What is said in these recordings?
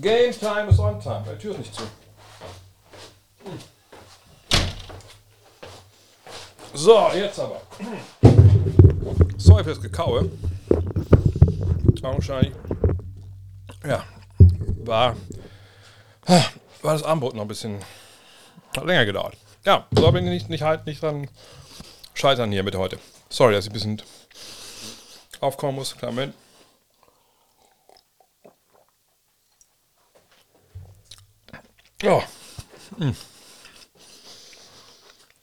Game time is on time. Die Tür ist nicht zu. So, jetzt aber. Sorry fürs Gekaue. Augenscheinlich. Ja, war, war das Abendbrot noch ein bisschen hat länger gedauert. Ja, so bin ich nicht, nicht, halt, nicht dran scheitern hier mit heute. Sorry, dass ich ein bisschen aufkommen muss. Klar, Moment. Ja. Hm.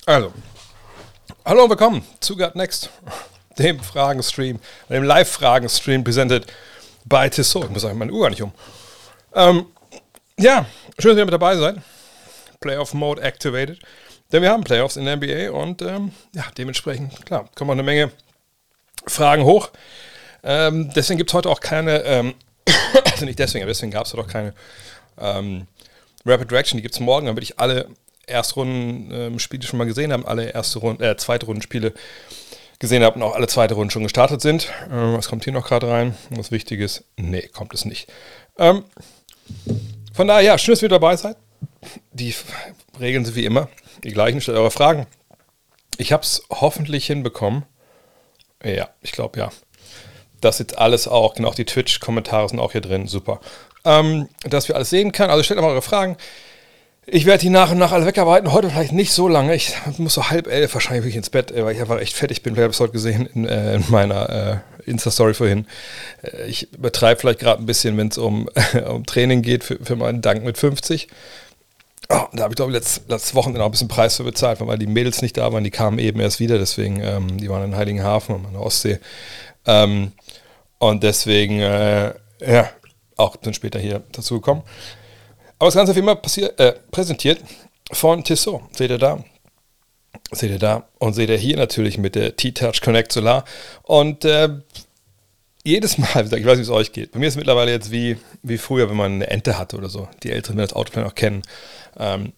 Also, hallo und willkommen zu Got Next, dem Fragenstream, dem Live-Fragen-Stream presented by Tissot. Ich muss sagen, meine Uhr gar nicht um. Ähm, ja, schön, dass ihr mit dabei seid. Playoff Mode activated. Denn wir haben Playoffs in der NBA und ähm, ja, dementsprechend, klar, kommen auch eine Menge Fragen hoch. Ähm, deswegen gibt es heute auch keine, ähm, also nicht deswegen, aber deswegen gab es heute auch keine ähm, Rapid Reaction. Die gibt es morgen, damit ich alle Erstrunden-Spiele ähm, schon mal gesehen habe, alle erste Runde, äh, zweite Rundenspiele gesehen habe und auch alle zweite Runden schon gestartet sind. Äh, was kommt hier noch gerade rein? Was Wichtiges? Nee, kommt es nicht. Ähm, von daher, ja, schön, dass ihr dabei seid. Die Regeln sind wie immer die gleichen. Stellt eure Fragen. Ich habe es hoffentlich hinbekommen. Ja, ich glaube ja. Das jetzt alles auch, genau, die Twitch-Kommentare sind auch hier drin. Super. Ähm, dass wir alles sehen können. Also stellt mal eure Fragen. Ich werde die nach und nach alle wegarbeiten. Heute vielleicht nicht so lange. Ich muss so halb elf wahrscheinlich wirklich ins Bett, weil ich einfach echt fertig bin. Habt ihr es heute gesehen in, äh, in meiner äh, Insta-Story vorhin. Äh, ich betreibe vielleicht gerade ein bisschen, wenn es um, um Training geht, für, für meinen Dank mit 50. Oh, da habe ich, glaube ich, letztes, letztes Wochenende auch ein bisschen Preis für bezahlt, weil die Mädels nicht da waren. Die kamen eben erst wieder. Deswegen, ähm, die waren in Heiligenhafen und in der Ostsee. Ähm, und deswegen, äh, ja, auch dann später hier dazu gekommen. Aber das Ganze wie immer äh, präsentiert von Tissot. Seht ihr da? Seht ihr da? Und seht ihr hier natürlich mit der T-Touch Connect Solar. Und äh, jedes Mal, ich weiß nicht, wie es euch geht. Bei mir ist es mittlerweile jetzt wie, wie früher, wenn man eine Ente hatte oder so. Die Älteren werden das Auto vielleicht auch kennen. Ähm,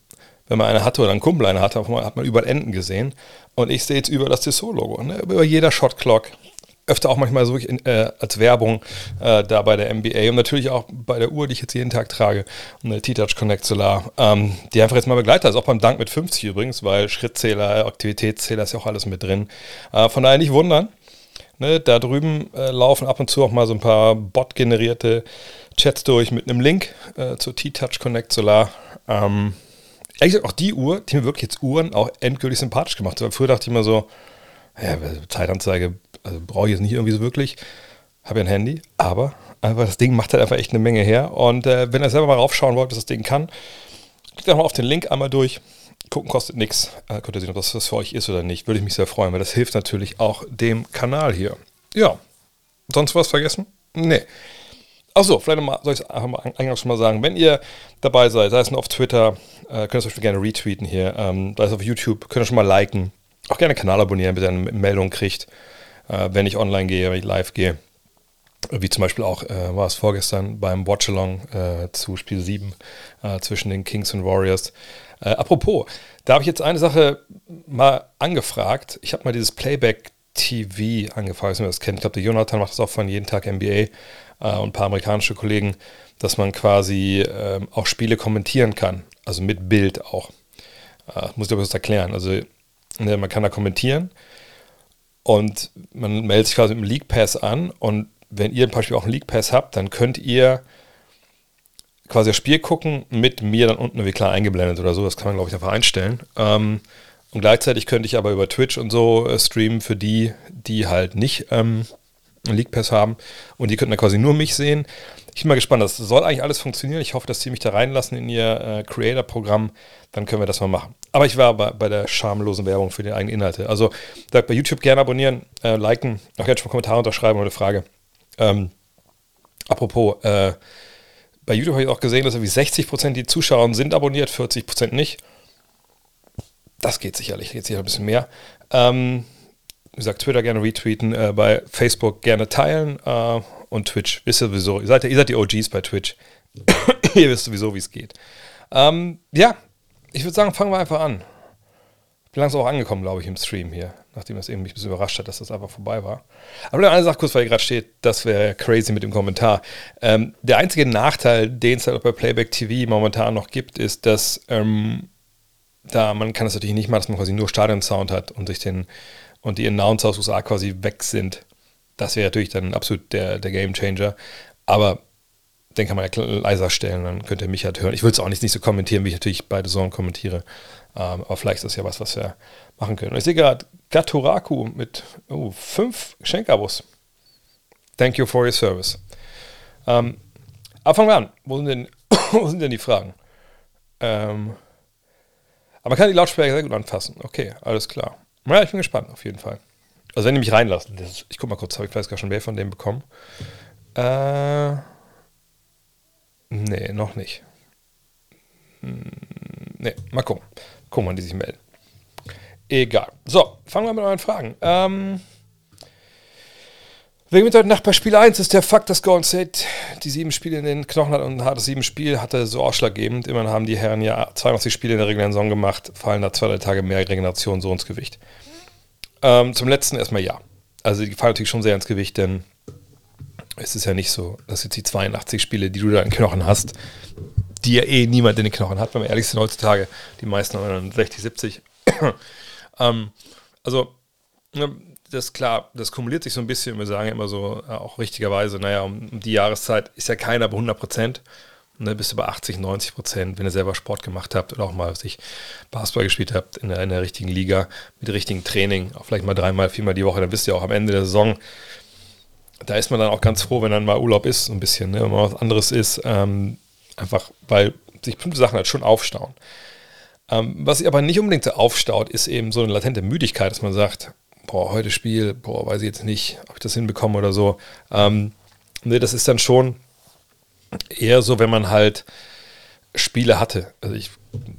wenn man eine hatte oder einen Kumpel eine hatte, hat man überall Enten gesehen. Und ich sehe jetzt über das Tissot-Logo. Ne? Über jeder Shot-Clock, öfter auch manchmal so in, äh, als Werbung äh, da bei der NBA und natürlich auch bei der Uhr, die ich jetzt jeden Tag trage, eine T-Touch Connect Solar, ähm, die einfach jetzt mal begleitet ist, auch beim Dank mit 50 übrigens, weil Schrittzähler, Aktivitätszähler ist ja auch alles mit drin. Äh, von daher nicht wundern. Ne, da drüben äh, laufen ab und zu auch mal so ein paar bot-generierte Chats durch mit einem Link äh, zur T-Touch Connect Solar. Ähm, ehrlich gesagt, auch die Uhr, die mir wirklich jetzt Uhren auch endgültig sympathisch gemacht hat. Früher dachte ich immer so, ja, Zeitanzeige also brauche ich jetzt nicht irgendwie so wirklich. Habe ja ein Handy, aber einfach das Ding macht halt einfach echt eine Menge her. Und äh, wenn ihr selber mal raufschauen wollt, was das Ding kann, klickt doch mal auf den Link einmal durch. Gucken kostet nichts. Äh, könnt ihr sehen, ob das was für euch ist oder nicht. Würde ich mich sehr freuen, weil das hilft natürlich auch dem Kanal hier. Ja. Sonst was vergessen? Nee. Achso, vielleicht nochmal, soll ich es einfach mal eingangs schon mal sagen. Wenn ihr dabei seid, sei es nur auf Twitter, äh, könnt ihr zum Beispiel gerne retweeten hier, ähm, sei es auf YouTube, könnt ihr schon mal liken. Auch gerne Kanal abonnieren, bis ihr eine Meldung kriegt wenn ich online gehe, wenn ich live gehe. Wie zum Beispiel auch äh, war es vorgestern beim Watchalong äh, zu Spiel 7 äh, zwischen den Kings und Warriors. Äh, apropos, da habe ich jetzt eine Sache mal angefragt. Ich habe mal dieses Playback TV angefragt, wenn ihr das kennt. Ich glaube, der Jonathan macht das auch von jeden Tag NBA äh, und ein paar amerikanische Kollegen, dass man quasi ähm, auch Spiele kommentieren kann. Also mit Bild auch. muss ich aber das erklären. Also ne, man kann da kommentieren und man meldet sich quasi mit dem League Pass an und wenn ihr zum Beispiel auch einen League Pass habt, dann könnt ihr quasi das Spiel gucken, mit mir dann unten wie klar eingeblendet oder so. Das kann man, glaube ich, einfach einstellen. Ähm, und gleichzeitig könnte ich aber über Twitch und so äh, streamen für die, die halt nicht ähm, einen League Pass haben. Und die könnten dann quasi nur mich sehen. Ich bin mal gespannt. Das soll eigentlich alles funktionieren. Ich hoffe, dass sie mich da reinlassen in ihr äh, Creator-Programm. Dann können wir das mal machen. Aber ich war bei, bei der schamlosen Werbung für die eigenen Inhalte. Also bei YouTube gerne abonnieren, äh, liken, auch jetzt schon Kommentare unterschreiben oder Frage. Ähm, apropos, äh, bei YouTube habe ich auch gesehen, dass irgendwie 60% die Zuschauer sind abonniert, 40% nicht. Das geht sicherlich, geht sicher ein bisschen mehr. Ähm, wie gesagt, Twitter gerne retweeten, äh, bei Facebook gerne teilen äh, und Twitch. Ihr sowieso, ihr seid, ihr seid die OGs bei Twitch. ihr wisst sowieso, wie es geht. Ähm, ja, ich würde sagen, fangen wir einfach an. Ich bin langsam auch angekommen, glaube ich, im Stream hier. nachdem das irgendwie mich ein bisschen überrascht hat, dass das einfach vorbei war. Aber eine Sache kurz, weil hier gerade steht, das wäre crazy mit dem Kommentar. Ähm, der einzige Nachteil, den es halt bei Playback TV momentan noch gibt, ist, dass ähm, da man kann es natürlich nicht machen, dass man quasi nur Stadion-Sound hat und sich den und die Announcer aus USA quasi weg sind. Das wäre natürlich dann absolut der, der Game Changer. Aber den kann man ja leiser stellen, dann könnt ihr mich halt hören. Ich würde es auch nicht, nicht so kommentieren, wie ich natürlich beide Zone kommentiere. Ähm, aber vielleicht ist das ja was, was wir machen können. Und ich sehe gerade Gatoraku mit oh, fünf Geschenkabos. Thank you for your service. Ähm, aber fangen wir an. Wo sind denn, wo sind denn die Fragen? Ähm, aber man kann die Lautsprecher sehr gut anfassen. Okay, alles klar. Ja, ich bin gespannt, auf jeden Fall. Also wenn die mich reinlassen. Ich guck mal kurz, habe ich vielleicht gar schon mehr von dem bekommen. Äh, nee, noch nicht. Hm, nee, mal gucken. Gucken, wann die sich melden. Egal. So, fangen wir mit euren Fragen. Ähm, Wegen mit heute Nacht bei Spiel 1 ist der Fakt, dass Golden State die sieben Spiele in den Knochen hat und hat das sieben Spiel hatte so ausschlaggebend. Immerhin haben die Herren ja 82 Spiele in der regulären Saison gemacht, fallen da zwei, drei Tage mehr Regeneration so ins Gewicht. Ähm, zum letzten erstmal ja. Also die fallen natürlich schon sehr ins Gewicht, denn es ist ja nicht so, dass jetzt die 82 Spiele, die du da in Knochen hast, die ja eh niemand in den Knochen hat, wenn wir ehrlich sind heutzutage, die meisten haben dann 60, 70. ähm, also ne, das ist klar, das kumuliert sich so ein bisschen. Wir sagen immer so, auch richtigerweise, naja, um, die Jahreszeit ist ja keiner bei 100 Prozent. Ne, bist du bei 80, 90 Prozent, wenn ihr selber Sport gemacht habt oder auch mal sich Basketball gespielt habt in der, in der richtigen Liga, mit richtigen Training, auch vielleicht mal dreimal, viermal die Woche, dann wisst ihr auch am Ende der Saison, da ist man dann auch ganz froh, wenn dann mal Urlaub ist, so ein bisschen, ne, wenn mal was anderes ist, ähm, einfach weil sich bestimmte Sachen halt schon aufstauen. Ähm, was sich aber nicht unbedingt so aufstaut, ist eben so eine latente Müdigkeit, dass man sagt, boah, heute Spiel, boah, weiß ich jetzt nicht, ob ich das hinbekomme oder so. Ähm, nee, das ist dann schon eher so, wenn man halt Spiele hatte. Also ich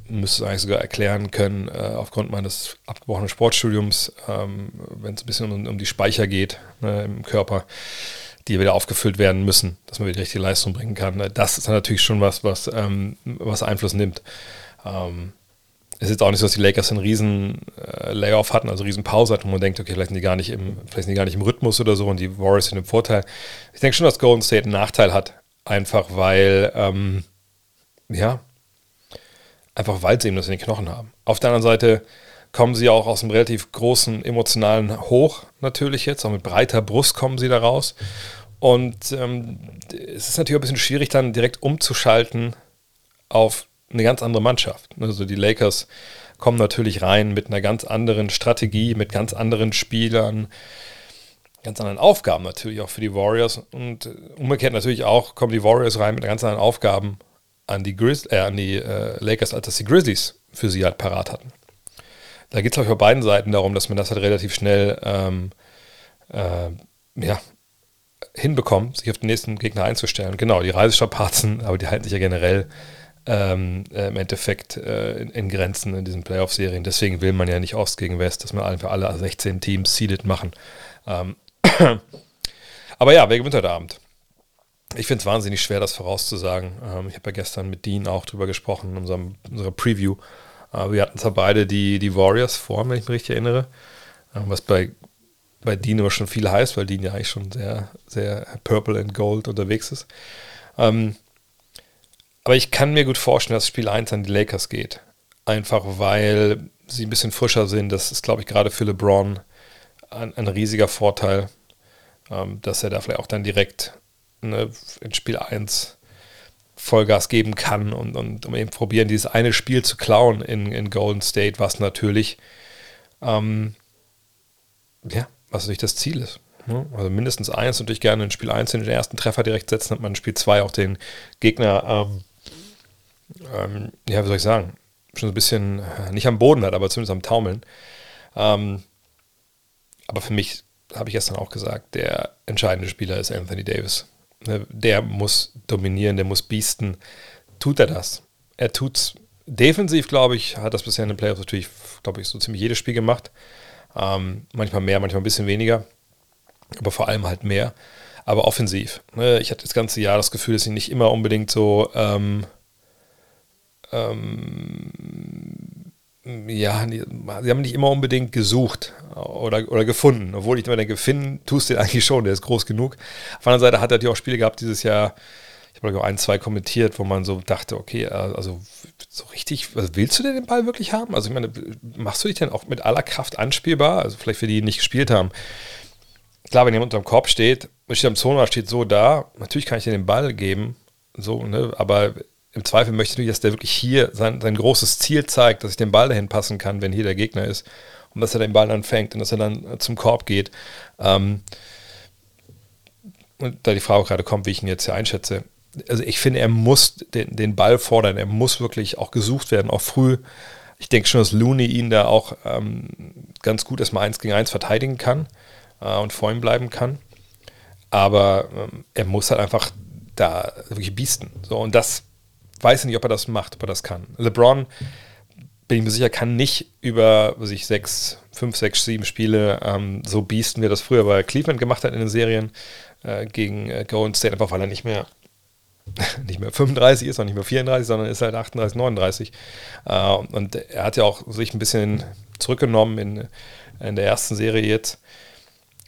müsste es eigentlich sogar erklären können, äh, aufgrund meines abgebrochenen Sportstudiums, ähm, wenn es ein bisschen um, um die Speicher geht ne, im Körper, die wieder aufgefüllt werden müssen, dass man wieder die richtige Leistung bringen kann. Das ist natürlich schon was, was, ähm, was Einfluss nimmt. Ähm, es ist auch nicht so, dass die Lakers einen riesen äh, Layoff hatten, also riesen Pause hatten, wo man denkt, okay, vielleicht sind die gar nicht im, vielleicht sind die gar nicht im Rhythmus oder so und die Warriors sind im Vorteil. Ich denke schon, dass Golden State einen Nachteil hat, einfach weil, ähm, ja, einfach weil sie eben das in den Knochen haben. Auf der anderen Seite kommen sie auch aus einem relativ großen emotionalen Hoch natürlich jetzt, auch mit breiter Brust kommen sie da raus. Und ähm, es ist natürlich ein bisschen schwierig, dann direkt umzuschalten auf eine ganz andere Mannschaft. Also die Lakers kommen natürlich rein mit einer ganz anderen Strategie, mit ganz anderen Spielern, ganz anderen Aufgaben natürlich auch für die Warriors. Und umgekehrt natürlich auch kommen die Warriors rein mit ganz anderen Aufgaben an die, Grizz äh, an die äh, Lakers, als dass die Grizzlies für sie halt parat hatten. Da geht es, glaube ich, auf beiden Seiten darum, dass man das halt relativ schnell ähm, äh, ja, hinbekommt, sich auf den nächsten Gegner einzustellen. Genau, die Reisestrapazen, aber die halten sich ja generell ähm, äh, im Endeffekt äh, in, in, Grenzen in diesen Playoff-Serien. Deswegen will man ja nicht Ost gegen West, dass man einfach alle 16 Teams seeded machen. Ähm Aber ja, wer gewinnt heute Abend? Ich finde es wahnsinnig schwer, das vorauszusagen. Ähm, ich habe ja gestern mit Dean auch drüber gesprochen, in unserem, unserer Preview. Äh, wir hatten zwar beide die, die Warriors vor, wenn ich mich richtig erinnere. Äh, was bei, bei Dean immer schon viel heißt, weil Dean ja eigentlich schon sehr, sehr Purple and Gold unterwegs ist. Ähm, aber ich kann mir gut vorstellen, dass Spiel 1 an die Lakers geht. Einfach weil sie ein bisschen frischer sind. Das ist, glaube ich, gerade für LeBron ein, ein riesiger Vorteil, ähm, dass er da vielleicht auch dann direkt ne, in Spiel 1 Vollgas geben kann und, und um eben probieren, dieses eine Spiel zu klauen in, in Golden State, was natürlich, ähm, ja, was natürlich das Ziel ist. Ne? Also mindestens eins natürlich gerne in Spiel 1 den ersten Treffer direkt setzen, hat man in Spiel 2 auch den Gegner ähm, ähm, ja, wie soll ich sagen, schon so ein bisschen äh, nicht am Boden hat, aber zumindest am Taumeln. Ähm, aber für mich, habe ich gestern auch gesagt, der entscheidende Spieler ist Anthony Davis. Ne, der muss dominieren, der muss biesten. Tut er das? Er tut's defensiv, glaube ich, hat das bisher in den Playoffs natürlich, glaube ich, so ziemlich jedes Spiel gemacht. Ähm, manchmal mehr, manchmal ein bisschen weniger. Aber vor allem halt mehr. Aber offensiv. Ne? Ich hatte das ganze Jahr das Gefühl, dass sie nicht immer unbedingt so ähm, ähm, ja, sie haben nicht immer unbedingt gesucht oder, oder gefunden, obwohl ich immer denke, finden tust den eigentlich schon, der ist groß genug. Auf der anderen Seite hat er natürlich auch Spiele gehabt dieses Jahr, ich habe auch ein, zwei kommentiert, wo man so dachte, okay, äh, also so richtig, also willst du denn den Ball wirklich haben? Also ich meine, machst du dich denn auch mit aller Kraft anspielbar? Also vielleicht für die, die nicht gespielt haben. Klar, wenn jemand unter dem Korb steht, steht am Zone steht so da, natürlich kann ich dir den Ball geben, so, ne, aber im Zweifel möchte ich dass der wirklich hier sein, sein großes Ziel zeigt, dass ich den Ball dahin passen kann, wenn hier der Gegner ist. Und dass er den Ball dann fängt und dass er dann zum Korb geht. Ähm, und da die Frage gerade kommt, wie ich ihn jetzt hier einschätze. Also ich finde, er muss den, den Ball fordern, er muss wirklich auch gesucht werden, auch früh. Ich denke schon, dass Looney ihn da auch ähm, ganz gut erstmal eins gegen eins verteidigen kann äh, und vor ihm bleiben kann. Aber ähm, er muss halt einfach da wirklich biesten. So, und das weiß nicht, ob er das macht, ob er das kann. LeBron, bin ich mir sicher, kann nicht über was ich, sechs, fünf, sechs, sieben Spiele ähm, so biesten, wie er das früher bei Cleveland gemacht hat in den Serien äh, gegen äh, Golden State, einfach weil er nicht mehr nicht mehr 35 ist, auch nicht mehr 34, sondern ist halt 38, 39. Äh, und er hat ja auch sich ein bisschen zurückgenommen in, in der ersten Serie jetzt.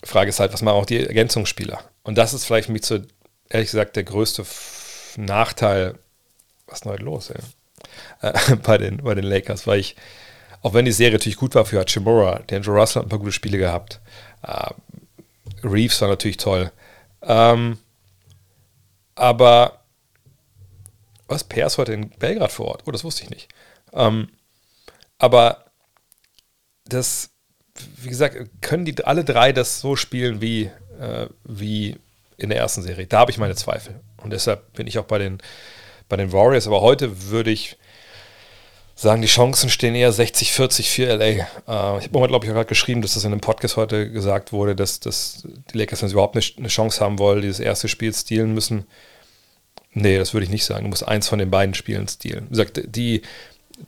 Frage ist halt, was machen auch die Ergänzungsspieler? Und das ist vielleicht mit so, ehrlich gesagt, der größte Nachteil was ist denn los, ey? Äh, bei, den, bei den Lakers, weil ich, auch wenn die Serie natürlich gut war für Hachimura, der Andrew Russell hat ein paar gute Spiele gehabt. Äh, Reeves war natürlich toll. Ähm, aber was? Per heute in Belgrad vor Ort? Oh, das wusste ich nicht. Ähm, aber das, wie gesagt, können die alle drei das so spielen wie, äh, wie in der ersten Serie? Da habe ich meine Zweifel. Und deshalb bin ich auch bei den bei den Warriors. Aber heute würde ich sagen, die Chancen stehen eher 60-40 für LA. Äh, ich habe mal, glaube ich, gerade geschrieben, dass das in einem Podcast heute gesagt wurde, dass, dass die Lakers, wenn sie überhaupt eine, eine Chance haben wollen, dieses erste Spiel stehlen müssen. Nee, das würde ich nicht sagen. Du musst eins von den beiden Spielen stehlen. Wie gesagt, die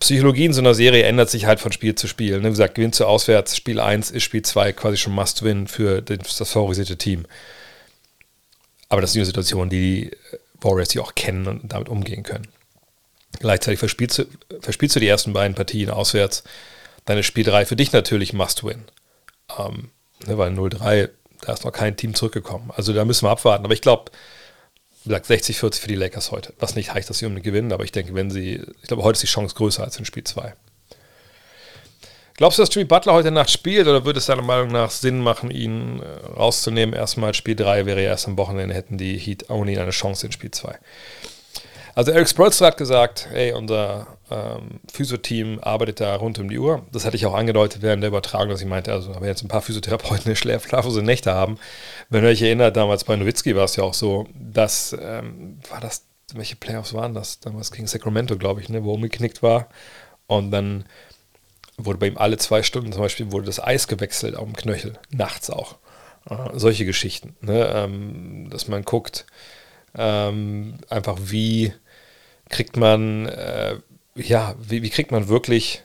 Psychologie in so einer Serie ändert sich halt von Spiel zu Spiel. Ne? Wie gesagt, gewinnst du auswärts, Spiel 1 ist Spiel 2 quasi schon Must-Win für das favorisierte Team. Aber das ist eine Situation, die Warriors die auch kennen und damit umgehen können. Gleichzeitig verspielst du, verspielst du die ersten beiden Partien auswärts. Dann ist Spiel 3 für dich natürlich Must-Win. Ähm, ne, weil 0-3, da ist noch kein Team zurückgekommen. Also da müssen wir abwarten. Aber ich glaube, wie gesagt, 60-40 für die Lakers heute. Was nicht heißt, dass sie unbedingt gewinnen, aber ich denke, wenn sie, ich glaube, heute ist die Chance größer als in Spiel 2. Glaubst du, dass Jimmy Butler heute Nacht spielt oder würde es deiner Meinung nach Sinn machen, ihn äh, rauszunehmen? Erstmal Spiel 3 wäre ja erst am Wochenende, hätten die Heat ohne eine Chance in Spiel 2. Also Eric Spolster hat gesagt, hey, unser ähm, Physio-Team arbeitet da rund um die Uhr. Das hatte ich auch angedeutet während der Übertragung, dass ich meinte, also wenn jetzt ein paar Physiotherapeuten eine schlaflose Nächte haben. Wenn ihr euch erinnert, damals bei Nowitzki war es ja auch so, dass, ähm, war das, welche Playoffs waren das? Damals gegen Sacramento, glaube ich, ne, wo umgeknickt war. Und dann wurde bei ihm alle zwei Stunden zum Beispiel wurde das Eis gewechselt auf dem Knöchel, nachts auch. Äh, solche Geschichten, ne? ähm, dass man guckt, ähm, einfach wie kriegt man, äh, ja, wie, wie, kriegt man wirklich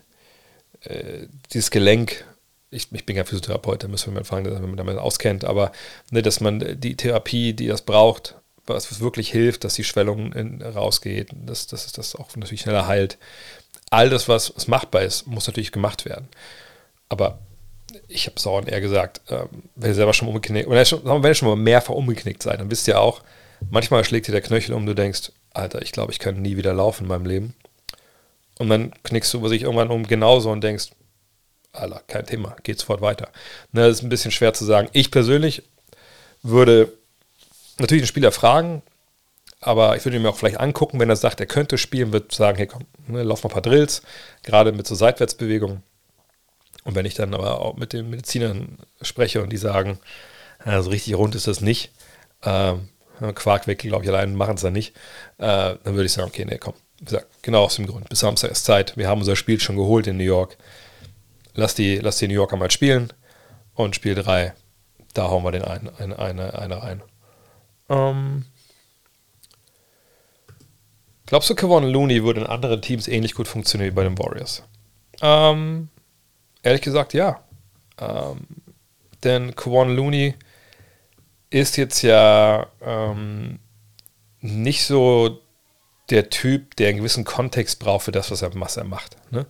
äh, dieses Gelenk, ich, ich bin ja Physiotherapeut, da müssen wir mal fragen, wenn man damit auskennt, aber ne, dass man die Therapie, die das braucht, was wirklich hilft, dass die Schwellung in, rausgeht, dass, dass das auch natürlich schneller heilt, all das, was, was machbar ist, muss natürlich gemacht werden. Aber ich habe Sauron eher gesagt, ähm, wenn ihr selber schon umgeknickt, oder wenn ihr schon mal mehrfach umgeknickt seid, dann wisst ihr auch, manchmal schlägt dir der Knöchel um, du denkst, Alter, ich glaube, ich kann nie wieder laufen in meinem Leben. Und dann knickst du sich irgendwann um genauso und denkst, Alter, kein Thema, geht sofort weiter. Ne, das ist ein bisschen schwer zu sagen. Ich persönlich würde natürlich den Spieler fragen, aber ich würde mir auch vielleicht angucken, wenn er sagt, er könnte spielen, würde sagen, hey komm, ne, lauf mal ein paar Drills, gerade mit so Seitwärtsbewegungen. Und wenn ich dann aber auch mit den Medizinern spreche und die sagen, ja, so richtig rund ist das nicht, äh, Quarkweckel, glaube ich, allein machen es dann nicht, äh, dann würde ich sagen, okay, nee, komm, gesagt, genau aus dem Grund, bis Samstag ist Zeit, wir haben unser Spiel schon geholt in New York, lass die, lass die New Yorker mal spielen. Und Spiel 3, da hauen wir den einen, eine, eine, eine rein. Ähm, Glaubst du, Kevon Looney würde in anderen Teams ähnlich gut funktionieren wie bei den Warriors? Ähm, ehrlich gesagt, ja. Ähm, denn Kevon Looney ist jetzt ja ähm, nicht so der Typ, der einen gewissen Kontext braucht für das, was er, was er macht. Ne?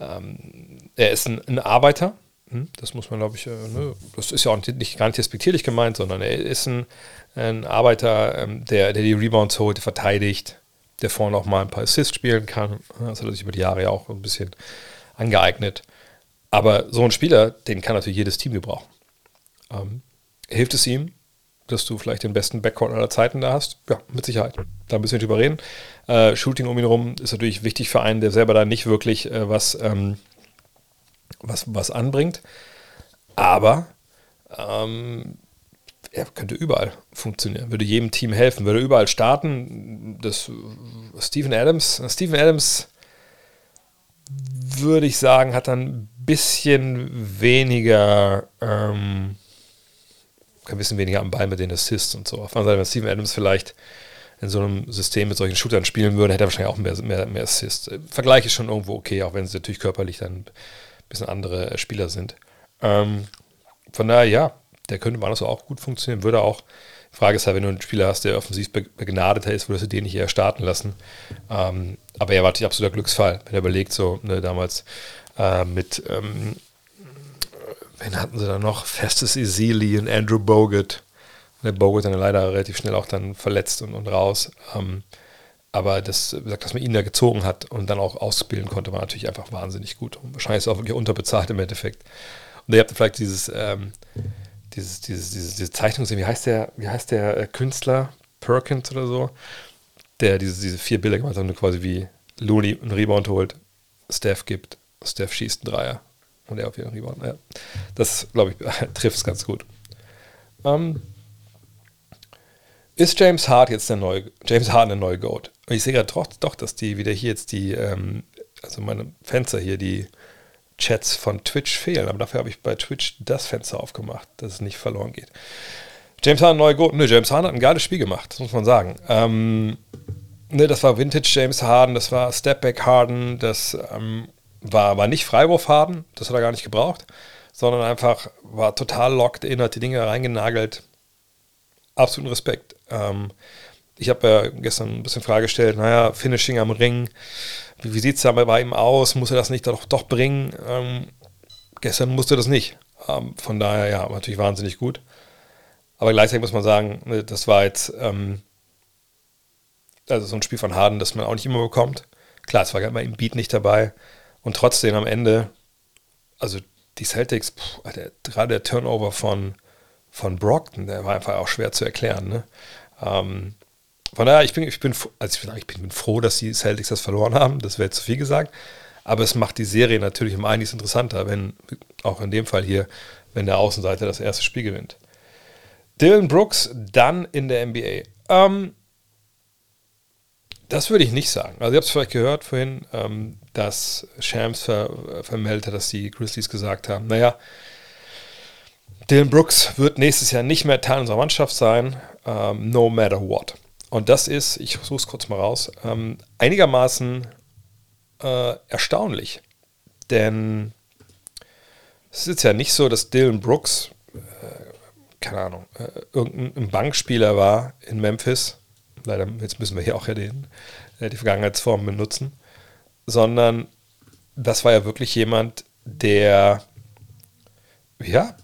ähm, er ist ein, ein Arbeiter, hm, das muss man, glaube ich, äh, ne, das ist ja auch nicht, gar nicht respektierlich gemeint, sondern er ist ein, ein Arbeiter, ähm, der, der die Rebounds holt, verteidigt, der vorne auch mal ein paar Assists spielen kann. Das hat er sich über die Jahre ja auch ein bisschen angeeignet. Aber so ein Spieler, den kann natürlich jedes Team gebrauchen. Ähm, hilft es ihm, dass du vielleicht den besten Backcourt aller Zeiten da hast? Ja, mit Sicherheit. Da ein bisschen drüber reden. Äh, Shooting um ihn herum ist natürlich wichtig für einen, der selber da nicht wirklich äh, was, ähm, was, was anbringt. Aber ähm, er könnte überall funktionieren, würde jedem Team helfen, würde überall starten. Das Steven Adams, Steven Adams würde ich sagen, hat dann ein bisschen weniger, ähm, ein bisschen weniger am Ball mit den Assists und so. Auf der Seite, wenn Steven Adams vielleicht in so einem System mit solchen Shootern spielen würde, hätte er wahrscheinlich auch mehr, mehr, mehr Assists. Vergleich ist schon irgendwo okay, auch wenn es natürlich körperlich dann ein bisschen andere Spieler sind. Ähm, von daher, ja, der könnte woanders auch gut funktionieren, würde auch. Die Frage ist halt, wenn du einen Spieler hast, der offensiv begnadeter ist, würdest du den nicht eher starten lassen. Ähm, aber er war natürlich absoluter Glücksfall, wenn er überlegt, so ne, damals äh, mit, ähm, wen hatten sie da noch? Festes Isili und Andrew Bogut. Der Bogut dann leider relativ schnell auch dann verletzt und, und raus. Ähm, aber das, dass man ihn da gezogen hat und dann auch ausbilden konnte, war natürlich einfach wahnsinnig gut. Und wahrscheinlich ist es auch wirklich unterbezahlt im Endeffekt. Und ihr habt vielleicht dieses, ähm, dieses, dieses, dieses, diese Zeichnung gesehen, wie heißt der, wie heißt der äh, Künstler, Perkins oder so, der diese, diese vier Bilder gemacht hat und quasi wie Looney einen Rebound holt, Steph gibt, Steph schießt einen Dreier und er auf jeden Rebound. Ja. Das, glaube ich, trifft es ganz gut. Ähm, ist James Hart jetzt der neue, James Harden der neue Goat? Ich sehe gerade doch, doch, dass die wieder hier jetzt die, ähm, also meine Fenster hier, die Chats von Twitch fehlen. Aber dafür habe ich bei Twitch das Fenster aufgemacht, dass es nicht verloren geht. James Harden, neue Go. Ne, James Harden hat ein geiles Spiel gemacht, das muss man sagen. Ähm, ne, das war Vintage James Harden, das war Stepback Harden, das ähm, war, war nicht Freiwurf Harden, das hat er gar nicht gebraucht, sondern einfach war total locked in, hat die Dinge reingenagelt. Absoluten Respekt. Ähm, ich habe ja gestern ein bisschen Frage gestellt, naja, Finishing am Ring, wie, sieht es da bei ihm aus? Muss er das nicht doch, doch bringen? Ähm, gestern musste das nicht. Ähm, von daher, ja, natürlich wahnsinnig gut. Aber gleichzeitig muss man sagen, ne, das war jetzt ähm, also so ein Spiel von Harden, das man auch nicht immer bekommt. Klar, es war immer im Beat nicht dabei. Und trotzdem am Ende, also die Celtics, pff, gerade der Turnover von, von Brockton, der war einfach auch schwer zu erklären. Ne? Ähm, von daher, ich bin, ich bin, also ich, ich bin froh, dass die Celtics das verloren haben. Das wäre zu viel gesagt. Aber es macht die Serie natürlich um einiges interessanter, wenn, auch in dem Fall hier, wenn der Außenseiter das erste Spiel gewinnt. Dylan Brooks dann in der NBA. Ähm, das würde ich nicht sagen. Also, ihr habt es vielleicht gehört vorhin, ähm, dass Shams ver vermeldet hat, dass die Grizzlies gesagt haben: Naja, Dylan Brooks wird nächstes Jahr nicht mehr Teil unserer Mannschaft sein, ähm, no matter what. Und das ist, ich suche es kurz mal raus, ähm, einigermaßen äh, erstaunlich. Denn es ist ja nicht so, dass Dylan Brooks, äh, keine Ahnung, äh, irgendein Bankspieler war in Memphis. Leider, jetzt müssen wir hier auch ja den, äh, die Vergangenheitsform benutzen. Sondern das war ja wirklich jemand, der, ja,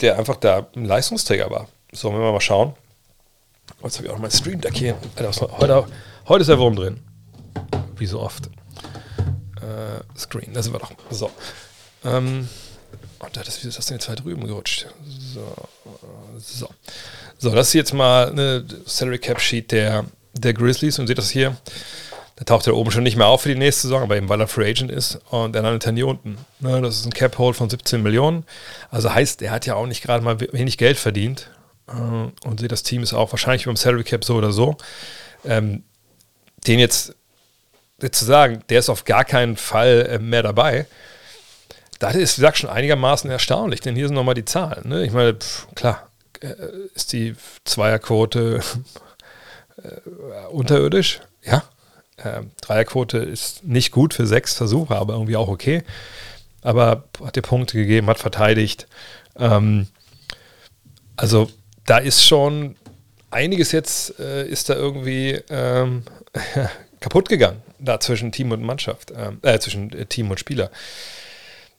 der einfach da ein Leistungsträger war. So, wenn wir mal schauen. Jetzt habe ich auch mein Stream Deck hier. Heute, heute ist der Wurm drin. Wie so oft. Äh, Screen, da sind wir doch. So. Ähm, und das, wie ist das denn jetzt weit drüben gerutscht? So. So, so das ist jetzt mal eine Salary Cap Sheet der, der Grizzlies und seht das hier. Da taucht er oben schon nicht mehr auf für die nächste Saison, aber eben weil er Free Agent ist und er landet dann hier unten. Ne, das ist ein Cap Hold von 17 Millionen. Also heißt, er hat ja auch nicht gerade mal wenig Geld verdient. Äh, und das Team ist auch wahrscheinlich beim Salary Cap so oder so. Ähm, den jetzt, jetzt, zu sagen, der ist auf gar keinen Fall äh, mehr dabei, das ist, wie gesagt, schon einigermaßen erstaunlich, denn hier sind nochmal die Zahlen. Ne? Ich meine, pff, klar, äh, ist die Zweierquote unterirdisch, ja. Äh, Dreierquote ist nicht gut für sechs Versuche, aber irgendwie auch okay. Aber hat dir Punkte gegeben, hat verteidigt. Ähm, also da ist schon einiges jetzt, äh, ist da irgendwie ähm, kaputt gegangen. da zwischen Team und Mannschaft, ähm, äh, zwischen äh, Team und Spieler.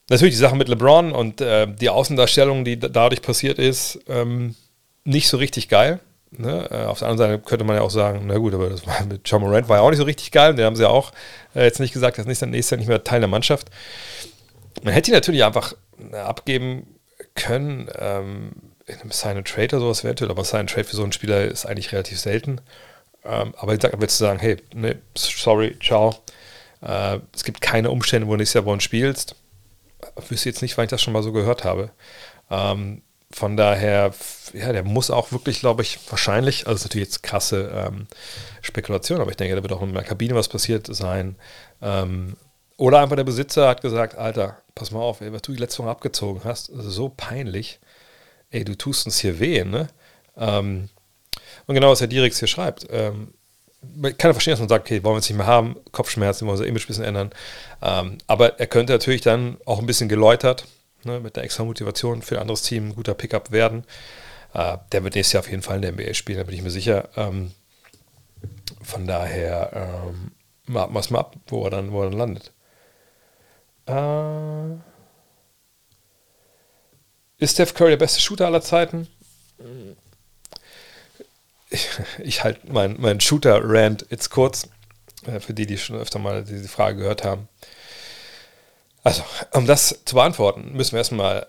Natürlich die Sache mit LeBron und äh, die Außendarstellung, die dadurch passiert ist, ähm, nicht so richtig geil. Ne? Äh, auf der anderen Seite könnte man ja auch sagen, na gut, aber das war mit John Morant war ja auch nicht so richtig geil. Den haben sie ja auch äh, jetzt nicht gesagt, das nächstes Jahr nicht mehr Teil der Mannschaft. Man hätte ihn natürlich einfach abgeben können. Ähm, in einem Sign Trade oder sowas eventuell, aber Sign Trade für so einen Spieler ist eigentlich relativ selten. Ähm, aber ich sage willst du sagen, hey, nee, sorry, ciao. Äh, es gibt keine Umstände, wo du nächstes Jahr bei uns spielst. Ich wüsste jetzt nicht, wann ich das schon mal so gehört habe. Ähm, von daher, ja, der muss auch wirklich, glaube ich, wahrscheinlich, also ist natürlich jetzt krasse ähm, Spekulation, aber ich denke, da wird auch in der Kabine was passiert sein. Ähm, oder einfach der Besitzer hat gesagt, Alter, pass mal auf, ey, was du die letzte Woche abgezogen hast, so peinlich. Ey, du tust uns hier weh, ne? Ähm, und genau, was Herr Dirix hier schreibt. Ähm, man kann ja verstehen, dass man sagt, okay, wollen wir es nicht mehr haben, Kopfschmerzen, wollen wir unser Image ein bisschen ändern. Ähm, aber er könnte natürlich dann auch ein bisschen geläutert, ne, mit einer extra Motivation für ein anderes Team ein guter Pickup werden. Äh, der wird nächstes Jahr auf jeden Fall in der NBA spielen, da bin ich mir sicher. Ähm, von daher ähm, warten wir es mal ab, wo er dann, wo er dann landet. Äh, ist Steph Curry der beste Shooter aller Zeiten? Ich, ich halte meinen mein Shooter-Rant jetzt kurz, äh, für die, die schon öfter mal diese Frage gehört haben. Also, um das zu beantworten, müssen wir erstmal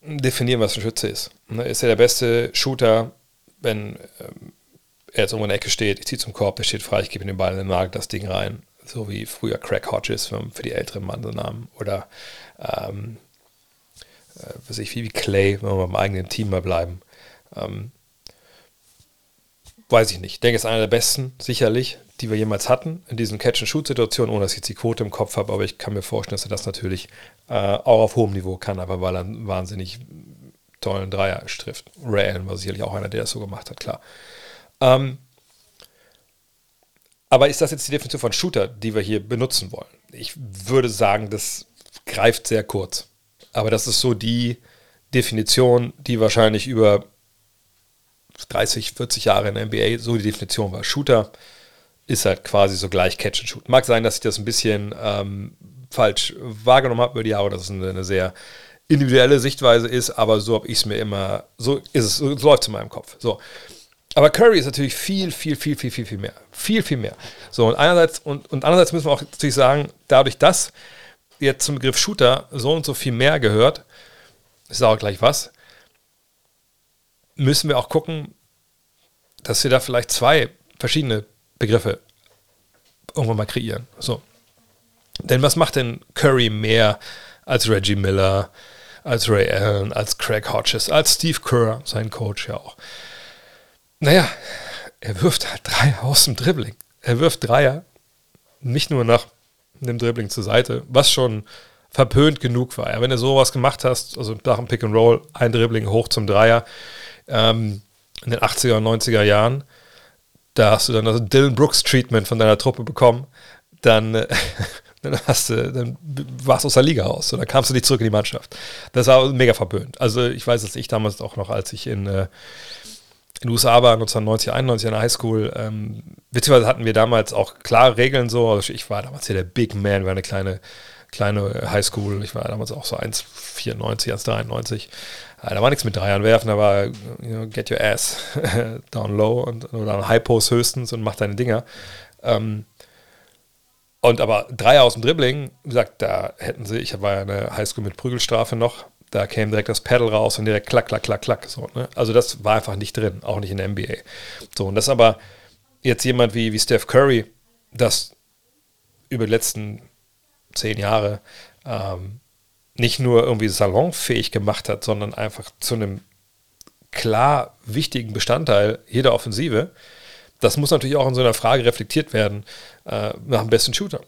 definieren, was ein Schütze ist. Ne, ist er der beste Shooter, wenn ähm, er jetzt irgendwo in der Ecke steht, ich ziehe zum Korb, der steht frei, ich gebe ihm den Ball in den Nagel, das Ding rein. So wie früher Craig Hodges für, für die älteren Mann so Namen. Oder ähm, äh, was ich, wie Clay, wenn wir beim eigenen Team mal bleiben. Ähm, weiß ich nicht. Ich denke, es ist einer der besten, sicherlich die wir jemals hatten, in diesen Catch-and-Shoot-Situationen, ohne dass ich jetzt die Quote im Kopf habe, aber ich kann mir vorstellen, dass er das natürlich äh, auch auf hohem Niveau kann, aber weil er einen wahnsinnig tollen Dreier trifft. Ray Allen war sicherlich auch einer, der das so gemacht hat, klar. Ähm, aber ist das jetzt die Definition von Shooter, die wir hier benutzen wollen? Ich würde sagen, das greift sehr kurz. Aber das ist so die Definition, die wahrscheinlich über 30, 40 Jahre in der NBA so die Definition war. Shooter ist halt quasi so gleich Catch and Shoot. Mag sein, dass ich das ein bisschen ähm, falsch wahrgenommen habe über die Jahre, dass es eine, sehr individuelle Sichtweise ist, aber so habe ich es mir immer, so ist es, so läuft es in meinem Kopf. So. Aber Curry ist natürlich viel, viel, viel, viel, viel, viel mehr. Viel, viel mehr. So, und einerseits, und, und andererseits müssen wir auch natürlich sagen, dadurch, dass jetzt zum Begriff Shooter so und so viel mehr gehört, ist auch gleich was, müssen wir auch gucken, dass wir da vielleicht zwei verschiedene Begriffe irgendwann mal kreieren. So. Denn was macht denn Curry mehr als Reggie Miller, als Ray Allen, als Craig Hodges, als Steve Kerr, sein Coach ja auch? Naja, er wirft halt Dreier aus dem Dribbling. Er wirft Dreier nicht nur nach einem Dribbling zur Seite, was schon verpönt genug war. Ja, wenn du sowas gemacht hast, also nach dem Pick and Roll, ein Dribbling hoch zum Dreier, ähm, in den 80er und 90er Jahren, da hast du dann das Dylan Brooks Treatment von deiner Truppe bekommen, dann, äh, dann, hast du, dann warst du aus der Liga raus. So, dann kamst du nicht zurück in die Mannschaft. Das war mega verböhnt. Also ich weiß, dass ich damals auch noch, als ich in, äh, in den USA war, 1990, 91 in der Highschool, ähm, beziehungsweise hatten wir damals auch klare Regeln so. Also ich war damals hier der Big Man, war eine kleine, kleine Highschool. Ich war damals auch so 1,94, 1,93. Äh, da war nichts mit Dreiern werfen, da war you know, get your ass down low und, oder High Post höchstens und mach deine Dinger. Ähm, und aber Dreier aus dem Dribbling, wie gesagt, da hätten sie, ich war ja eine Highschool mit Prügelstrafe noch, da käme direkt das Pedal raus und direkt klack, klack, klack, klack. So, ne? Also das war einfach nicht drin, auch nicht in der NBA. So, und das aber jetzt jemand wie, wie Steph Curry, das über die letzten zehn Jahre ähm, nicht nur irgendwie salonfähig gemacht hat, sondern einfach zu einem klar wichtigen Bestandteil jeder Offensive, das muss natürlich auch in so einer Frage reflektiert werden äh, nach dem besten Shooter.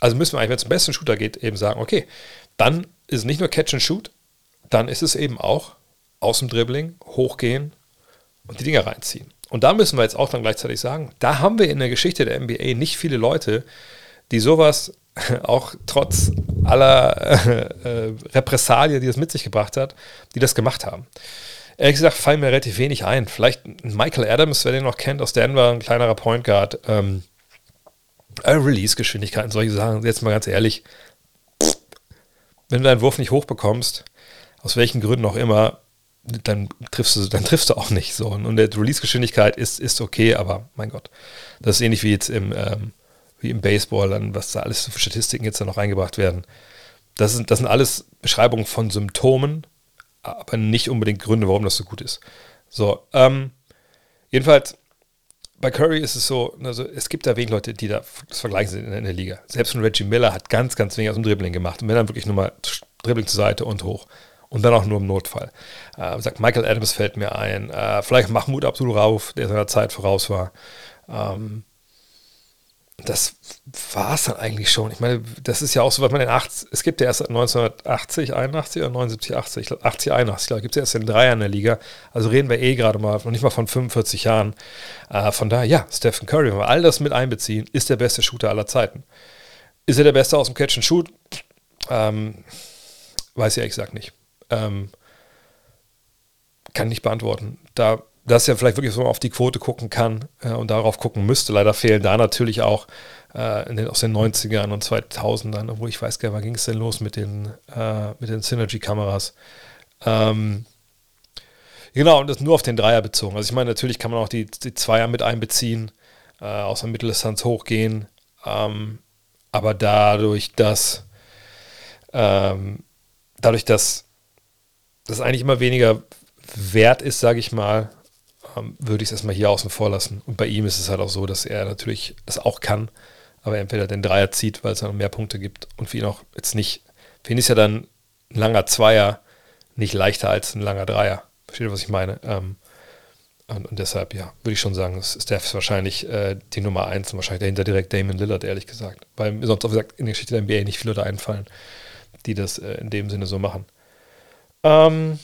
Also müssen wir eigentlich, wenn es zum besten Shooter geht, eben sagen, okay, dann ist es nicht nur Catch and Shoot, dann ist es eben auch aus dem Dribbling, hochgehen und die Dinger reinziehen. Und da müssen wir jetzt auch dann gleichzeitig sagen, da haben wir in der Geschichte der NBA nicht viele Leute, die sowas auch trotz aller äh, äh, Repressalien, die das mit sich gebracht hat, die das gemacht haben. Ehrlich gesagt fallen mir relativ wenig ein. Vielleicht Michael Adams, wer den noch kennt aus Denver, ein kleinerer Point Guard, ähm, Äh, Release-Geschwindigkeiten, solche Sachen, jetzt mal ganz ehrlich, wenn du deinen Wurf nicht hochbekommst, aus welchen Gründen auch immer, dann triffst du, dann triffst du auch nicht so. Und die Release-Geschwindigkeit ist, ist okay, aber mein Gott, das ist ähnlich wie jetzt im, ähm, wie im Baseball, dann, was da alles für Statistiken jetzt da noch eingebracht werden. Das sind, das sind alles Beschreibungen von Symptomen, aber nicht unbedingt Gründe, warum das so gut ist. So, ähm, jedenfalls, bei Curry ist es so, also es gibt da wenig Leute, die da das vergleichen sind in, in der Liga. Selbst ein Reggie Miller hat ganz, ganz wenig aus dem Dribbling gemacht. Und wenn dann wirklich nur mal Dribbling zur Seite und hoch. Und dann auch nur im Notfall. Äh, sagt Michael Adams fällt mir ein. Äh, vielleicht Mahmoud Abdul Rauf, der seiner Zeit voraus war. Ähm, das war es dann eigentlich schon. Ich meine, das ist ja auch so, was man in 80, es gibt ja erst 1980, 81 oder 79, 80, 80, 81, glaube gibt es ja erst in Dreier in der Liga. Also reden wir eh gerade mal, noch nicht mal von 45 Jahren. Äh, von daher, ja, Stephen Curry, wenn wir all das mit einbeziehen, ist der beste Shooter aller Zeiten. Ist er der Beste aus dem Catch and Shoot? Ähm, weiß ich ehrlich gesagt nicht. Ähm, kann nicht beantworten. Da dass er vielleicht wirklich so auf die Quote gucken kann äh, und darauf gucken müsste. Leider fehlen da natürlich auch äh, den, aus den 90ern und 2000ern, obwohl ich weiß gar nicht, wann ging es denn los mit den, äh, den Synergy-Kameras. Ähm, genau, und das nur auf den Dreier bezogen. Also ich meine, natürlich kann man auch die, die Zweier mit einbeziehen, äh, aus der Mitteldistanz hochgehen, ähm, aber dadurch, dass ähm, dadurch, dass das eigentlich immer weniger wert ist, sage ich mal, ähm, würde ich es erstmal hier außen vor lassen. Und bei ihm ist es halt auch so, dass er natürlich das auch kann, aber entweder den Dreier zieht, weil es dann mehr Punkte gibt und für ihn auch jetzt nicht, für ihn ist ja dann ein langer Zweier nicht leichter als ein langer Dreier. Versteht ihr, was ich meine? Ähm, und, und, deshalb, ja, würde ich schon sagen, ist Steph wahrscheinlich äh, die Nummer eins und wahrscheinlich dahinter direkt Damon Lillard, ehrlich gesagt. Weil mir sonst auch gesagt in der Geschichte der NBA nicht viele da einfallen, die das äh, in dem Sinne so machen. Ähm,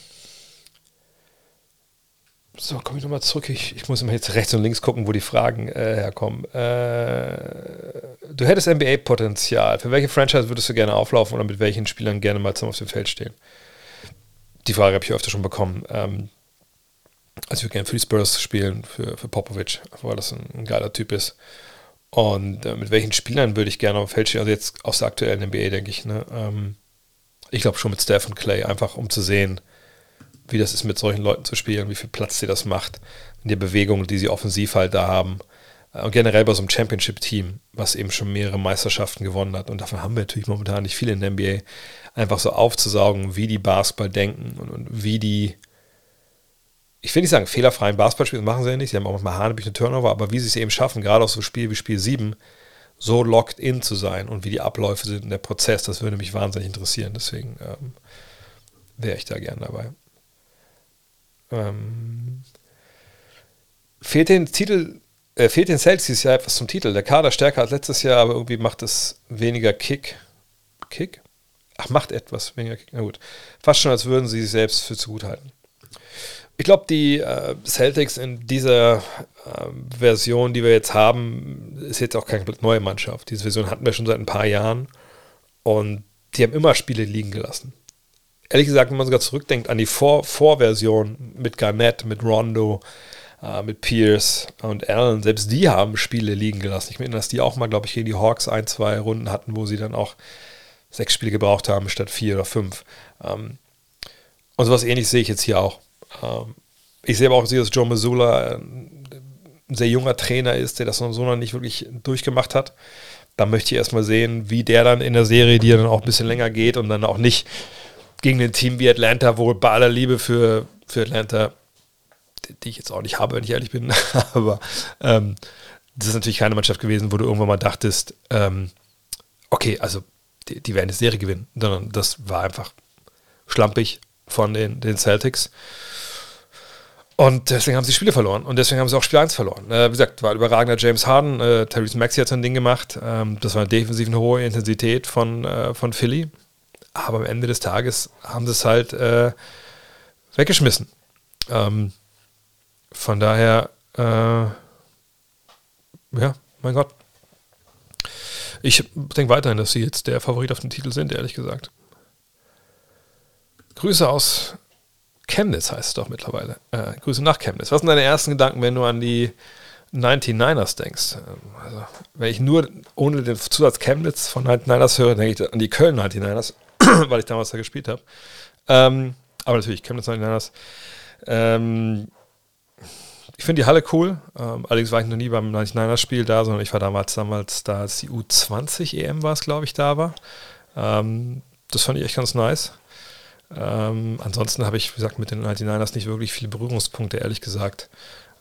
so, komme ich nochmal zurück. Ich, ich muss immer jetzt rechts und links gucken, wo die Fragen äh, herkommen. Äh, du hättest NBA-Potenzial. Für welche Franchise würdest du gerne auflaufen oder mit welchen Spielern gerne mal zum auf dem Feld stehen? Die Frage habe ich öfter schon bekommen. Ähm, also ich würde gerne für die Spurs spielen, für, für Popovic, weil das ein, ein geiler Typ ist. Und äh, mit welchen Spielern würde ich gerne auf dem Feld stehen? Also jetzt aus der aktuellen NBA, denke ich. Ne? Ähm, ich glaube schon mit Steph und Clay, einfach um zu sehen, wie das ist, mit solchen Leuten zu spielen, wie viel Platz sie das macht, in der Bewegung, die sie offensiv halt da haben. Äh, und generell bei so einem Championship-Team, was eben schon mehrere Meisterschaften gewonnen hat. Und davon haben wir natürlich momentan nicht viele in der NBA. Einfach so aufzusaugen, wie die Basketball denken und, und wie die, ich will nicht sagen, fehlerfreien Basketball spielen, machen sie ja nicht. Sie haben auch manchmal hanebüchene Turnover, aber wie sie es eben schaffen, gerade aus so Spiel wie Spiel 7, so locked in zu sein und wie die Abläufe sind und der Prozess, das würde mich wahnsinnig interessieren. Deswegen ähm, wäre ich da gern dabei. Ähm, fehlt den Titel, äh, fehlt den Celtics ja etwas zum Titel. Der Kader stärker als letztes Jahr, aber irgendwie macht es weniger Kick. Kick? Ach, macht etwas weniger Kick. Na gut. Fast schon, als würden sie sich selbst für zu gut halten. Ich glaube, die äh, Celtics in dieser äh, Version, die wir jetzt haben, ist jetzt auch keine neue Mannschaft. Diese Version hatten wir schon seit ein paar Jahren und die haben immer Spiele liegen gelassen ehrlich gesagt, wenn man sogar zurückdenkt an die Vor Vorversion mit Garnett, mit Rondo, äh, mit Pierce und Allen, selbst die haben Spiele liegen gelassen. Ich meine, dass die auch mal, glaube ich, gegen die Hawks ein, zwei Runden hatten, wo sie dann auch sechs Spiele gebraucht haben statt vier oder fünf. Ähm, und sowas ähnliches sehe ich jetzt hier auch. Ähm, ich sehe aber auch, dass Joe Missoula ein sehr junger Trainer ist, der das so noch nicht wirklich durchgemacht hat. Da möchte ich erstmal sehen, wie der dann in der Serie, die dann auch ein bisschen länger geht und dann auch nicht gegen ein Team wie Atlanta, wo bei aller Liebe für, für Atlanta, die, die ich jetzt auch nicht habe, wenn ich ehrlich bin, aber ähm, das ist natürlich keine Mannschaft gewesen, wo du irgendwann mal dachtest, ähm, okay, also die, die werden die Serie gewinnen, sondern das war einfach schlampig von den, den Celtics. Und deswegen haben sie Spiele verloren. Und deswegen haben sie auch Spiel 1 verloren. Äh, wie gesagt, war überragender James Harden. Äh, Therese Maxey hat so ein Ding gemacht. Ähm, das war defensiv eine hohe Intensität von, äh, von Philly. Aber am Ende des Tages haben sie es halt äh, weggeschmissen. Ähm, von daher, äh, ja, mein Gott. Ich denke weiterhin, dass sie jetzt der Favorit auf den Titel sind, ehrlich gesagt. Grüße aus Chemnitz heißt es doch mittlerweile. Äh, Grüße nach Chemnitz. Was sind deine ersten Gedanken, wenn du an die 99ers denkst, ähm, also wenn ich nur ohne den Zusatz Chemnitz von 99ers höre, denke ich an die Köln 99ers, weil ich damals da gespielt habe. Ähm, aber natürlich Chemnitz 99ers. Ähm, ich finde die Halle cool. Ähm, allerdings war ich noch nie beim 99er-Spiel da, sondern ich war damals, damals da, als die U20 EM war es, glaube ich, da war. Ähm, das fand ich echt ganz nice. Ähm, ansonsten habe ich, wie gesagt, mit den 99ers nicht wirklich viele Berührungspunkte, ehrlich gesagt.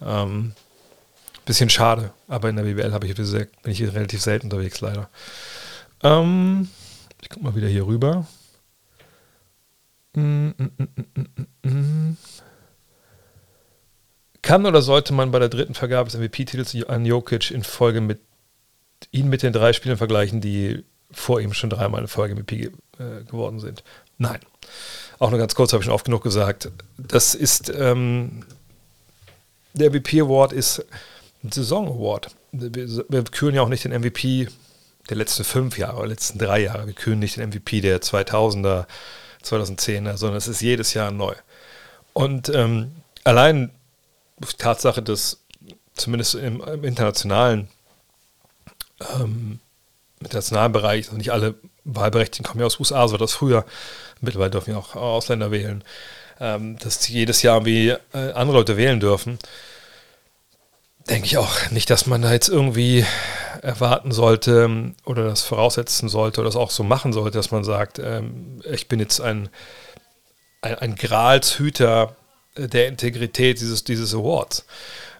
Ähm, bisschen schade, aber in der BBL habe ich bin ich relativ selten unterwegs, leider. Ähm, ich gucke mal wieder hier rüber. Mm, mm, mm, kann oder sollte man bei der dritten Vergabe des MVP-Titels an Jokic in Folge mit ihn mit den drei Spielen vergleichen, die vor ihm schon dreimal in Folge MVP äh, geworden sind? Nein. Auch nur ganz kurz, habe ich schon oft genug gesagt. Das ist ähm, der MVP Award ist ein Saison Award. Wir, wir küren ja auch nicht den MVP der letzten fünf Jahre, der letzten drei Jahre. Wir küren nicht den MVP der 2000er, 2010er, sondern es ist jedes Jahr neu. Und ähm, allein Tatsache, dass zumindest im, im internationalen, ähm, internationalen Bereich, also nicht alle Wahlberechtigten kommen ja aus USA, so das früher, mittlerweile dürfen ja auch Ausländer wählen, ähm, dass jedes Jahr wie äh, andere Leute wählen dürfen, denke ich auch nicht, dass man da jetzt irgendwie erwarten sollte oder das voraussetzen sollte oder das auch so machen sollte, dass man sagt, ähm, ich bin jetzt ein, ein, ein Gralshüter der Integrität dieses, dieses Awards.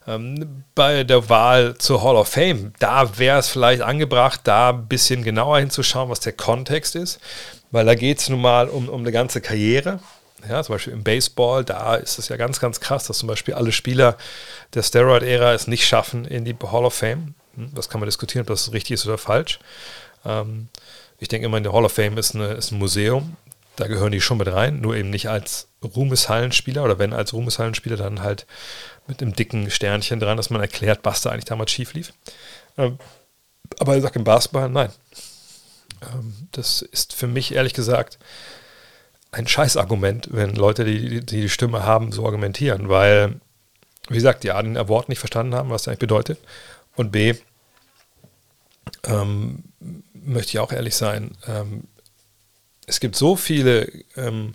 Ähm, bei der Wahl zur Hall of Fame, da wäre es vielleicht angebracht, da ein bisschen genauer hinzuschauen, was der Kontext ist, weil da geht es nun mal um, um eine ganze Karriere. Ja, zum Beispiel im Baseball, da ist es ja ganz, ganz krass, dass zum Beispiel alle Spieler der Steroid-Ära es nicht schaffen in die Hall of Fame. Hm, das kann man diskutieren, ob das richtig ist oder falsch. Ähm, ich denke immer, die Hall of Fame ist, eine, ist ein Museum da gehören die schon mit rein, nur eben nicht als Ruhmeshallenspieler oder wenn als Ruhmeshallenspieler, dann halt mit einem dicken Sternchen dran, dass man erklärt, was da eigentlich damals schief lief. Ähm, aber er sagt im Basketball, nein. Ähm, das ist für mich ehrlich gesagt ein Scheißargument, wenn Leute, die, die die Stimme haben, so argumentieren, weil, wie gesagt, die A, den Award nicht verstanden haben, was das eigentlich bedeutet und B, ähm, möchte ich auch ehrlich sein, ähm, es gibt so viele ähm,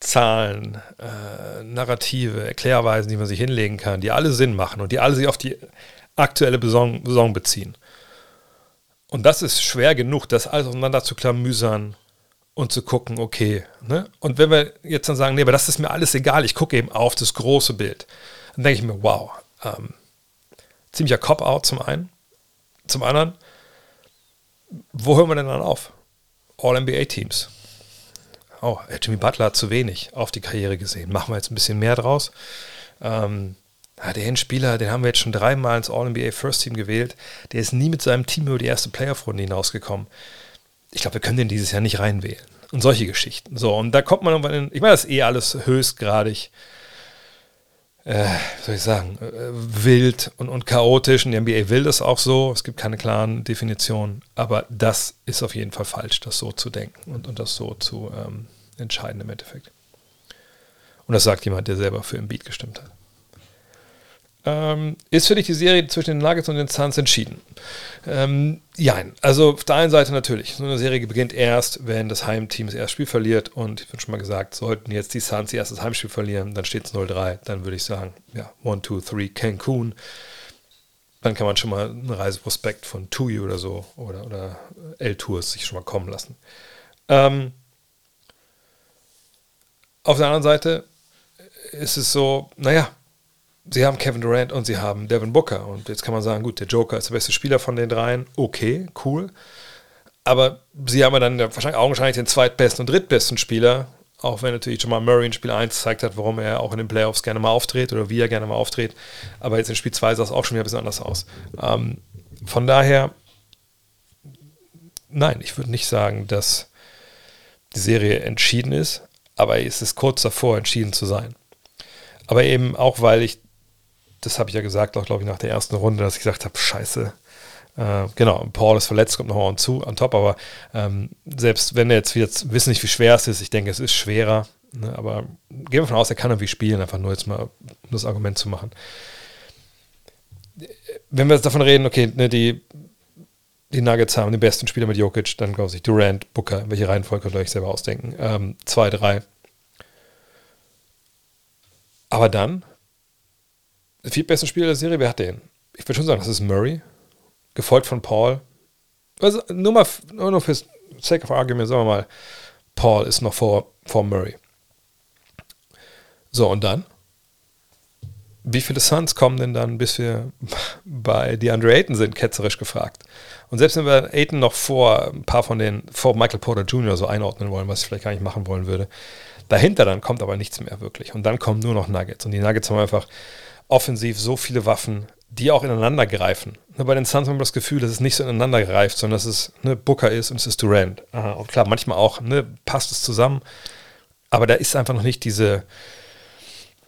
Zahlen, äh, Narrative, Erklärweisen, die man sich hinlegen kann, die alle Sinn machen und die alle sich auf die aktuelle Saison, Saison beziehen. Und das ist schwer genug, das alles auseinander zu klamüsern und zu gucken, okay. Ne? Und wenn wir jetzt dann sagen, nee, aber das ist mir alles egal, ich gucke eben auf das große Bild, dann denke ich mir, wow, ähm, ziemlicher Cop-Out zum einen. Zum anderen, wo hören wir denn dann auf? All-NBA-Teams. Oh, Jimmy Butler hat zu wenig auf die Karriere gesehen. Machen wir jetzt ein bisschen mehr draus. Ähm, den Spieler, den haben wir jetzt schon dreimal ins All-NBA First Team gewählt. Der ist nie mit seinem Team über die erste Playoff-Runde hinausgekommen. Ich glaube, wir können den dieses Jahr nicht reinwählen. Und solche Geschichten. So, und da kommt man irgendwann in, ich meine, das ist eh alles höchstgradig äh, soll ich sagen, äh, wild und, und chaotisch. Und die NBA will das auch so. Es gibt keine klaren Definitionen. Aber das ist auf jeden Fall falsch, das so zu denken und, und das so zu ähm, entscheiden im Endeffekt. Und das sagt jemand, der selber für Embiid gestimmt hat. Ähm, ist für dich die Serie zwischen den Nuggets und den Suns entschieden? Ähm, Nein, also auf der einen Seite natürlich. So eine Serie beginnt erst, wenn das Heimteam das erste Spiel verliert. Und ich habe schon mal gesagt, sollten jetzt die Suns ihr erstes Heimspiel verlieren, dann steht es 0-3. Dann würde ich sagen, ja, 1, 2, 3, Cancun. Dann kann man schon mal einen Reiseprospekt von TUI oder so oder, oder L-Tours sich schon mal kommen lassen. Ähm, auf der anderen Seite ist es so, naja, sie haben Kevin Durant und sie haben Devin Booker. Und jetzt kann man sagen, gut, der Joker ist der beste Spieler von den dreien. Okay, cool. Aber sie haben ja dann wahrscheinlich augenscheinlich den zweitbesten und drittbesten Spieler, auch wenn natürlich Jamal Murray in Spiel 1 gezeigt hat, warum er auch in den Playoffs gerne mal auftritt oder wie er gerne mal auftritt. Aber jetzt in Spiel 2 sah es auch schon wieder ein bisschen anders aus. Ähm, von daher, nein, ich würde nicht sagen, dass die Serie entschieden ist, aber es ist kurz davor, entschieden zu sein. Aber eben auch, weil ich das habe ich ja gesagt, auch glaube ich nach der ersten Runde, dass ich gesagt habe, scheiße. Äh, genau, Paul ist verletzt, kommt nochmal zu, on top, aber ähm, selbst wenn er jetzt wieder, wissen nicht, wie schwer es ist, ich denke, es ist schwerer, ne, aber gehen wir davon aus, er kann irgendwie spielen, einfach nur jetzt mal um das Argument zu machen. wenn wir jetzt davon reden, okay, ne, die, die Nuggets haben den besten Spieler mit Jokic, dann glaube ich Durant, Booker, welche Reihenfolge könnt ihr euch selber ausdenken? Ähm, zwei, drei. Aber dann, der viertbesten Spieler der Serie, wer hat den? Ich würde schon sagen, das ist Murray, gefolgt von Paul. Also nur mal, nur, nur fürs sake of argument, sagen wir mal, Paul ist noch vor, vor Murray. So, und dann? Wie viele Suns kommen denn dann, bis wir bei DeAndre Ayton sind, ketzerisch gefragt? Und selbst wenn wir Ayton noch vor ein paar von den, vor Michael Porter Jr. so einordnen wollen, was ich vielleicht gar nicht machen wollen würde, dahinter dann kommt aber nichts mehr wirklich. Und dann kommen nur noch Nuggets. Und die Nuggets haben einfach offensiv so viele Waffen, die auch ineinander greifen. Bei den Suns haben wir das Gefühl, dass es nicht so ineinander greift, sondern dass es ne, Booker ist und es ist Durant. Und klar, manchmal auch ne, passt es zusammen, aber da ist einfach noch nicht diese,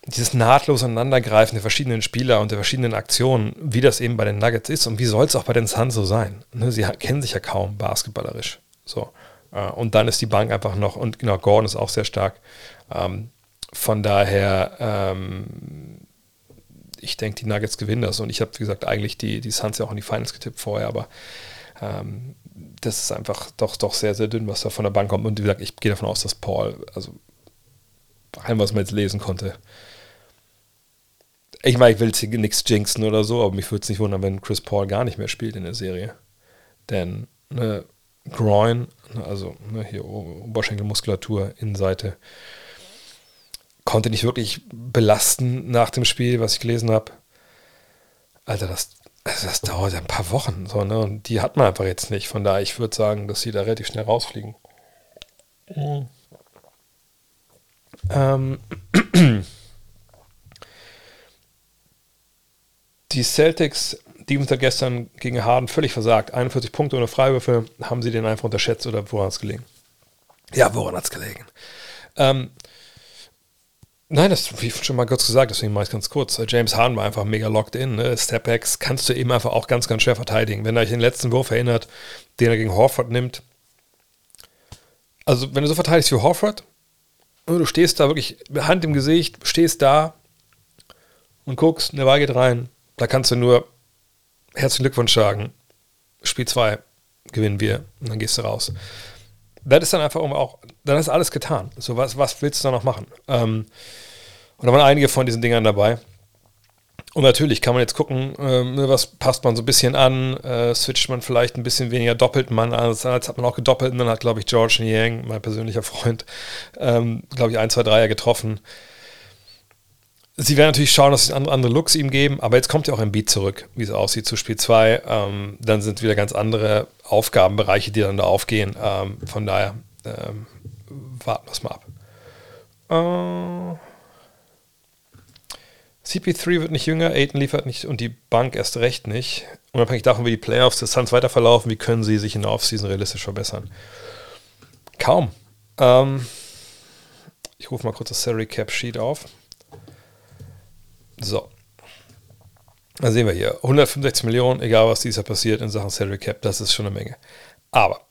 dieses nahtlos Aneinandergreifen der verschiedenen Spieler und der verschiedenen Aktionen, wie das eben bei den Nuggets ist und wie soll es auch bei den Suns so sein. Ne, sie kennen sich ja kaum basketballerisch. So. Äh, und dann ist die Bank einfach noch, und genau, Gordon ist auch sehr stark. Ähm, von daher, ähm, ich denke, die Nuggets gewinnen das. Und ich habe, wie gesagt, eigentlich die, die Suns ja auch in die Finals getippt vorher, aber ähm, das ist einfach doch, doch sehr, sehr dünn, was da von der Bank kommt. Und wie gesagt, ich gehe davon aus, dass Paul, also allem, was man jetzt lesen konnte, ich meine, ich will jetzt hier nichts jinxen oder so, aber mich würde es nicht wundern, wenn Chris Paul gar nicht mehr spielt in der Serie. Denn ne, Groin, ne, also ne, hier Oberschenkelmuskulatur, Innenseite, konnte nicht wirklich belasten nach dem Spiel, was ich gelesen habe. Alter, das, also das dauert ja ein paar Wochen. So, ne? Und die hat man einfach jetzt nicht. Von daher, ich würde sagen, dass sie da relativ schnell rausfliegen. Mhm. Ähm. Die Celtics, die uns da gestern gegen Harden völlig versagt. 41 Punkte ohne Freiwürfe. Haben sie den einfach unterschätzt oder woran hat es gelegen? Ja, woran hat es gelegen? Ähm, Nein, das wie schon mal kurz gesagt, deswegen mache ich es ganz kurz. James Harden war einfach mega locked in. Ne? Stepbacks kannst du eben einfach auch ganz, ganz schwer verteidigen. Wenn er euch den letzten Wurf erinnert, den er gegen Horford nimmt. Also, wenn du so verteidigst wie Horford, du stehst da wirklich Hand im Gesicht, stehst da und guckst, der Ball geht rein. Da kannst du nur herzlichen Glückwunsch sagen. Spiel 2 gewinnen wir und dann gehst du raus das ist dann einfach auch, dann ist alles getan. So, was, was willst du da noch machen? Ähm, und da waren einige von diesen Dingern dabei. Und natürlich kann man jetzt gucken, ne, was passt man so ein bisschen an, äh, switcht man vielleicht ein bisschen weniger doppelt man als, als hat man auch gedoppelt und dann hat, glaube ich, George Niang, mein persönlicher Freund, ähm, glaube ich, ein, zwei, Dreier getroffen. Sie werden natürlich schauen, dass sie andere, Looks ihm geben, aber jetzt kommt ja auch ein Beat zurück, wie es aussieht zu Spiel 2. Ähm, dann sind wieder ganz andere Aufgabenbereiche, die dann da aufgehen. Ähm, von daher ähm, warten wir es mal ab. Äh, CP3 wird nicht jünger, Aiden liefert nicht und die Bank erst recht nicht. Unabhängig davon, wie die Playoffs des Suns weiter verlaufen, wie können sie sich in der Offseason realistisch verbessern? Kaum. Ähm, ich rufe mal kurz das Salary Cap Sheet auf. So. Da sehen wir hier, 165 Millionen, egal was dieses passiert in Sachen Salary Cap, das ist schon eine Menge. Aber,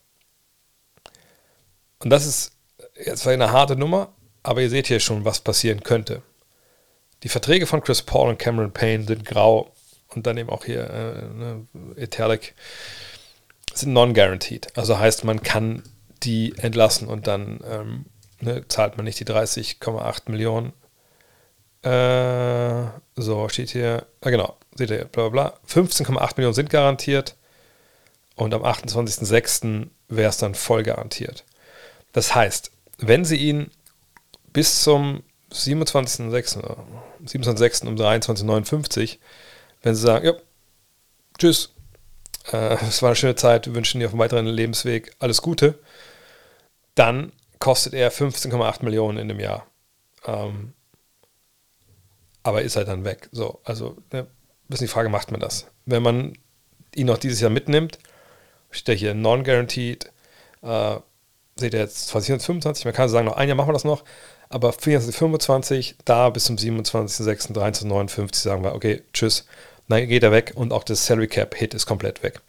und das ist jetzt eine harte Nummer, aber ihr seht hier schon, was passieren könnte. Die Verträge von Chris Paul und Cameron Payne sind grau und dann eben auch hier äh, ne, Italic sind non-guaranteed. Also heißt, man kann die entlassen und dann ähm, ne, zahlt man nicht die 30,8 Millionen äh, so, steht hier, ah genau, seht ihr, bla bla bla. 15,8 Millionen sind garantiert und am 28.06. wäre es dann voll garantiert. Das heißt, wenn sie ihn bis zum 27.06. 27.06. um 23.59 wenn sie sagen, ja, tschüss, äh, es war eine schöne Zeit, wir wünschen dir auf dem weiteren Lebensweg alles Gute, dann kostet er 15,8 Millionen in dem Jahr. Ähm, aber ist halt dann weg. So, also, ne, ist die Frage, macht man das? Wenn man ihn noch dieses Jahr mitnimmt, steht er hier non-guaranteed, äh, seht ihr jetzt 2025, man kann sagen, noch ein Jahr machen wir das noch, aber 24, 25, da bis zum 27.06. 13.59 sagen wir, okay, tschüss, dann geht er weg und auch das Salary Cap Hit ist komplett weg.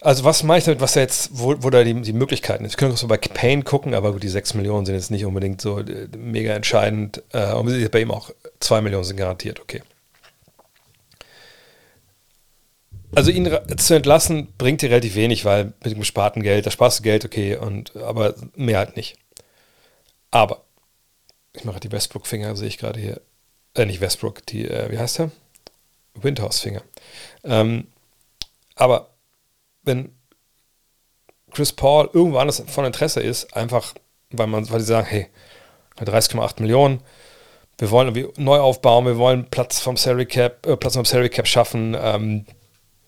Also was mache ich damit, was da jetzt, wo, wo da die, die Möglichkeiten ist? Wir können auch so bei Payne gucken, aber gut, die 6 Millionen sind jetzt nicht unbedingt so äh, mega entscheidend. Äh, und bei ihm auch 2 Millionen sind garantiert, okay. also ihn zu entlassen bringt dir relativ wenig, weil mit dem gesparten Geld, da sparst du Geld, okay, und, aber mehr halt nicht. Aber, ich mache die Westbrook-Finger, sehe ich gerade hier. Äh, nicht Westbrook, die, äh, wie heißt er? Windhouse-Finger. Ähm, aber wenn Chris Paul irgendwo anders von Interesse ist, einfach weil man, weil die sagen, hey, 30,8 Millionen, wir wollen irgendwie neu aufbauen, wir wollen Platz vom Salary Cap, äh, Platz vom Salary Cap schaffen, ähm,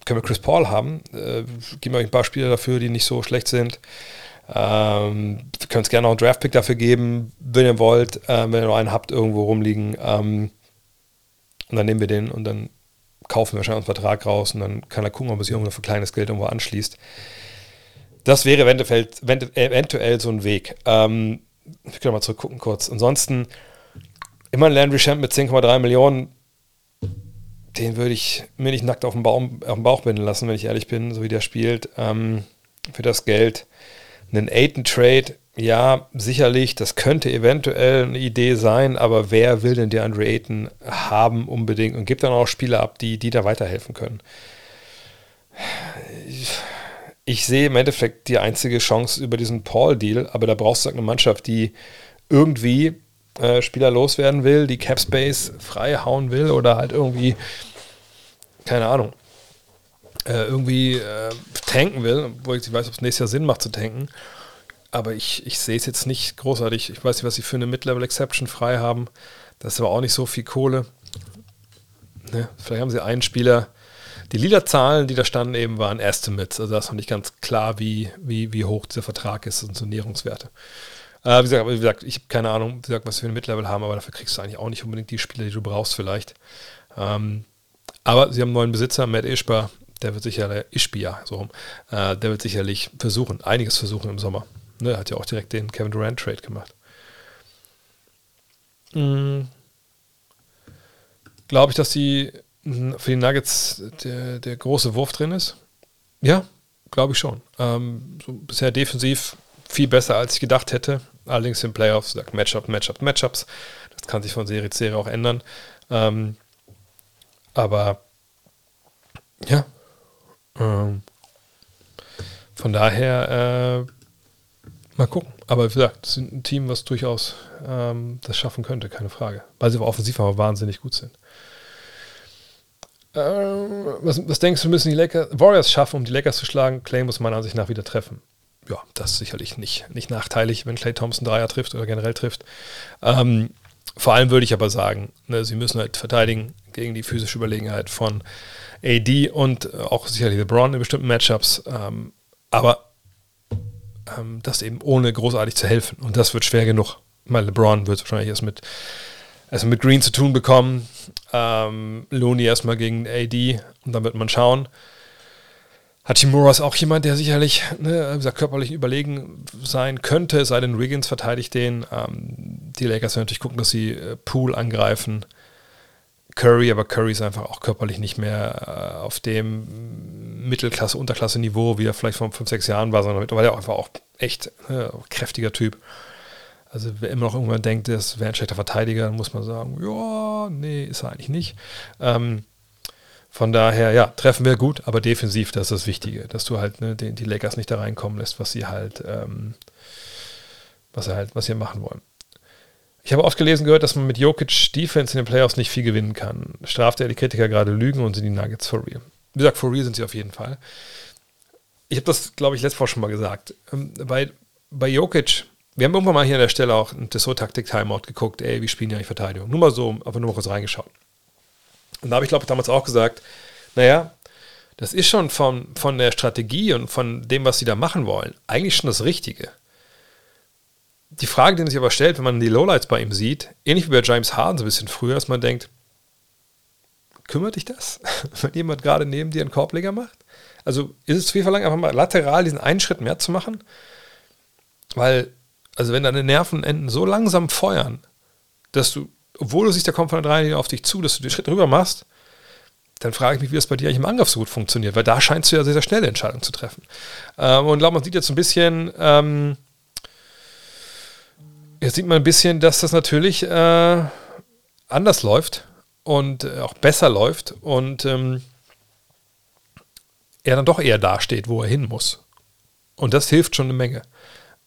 können wir Chris Paul haben. Äh, geben wir euch ein paar Spiele dafür, die nicht so schlecht sind. Ähm, wir können es gerne auch einen Draftpick dafür geben, wenn ihr wollt, äh, wenn ihr noch einen habt, irgendwo rumliegen. Ähm, und dann nehmen wir den und dann kaufen wir wahrscheinlich einen Vertrag raus und dann kann er gucken, ob er sich irgendwo für kleines Geld irgendwo anschließt. Das wäre eventuell, so ein Weg. Ähm, ich kann mal zurückgucken kurz. Ansonsten immer ein Landry Champ mit 10,3 Millionen den würde ich mir nicht nackt auf den, Baum, auf den Bauch binden lassen, wenn ich ehrlich bin, so wie der spielt. Ähm, für das Geld. Einen Aiton-Trade, ja, sicherlich, das könnte eventuell eine Idee sein, aber wer will denn der Andre Ayton haben unbedingt und gibt dann auch Spieler ab, die, die da weiterhelfen können? Ich, ich sehe im Endeffekt die einzige Chance über diesen Paul-Deal, aber da brauchst du halt eine Mannschaft, die irgendwie äh, Spieler loswerden will, die Cap Space frei hauen will oder halt irgendwie, keine Ahnung, äh, irgendwie äh, tanken will, wo ich nicht weiß, ob es nächstes Jahr Sinn macht zu tanken. Aber ich, ich sehe es jetzt nicht großartig. Ich weiß nicht, was sie für eine Mid-Level-Exception frei haben. Das ist aber auch nicht so viel Kohle. Ne? Vielleicht haben sie einen Spieler. Die Lila-Zahlen, die da standen, eben waren Estimates. Also da ist noch nicht ganz klar, wie, wie, wie hoch dieser Vertrag ist und so Nährungswerte. Äh, wie, gesagt, wie gesagt, ich habe keine Ahnung, wie gesagt, was wir für ein Midlevel haben, aber dafür kriegst du eigentlich auch nicht unbedingt die Spieler, die du brauchst vielleicht. Ähm, aber sie haben einen neuen Besitzer, Matt Ischbar, der wird sicherlich, Ishbia, so äh, der wird sicherlich versuchen, einiges versuchen im Sommer. Ne, hat ja auch direkt den Kevin Durant Trade gemacht. Mhm. Glaube ich, dass die für die Nuggets der, der große Wurf drin ist? Ja, glaube ich schon. Ähm, so bisher defensiv viel besser, als ich gedacht hätte. Allerdings in Playoffs, sagt Matchup, Matchup, Matchups. Das kann sich von Serie zu Serie auch ändern. Ähm, aber ja, ähm, von daher äh, mal gucken. Aber wie gesagt, das ist ein Team, was durchaus ähm, das schaffen könnte, keine Frage. Weil sie offensiv aber wahnsinnig gut sind. Ähm, was, was, denkst du, müssen die Lakers, Warriors schaffen, um die Lakers zu schlagen? Clay muss meiner Ansicht nach wieder treffen ja, das ist sicherlich nicht, nicht nachteilig, wenn Clay Thompson Dreier trifft oder generell trifft. Ähm, vor allem würde ich aber sagen, ne, sie müssen halt verteidigen gegen die physische Überlegenheit von AD und auch sicherlich LeBron in bestimmten Matchups. Ähm, aber ähm, das eben ohne großartig zu helfen. Und das wird schwer genug. Weil LeBron wird wahrscheinlich erst mit, erst mit Green zu tun bekommen. Ähm, Looney erstmal gegen AD und dann wird man schauen. Hachimura ist auch jemand, der sicherlich ne, gesagt, körperlich überlegen sein könnte, sei denn, Wiggins verteidigt den. Ähm, die Lakers werden natürlich gucken, dass sie äh, Pool angreifen. Curry, aber Curry ist einfach auch körperlich nicht mehr äh, auf dem Mittelklasse-, Unterklasse-Niveau, wie er vielleicht vor fünf, sechs Jahren war, sondern mittlerweile auch einfach auch echt äh, kräftiger Typ. Also wer immer noch irgendwann denkt, das wäre ein schlechter Verteidiger, dann muss man sagen, ja, nee, ist er eigentlich nicht. Ähm, von daher, ja, treffen wir gut, aber defensiv, das ist das Wichtige, dass du halt ne, die, die Lakers nicht da reinkommen lässt, was sie halt, ähm, was sie halt, was sie machen wollen. Ich habe oft gelesen gehört, dass man mit Jokic Defense in den Playoffs nicht viel gewinnen kann. Straft er die Kritiker gerade Lügen und sind die Nuggets for real? Wie gesagt, for real sind sie auf jeden Fall. Ich habe das, glaube ich, letztes Mal schon mal gesagt. Ähm, bei, bei Jokic, wir haben irgendwann mal hier an der Stelle auch ein Tessot-Taktik-Timeout geguckt, ey, wie spielen die eigentlich Verteidigung? Nur mal so, aber nur mal kurz reingeschaut. Und da habe ich, glaube ich, damals auch gesagt, naja, das ist schon von, von der Strategie und von dem, was sie da machen wollen, eigentlich schon das Richtige. Die Frage, die man sich aber stellt, wenn man die Lowlights bei ihm sieht, ähnlich wie bei James Harden so ein bisschen früher, dass man denkt, kümmert dich das, wenn jemand gerade neben dir einen Korbleger macht? Also ist es zu viel verlangt, einfach mal lateral diesen einen Schritt mehr zu machen? Weil, also wenn deine Nervenenden so langsam feuern, dass du obwohl du siehst, da kommt von der Dreierlinie auf dich zu, dass du den Schritt rüber machst, dann frage ich mich, wie das bei dir eigentlich im Angriff so gut funktioniert, weil da scheinst du ja sehr, sehr schnelle Entscheidungen zu treffen. Ähm, und glaube, man sieht jetzt ein bisschen, ähm, jetzt sieht man ein bisschen, dass das natürlich äh, anders läuft und äh, auch besser läuft und ähm, er dann doch eher dasteht, wo er hin muss. Und das hilft schon eine Menge.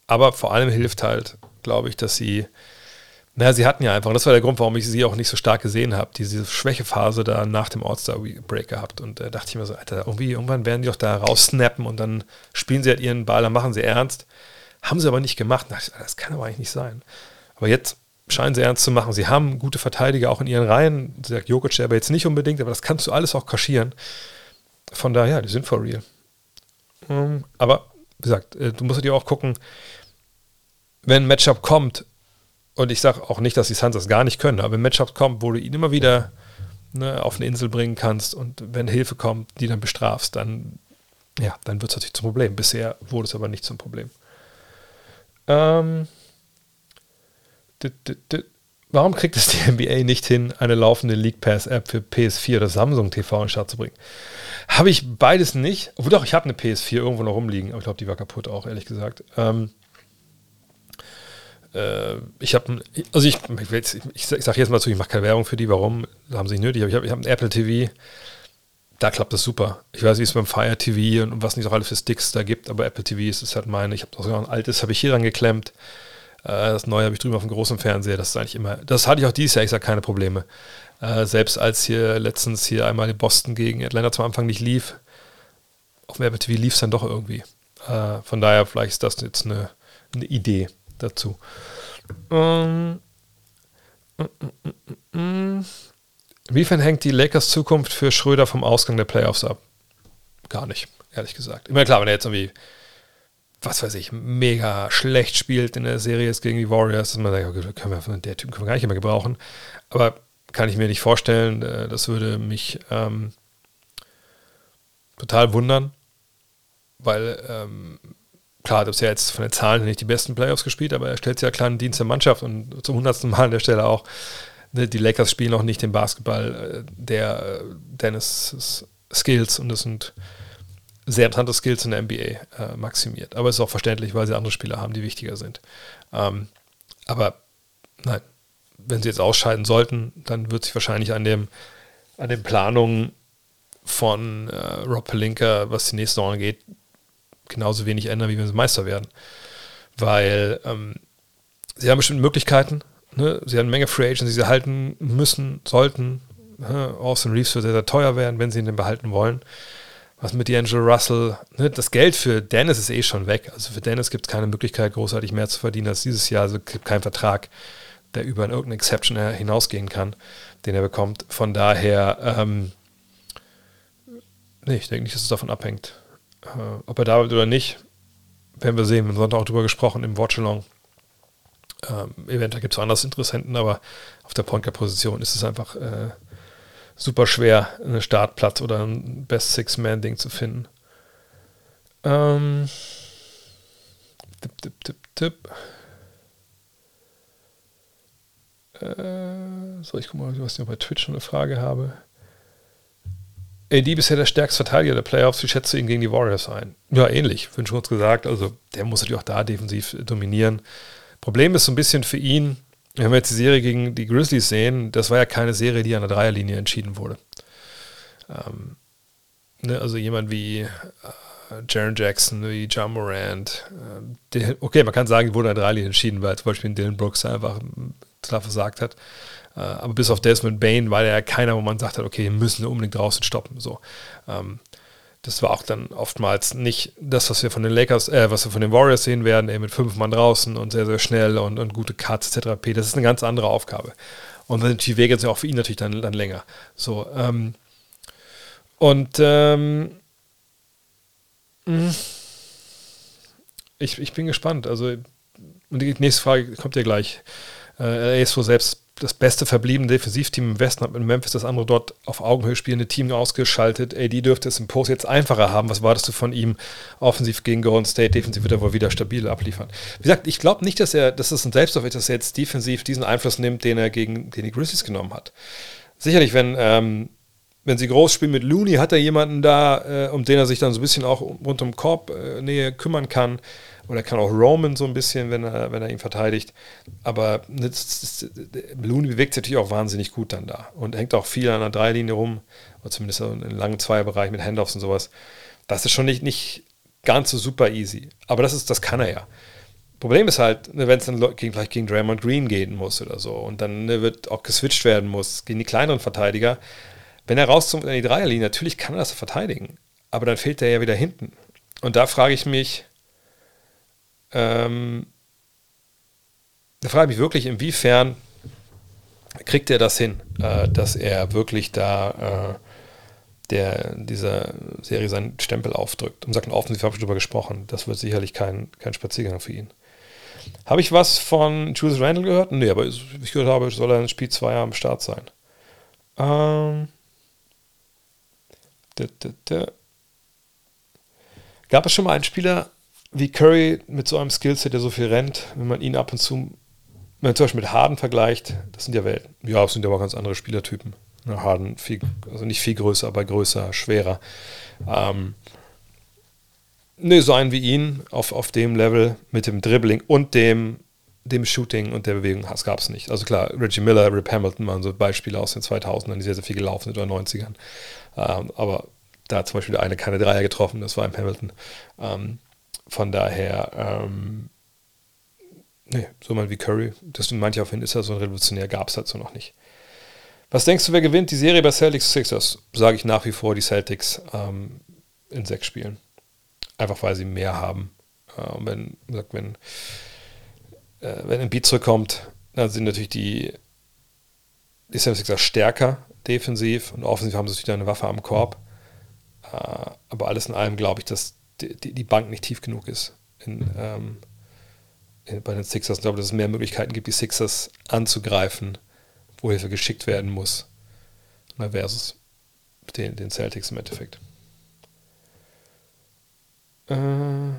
Aber vor allem hilft halt, glaube ich, dass sie, naja, sie hatten ja einfach, und das war der Grund, warum ich sie auch nicht so stark gesehen habe, diese Schwächephase da nach dem All-Star-Break gehabt. Und da äh, dachte ich mir so, Alter, irgendwie, irgendwann werden die doch da raussnappen und dann spielen sie halt ihren Ball, dann machen sie ernst. Haben sie aber nicht gemacht. Das kann aber eigentlich nicht sein. Aber jetzt scheinen sie ernst zu machen. Sie haben gute Verteidiger auch in ihren Reihen. Sagt Jokic aber jetzt nicht unbedingt, aber das kannst du alles auch kaschieren. Von daher, die sind for real. Ähm, aber wie gesagt, äh, du musst dir auch gucken, wenn ein Matchup kommt, und ich sage auch nicht, dass die Suns das gar nicht können, aber wenn ein Matchup kommt, wo du ihn immer wieder ne, auf eine Insel bringen kannst und wenn Hilfe kommt, die dann bestrafst, dann, ja, dann wird es natürlich zum Problem. Bisher wurde es aber nicht zum Problem. Ähm, Warum kriegt es die NBA nicht hin, eine laufende League Pass App für PS4 oder Samsung TV in den Start zu bringen? Habe ich beides nicht. Obwohl doch, ich habe eine PS4 irgendwo noch rumliegen, aber ich glaube, die war kaputt auch, ehrlich gesagt. Ähm, äh, ich habe, also ich, ich, ich sage jetzt mal zu, ich mache keine Werbung für die, warum, haben sie nicht nötig, aber ich habe hab ein Apple TV, da klappt das super. Ich weiß, wie es beim Fire TV und was nicht auch alles für Sticks da gibt, aber Apple TV ist es halt meine. Ich habe sogar ein altes, habe ich hier dran geklemmt. Äh, das neue habe ich drüben auf dem großen Fernseher. Das ist eigentlich immer, das hatte ich auch dieses Jahr, ich sage keine Probleme. Äh, selbst als hier letztens hier einmal in Boston gegen Atlanta zum Anfang nicht lief, auf dem Apple TV lief es dann doch irgendwie. Äh, von daher, vielleicht ist das jetzt eine, eine Idee dazu. Ähm, mm, mm, mm, Inwiefern hängt die Lakers Zukunft für Schröder vom Ausgang der Playoffs ab? Gar nicht, ehrlich gesagt. Immer klar, wenn er jetzt irgendwie was weiß ich, mega schlecht spielt in der Serie ist gegen die Warriors, dass man sagt, okay, können wir, der Typ können wir gar nicht mehr gebrauchen. Aber kann ich mir nicht vorstellen. Äh, das würde mich ähm, total wundern, weil ähm, klar, das ist ja jetzt von den Zahlen nicht die besten Playoffs gespielt, aber er stellt ja klar einen Dienst der Mannschaft und zum hundertsten Mal an der Stelle auch. Ne, die Lakers spielen noch nicht den Basketball äh, der äh, Dennis Skills und das sind sehr interessante Skills in der NBA äh, maximiert. Aber es ist auch verständlich, weil sie andere Spieler haben, die wichtiger sind. Ähm, aber nein, wenn sie jetzt ausscheiden sollten, dann wird sich wahrscheinlich an, dem, an den Planungen von Rob Pelinka, was die nächste Saison angeht, genauso wenig ändern, wie wenn sie Meister werden. Weil ähm, sie haben bestimmte Möglichkeiten. Ne? Sie haben eine Menge Free Agents, die sie halten müssen, sollten. Ne? Austin Reeves wird sehr, sehr teuer werden, wenn sie ihn behalten wollen was mit D'Angelo Russell, ne, das Geld für Dennis ist eh schon weg. Also für Dennis gibt es keine Möglichkeit, großartig mehr zu verdienen als dieses Jahr. Also gibt keinen Vertrag, der über irgendeine Exception hinausgehen kann, den er bekommt. Von daher, ähm, nee, ich denke nicht, dass es davon abhängt. Äh, ob er da wird oder nicht, werden wir sehen. Wir haben Sonntag auch drüber gesprochen im Watchalong. Ähm, eventuell gibt es auch andere Interessenten, aber auf der Point Position ist es einfach äh, super schwer, einen Startplatz oder ein Best Six-Man-Ding zu finden. Ähm, tipp, tipp, tipp, tipp. Äh, so, ich gucke mal, was ich noch bei Twitch schon eine Frage habe. AD bisher der stärkste Verteidiger der Playoffs. Wie schätzt du ihn gegen die Warriors ein? Ja, ähnlich, schon kurz gesagt. Also, der muss natürlich auch da defensiv dominieren. Problem ist so ein bisschen für ihn, wenn wir jetzt die Serie gegen die Grizzlies sehen, das war ja keine Serie, die an der Dreierlinie entschieden wurde. Ähm, ne, also jemand wie äh, Jaron Jackson, wie John Morant, äh, okay, man kann sagen, die wurde an der Dreierlinie entschieden, weil zum Beispiel Dylan Brooks einfach total versagt hat. Äh, aber bis auf Desmond Bain war der ja keiner, wo man sagt hat, okay, wir müssen unbedingt draußen stoppen. So. Ähm, das war auch dann oftmals nicht das, was wir von den Lakers, äh, was wir von den Warriors sehen werden, eben mit fünf Mann draußen und sehr, sehr schnell und, und gute Cuts etc. Das ist eine ganz andere Aufgabe. Und dann die Wege sind auch für ihn natürlich dann, dann länger. So, ähm, und ähm, hm, ich, ich bin gespannt. Also, und die nächste Frage kommt ja gleich. Äh, er ist wohl selbst das beste verbliebene Defensivteam im Westen hat mit Memphis das andere dort auf Augenhöhe spielende Team ausgeschaltet. AD dürfte es im Post jetzt einfacher haben. Was wartest du von ihm offensiv gegen Golden State? Defensiv wird er wohl wieder stabil abliefern. Wie gesagt, ich glaube nicht, dass er, dass es ein Selbstlauf ist, dass er jetzt defensiv diesen Einfluss nimmt, den er gegen den die Grizzlies genommen hat. Sicherlich, wenn, ähm, wenn sie groß spielen mit Looney, hat er jemanden da, äh, um den er sich dann so ein bisschen auch rund um Korb äh, Nähe kümmern kann. Oder kann auch Roman so ein bisschen, wenn er, wenn er ihn verteidigt. Aber Looney bewegt sich natürlich auch wahnsinnig gut dann da und hängt auch viel an der Dreilinie rum, oder zumindest in langen Zweierbereich mit Handoffs und sowas. Das ist schon nicht, nicht ganz so super easy. Aber das ist, das kann er ja. Problem ist halt, ne, wenn es dann gegen, vielleicht gegen Draymond Green gehen muss oder so und dann ne, wird auch geswitcht werden muss gegen die kleineren Verteidiger. Wenn er rauskommt in die Dreierlinie, natürlich kann er das verteidigen, aber dann fehlt er ja wieder hinten. Und da frage ich mich, ähm, da frage ich mich wirklich, inwiefern kriegt er das hin, äh, dass er wirklich da äh, der dieser Serie seinen Stempel aufdrückt. Und sagt, offensiv habe ich darüber gesprochen. Das wird sicherlich kein, kein Spaziergang für ihn. Habe ich was von Julius Randall gehört? Nee, aber ich gehört habe, soll er in Spiel 2 am Start sein. Ähm, da, da, da. Gab es schon mal einen Spieler wie Curry mit so einem Skillset, der so viel rennt, wenn man ihn ab und zu, wenn man zum Beispiel mit Harden vergleicht, das sind ja Welten. Ja, das sind aber ganz andere Spielertypen. Harden viel, also nicht viel größer, aber größer, schwerer. Ähm, ne, so einen wie ihn auf, auf dem Level mit dem Dribbling und dem, dem Shooting und der Bewegung, das gab es nicht. Also klar, Reggie Miller, Rip Hamilton waren so Beispiele aus den 2000ern, die sehr, sehr viel gelaufen sind, oder 90ern. Ähm, aber da hat zum Beispiel der eine keine Dreier getroffen, das war im Hamilton. Ähm, von daher, ähm, nee, so mal wie Curry, das manche auf hin ist ja so ein Revolutionär, gab es halt so noch nicht. Was denkst du, wer gewinnt die Serie bei Celtics Sixers? Sage ich nach wie vor die Celtics ähm, in sechs Spielen. Einfach weil sie mehr haben. Äh, wenn, wenn, äh, wenn ein Beat zurückkommt, dann sind natürlich die, die Sixers stärker defensiv und offensiv haben sie natürlich eine Waffe am Korb. Äh, aber alles in allem glaube ich, dass die, die, Bank nicht tief genug ist in, ähm, in, bei den Sixers. Ich glaube, dass es mehr Möglichkeiten gibt, die Sixers anzugreifen wo Hilfe geschickt werden muss, versus den, den Celtics im Endeffekt. Äh,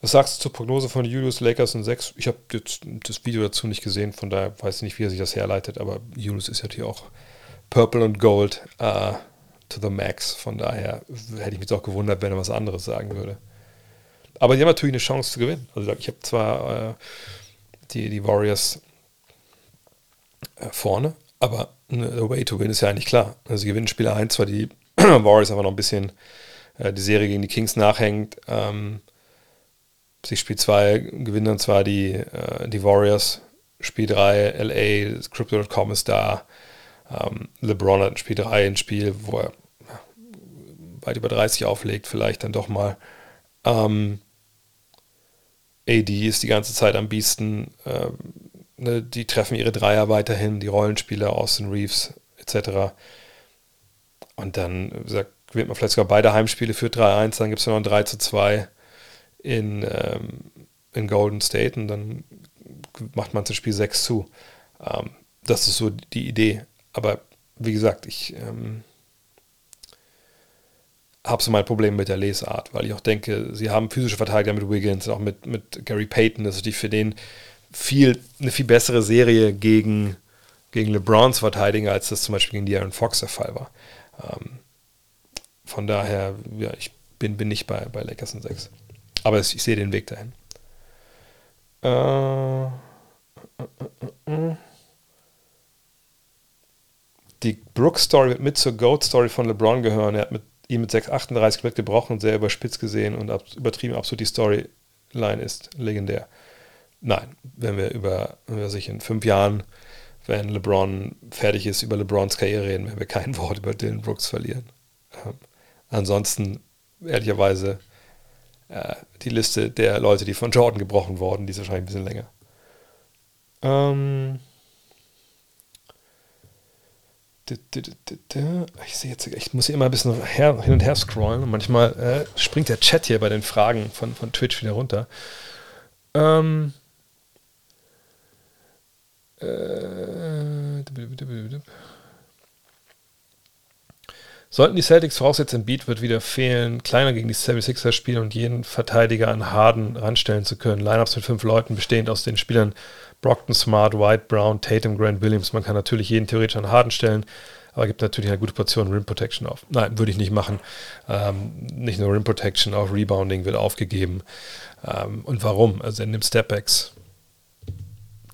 was sagst du zur Prognose von Julius Lakers in 6? Ich habe das Video dazu nicht gesehen, von daher weiß ich nicht, wie er sich das herleitet, aber Julius ist ja hier auch Purple und Gold uh, to the max. Von daher hätte ich mich auch gewundert, wenn er was anderes sagen würde. Aber die haben natürlich eine Chance zu gewinnen. Also ich habe zwar äh, die, die Warriors äh, vorne, aber the way to win ist ja eigentlich klar. Also sie gewinnen Spieler 1, zwar die Warriors aber noch ein bisschen äh, die Serie gegen die Kings nachhängt. Ähm, sie Spiel 2 gewinnen dann zwar die, äh, die Warriors, Spiel 3 LA, Crypto.com ist da. Ähm, LeBron hat in Spiel 3 ein Spiel, wo er weit über 30 auflegt, vielleicht dann doch mal. Ähm, AD ist die ganze Zeit am besten. Ähm, ne, die treffen ihre Dreier weiterhin, die Rollenspieler, Austin Reeves etc. Und dann sagt, gewinnt man vielleicht sogar beide Heimspiele für 3-1, dann gibt es noch ein 3 2 in, ähm, in Golden State und dann macht man das Spiel 6 zu. Ähm, das ist so die Idee. Aber wie gesagt, ich ähm, habe so mein Problem mit der Lesart, weil ich auch denke, sie haben physische Verteidiger mit Wiggins, auch mit, mit Gary Payton, das ist natürlich für den viel, eine viel bessere Serie gegen, gegen LeBrons Verteidiger, als das zum Beispiel gegen die Aaron Fox der Fall war. Ähm, von daher, ja, ich bin, bin nicht bei, bei Lakers in 6. Aber ich, ich sehe den Weg dahin. Äh, äh, äh, die Brooks-Story wird mit zur Goat-Story von LeBron gehören. Er hat mit ihm mit 6,38 wird gebrochen und sehr überspitzt gesehen und ab, übertrieben absolut die Storyline ist legendär. Nein, wenn wir über, wenn wir sich in fünf Jahren, wenn LeBron fertig ist, über LeBrons Karriere reden, werden wir kein Wort über Dylan Brooks verlieren. Ähm, ansonsten, ehrlicherweise, äh, die Liste der Leute, die von Jordan gebrochen wurden, die ist wahrscheinlich ein bisschen länger. Ähm, ich sehe jetzt, ich muss hier immer ein bisschen her, hin und her scrollen und manchmal äh, springt der Chat hier bei den Fragen von, von Twitch wieder runter. Ähm, äh, Sollten die Celtics voraussetzen, Beat wird wieder fehlen, kleiner gegen die 76ers spielen und jeden Verteidiger an Harden ranstellen zu können. Lineups mit fünf Leuten, bestehend aus den Spielern Brockton, Smart, White, Brown, Tatum, Grant Williams. Man kann natürlich jeden theoretisch an Harden stellen, aber gibt natürlich eine gute Portion Rim Protection auf. Nein, würde ich nicht machen. Ähm, nicht nur Rim Protection, auch Rebounding wird aufgegeben. Ähm, und warum? Also er nimmt Stepbacks,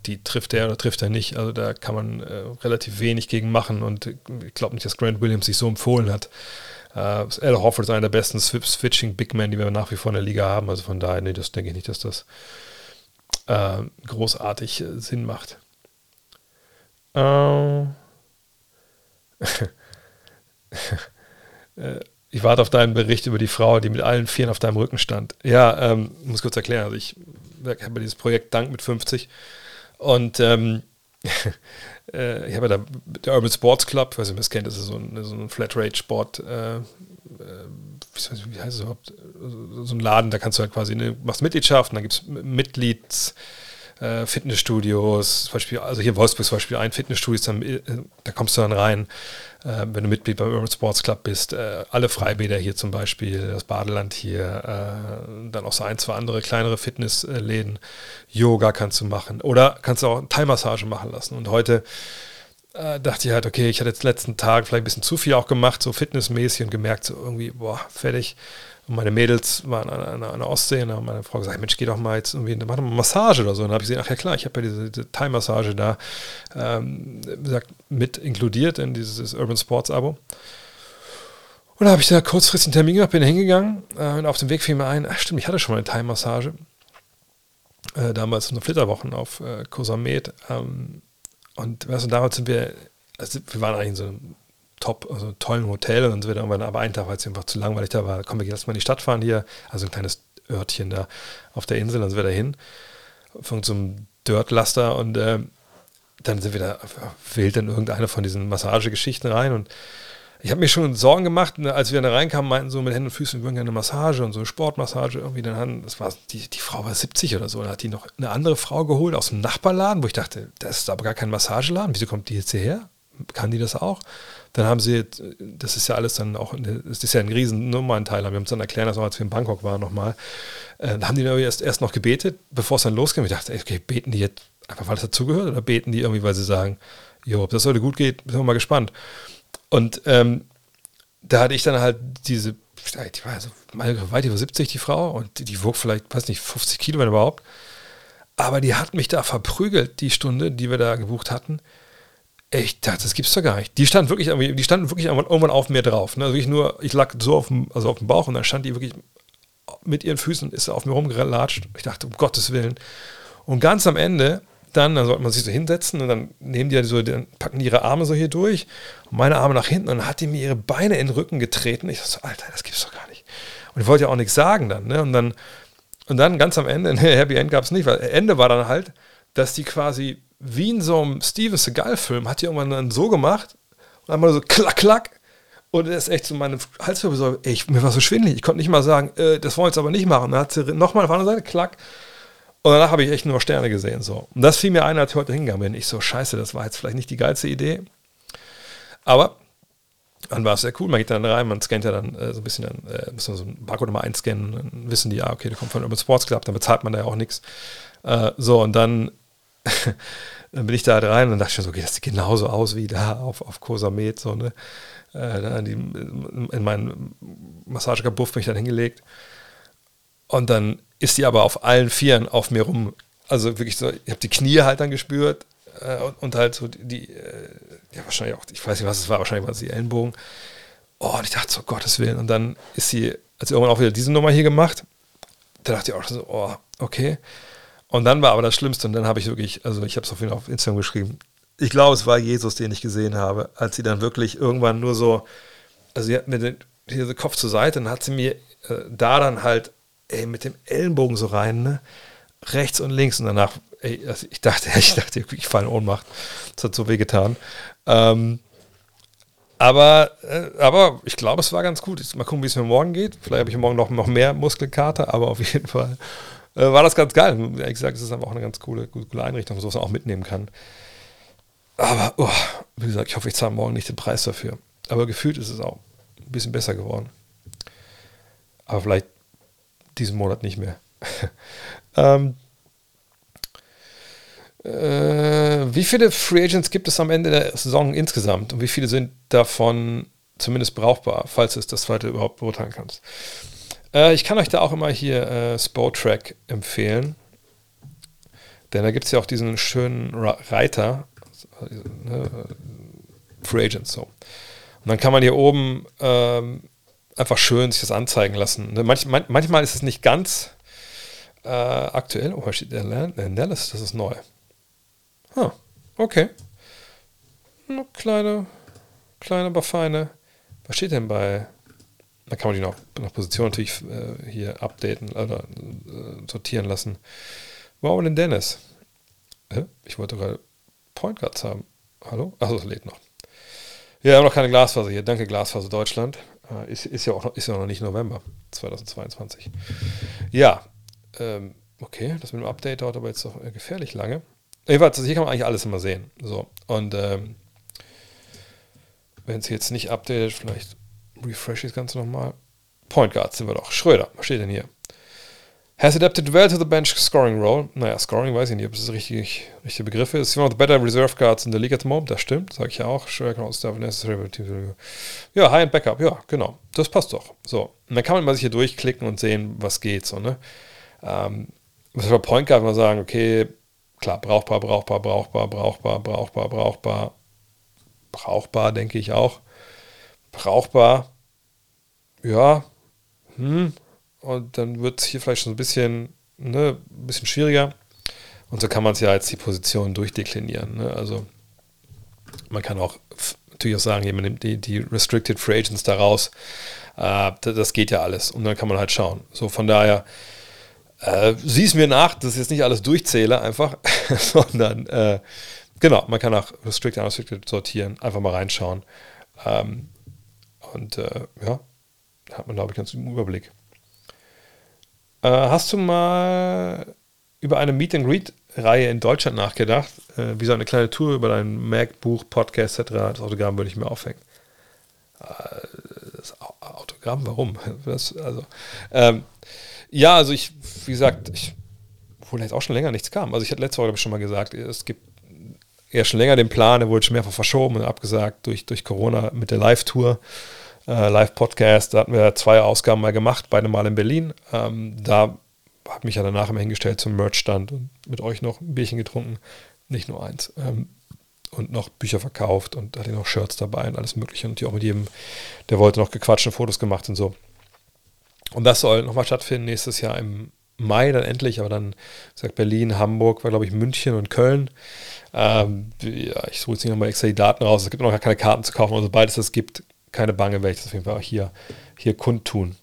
die trifft er oder trifft er nicht. Also da kann man äh, relativ wenig gegen machen und ich glaube nicht, dass Grant Williams sich so empfohlen hat. Äh, Al Hofford ist einer der besten Switching Big Men, die wir nach wie vor in der Liga haben. Also von daher, nee, das denke ich nicht, dass das äh, großartig äh, Sinn macht. Äh, äh, ich warte auf deinen Bericht über die Frau, die mit allen Vieren auf deinem Rücken stand. Ja, ähm, muss kurz erklären. Also ich habe dieses Projekt Dank mit 50 und ähm, äh, ich habe ja da der Urban Sports Club, ob ihr das kennt, das ist so ein, so ein Flatrate-Sport, äh, äh, wie heißt es überhaupt, so ein Laden, da kannst du halt quasi, ne, machst Mitgliedschaft, und dann gibt es Mitglieds, äh, Fitnessstudios, zum Beispiel, also hier in Wolfsburg zum Beispiel ein Fitnessstudio, dann, äh, da kommst du dann rein, äh, wenn du Mitglied beim Urban Sports Club bist. Äh, alle Freibäder hier zum Beispiel, das Badeland hier, äh, dann auch so ein, zwei andere kleinere Fitnessläden. Yoga kannst du machen oder kannst du auch Thai-Massage machen lassen. Und heute äh, dachte ich halt, okay, ich hatte jetzt letzten Tag vielleicht ein bisschen zu viel auch gemacht, so fitnessmäßig und gemerkt, so irgendwie, boah, fertig. Und meine Mädels waren an, an, der Ostsee und meine Frau gesagt, Mensch, geh doch mal jetzt irgendwie, mach doch mal Massage oder so. Und dann habe ich gesehen, ach ja klar, ich habe ja diese, diese Thai-Massage da ähm, gesagt, mit inkludiert in dieses Urban Sports Abo. Und da habe ich da kurzfristig einen Termin gemacht, bin hingegangen äh, und auf dem Weg fiel mir ein, ach stimmt, ich hatte schon mal eine Thai-Massage. Äh, damals in den Flitterwochen auf äh, Kosamet. Ähm, und weißt du, damals sind wir, also wir waren eigentlich in so einem top, also tollen Hotel und dann sind wir dann aber einen Tag, weil es einfach zu langweilig da war, kommen wir jetzt mal in die Stadt fahren hier, also ein kleines Örtchen da auf der Insel, dann sind wir da hin, von so einem Dirtlaster und äh, dann sind wir da wild in irgendeine von diesen Massagegeschichten rein und ich habe mir schon Sorgen gemacht, ne, als wir da reinkamen, meinten so mit Händen und Füßen, wir würden gerne eine Massage und so eine Sportmassage irgendwie. Dann haben, das war, die, die Frau war 70 oder so, dann hat die noch eine andere Frau geholt aus dem Nachbarladen, wo ich dachte, das ist aber gar kein Massageladen, wieso kommt die jetzt hierher? Kann die das auch? Dann haben sie, das ist ja alles dann auch, das ist ja ein riesen Nummernteil, wir haben uns dann erklärt, dass als wir in Bangkok waren nochmal, äh, da haben die dann erst, erst noch gebetet, bevor es dann losging. Ich dachte, okay, beten die jetzt einfach, weil es dazugehört oder beten die irgendwie, weil sie sagen, jo, ob das heute gut geht, sind wir mal gespannt. Und ähm, da hatte ich dann halt diese, die war also weit über 70, die Frau, und die, wog vielleicht, weiß nicht, 50 Kilo, wenn überhaupt. Aber die hat mich da verprügelt, die Stunde, die wir da gebucht hatten. Ich dachte, das gibt's doch gar nicht. Die stand wirklich, die standen wirklich irgendwann auf mir drauf. Ne? Also ich nur, ich lag so auf dem, also auf dem Bauch und dann stand die wirklich mit ihren Füßen, ist auf mir rumgelatscht. Ich dachte, um Gottes Willen. Und ganz am Ende, dann, dann sollte man sich so hinsetzen und dann nehmen die so, dann packen die ihre Arme so hier durch und meine Arme nach hinten und dann hat die mir ihre Beine in den Rücken getreten. Ich so, Alter, das gibt's doch gar nicht. Und ich wollte ja auch nichts sagen dann, ne? Und dann, und dann ganz am Ende, ne, Happy End gab es nicht, weil Ende war dann halt, dass die quasi wie in so einem Steven Seagal-Film, hat die irgendwann dann so gemacht und einmal so klack, klack. Und er ist echt so meine Halswirbel so, ey, mir war so schwindelig. Ich konnte nicht mal sagen, äh, das wollen wir jetzt aber nicht machen. Dann hat sie nochmal auf der anderen Seite, klack. Und danach habe ich echt nur Sterne gesehen. So. Und das fiel mir ein, als ich heute hingegangen bin. Ich so, scheiße, das war jetzt vielleicht nicht die geilste Idee. Aber dann war es sehr cool. Man geht dann rein, man scannt ja dann äh, so ein bisschen, dann äh, muss man so ein Barcode mal einscannen. Dann wissen die, ja, okay, der kommt von Urban Sports Club, dann bezahlt man da ja auch nichts. Äh, so, und dann dann bin ich da halt rein und dachte schon so, okay, das sieht genauso aus wie da auf, auf Kosamet, so, ne? Äh, die, in meinen Massagegabuff bin ich dann hingelegt. Und dann ist die aber auf allen Vieren auf mir rum. Also wirklich so, ich habe die Knie halt dann gespürt äh, und, und, halt so die, äh, ja, wahrscheinlich auch, ich weiß nicht, was es war, wahrscheinlich war es die Ellenbogen. Oh, und ich dachte so, Gottes Willen. Und dann ist sie, als irgendwann auch wieder diese Nummer hier gemacht, da dachte ich auch so, oh, okay. Und dann war aber das Schlimmste, und dann habe ich wirklich, also ich habe es auf jeden Fall auf Instagram geschrieben, ich glaube, es war Jesus, den ich gesehen habe, als sie dann wirklich irgendwann nur so, also sie hat mir den, den Kopf zur Seite, dann hat sie mir äh, da dann halt, ey, mit dem Ellenbogen so rein, ne? rechts und links und danach, ey, also ich dachte, ich dachte, ich falle in Ohnmacht. Das hat so weh getan. Ähm, aber, äh, aber ich glaube, es war ganz gut. Mal gucken, wie es mir morgen geht. Vielleicht habe ich morgen noch, noch mehr Muskelkater, aber auf jeden Fall äh, war das ganz geil. Ehrlich gesagt, es ist einfach auch eine ganz coole, coole Einrichtung, so was man auch mitnehmen kann. Aber, oh, wie gesagt, ich hoffe, ich zahle morgen nicht den Preis dafür. Aber gefühlt ist es auch ein bisschen besser geworden. Aber vielleicht diesen Monat nicht mehr. ähm, äh, wie viele Free Agents gibt es am Ende der Saison insgesamt? Und wie viele sind davon zumindest brauchbar, falls du es das zweite überhaupt beurteilen kannst? Äh, ich kann euch da auch immer hier äh, Spotrack empfehlen. Denn da gibt es ja auch diesen schönen Reiter, ne, Free Agents so. Und dann kann man hier oben ähm, einfach schön sich das anzeigen lassen. Ne, manch, man, manchmal ist es nicht ganz äh, aktuell. Oh, steht der Nellis, das ist neu. Huh, okay. Eine kleine, kleine, aber feine. Was steht denn bei da kann man die noch nach Position natürlich äh, hier updaten oder äh, sortieren lassen. Wow, denn Dennis? Hä? Ich wollte gerade Point Guards haben. Hallo? Achso, es lädt noch. Ja, wir haben noch keine Glasfaser hier. Danke, Glasfaser Deutschland. Äh, ist, ist, ja auch ist ja noch nicht November 2022. Ja, ähm, okay, das mit dem Update dauert aber jetzt doch äh, gefährlich lange. Jedenfalls, hier kann man eigentlich alles immer sehen. So, und ähm, wenn es jetzt nicht updatet, vielleicht refresh das Ganze nochmal. Point Guard sind wir doch. Schröder, was steht denn hier? Has adapted well to the bench scoring role. Naja, Scoring weiß ich nicht, ob das richtig, richtige Begriff ist. One of the better reserve guards in the league at the moment. Das stimmt, sage ich ja auch. Also. Ja, High-End Backup. Ja, genau. Das passt doch. So. Und dann kann man mal sich hier durchklicken und sehen, was geht. So, ne? Ähm, was für Point Guard mal sagen, okay, klar, brauchbar, brauchbar, brauchbar, brauchbar, brauchbar, brauchbar. Brauchbar, denke ich auch. Brauchbar ja, hm, und dann wird es hier vielleicht schon ein bisschen, ne, ein bisschen schwieriger. Und so kann man es ja jetzt die Position durchdeklinieren. Ne? Also man kann auch natürlich auch sagen, man nimmt die, die Restricted Free Agents da raus. Äh, das geht ja alles. Und dann kann man halt schauen. So von daher, äh, sieh es mir nach, dass ich jetzt nicht alles durchzähle einfach, sondern äh, genau, man kann auch Restricted, Unrestricted sortieren, einfach mal reinschauen. Ähm, und äh, ja, hat man, glaube ich, ganz im Überblick. Äh, hast du mal über eine Meet and Greet-Reihe in Deutschland nachgedacht? Äh, wie so eine kleine Tour über dein Mac-Buch, Podcast etc. Das Autogramm würde ich mir aufhängen. Äh, das Autogramm, warum? Das, also, ähm, ja, also ich, wie gesagt, ich, obwohl jetzt auch schon länger nichts kam. Also ich hatte letzte Woche schon mal gesagt, es gibt eher schon länger den Plan, der wurde schon mehrfach verschoben und abgesagt durch, durch Corona mit der Live-Tour äh, Live-Podcast. Da hatten wir zwei Ausgaben mal gemacht, beide mal in Berlin. Ähm, da habe mich ja danach immer hingestellt zum Merch-Stand und mit euch noch ein Bierchen getrunken. Nicht nur eins. Ähm, und noch Bücher verkauft und hatte noch Shirts dabei und alles Mögliche. Und die auch mit jedem, der wollte noch gequatscht und Fotos gemacht und so. Und das soll nochmal stattfinden nächstes Jahr im Mai dann endlich, aber dann sagt Berlin, Hamburg, war glaube ich München und Köln. Ähm, ja, ich suche jetzt nicht nochmal extra die Daten raus. Es gibt noch gar keine Karten zu kaufen. Also sobald es das gibt, keine Bange, werde ich das auf jeden Fall auch hier, hier kundtun.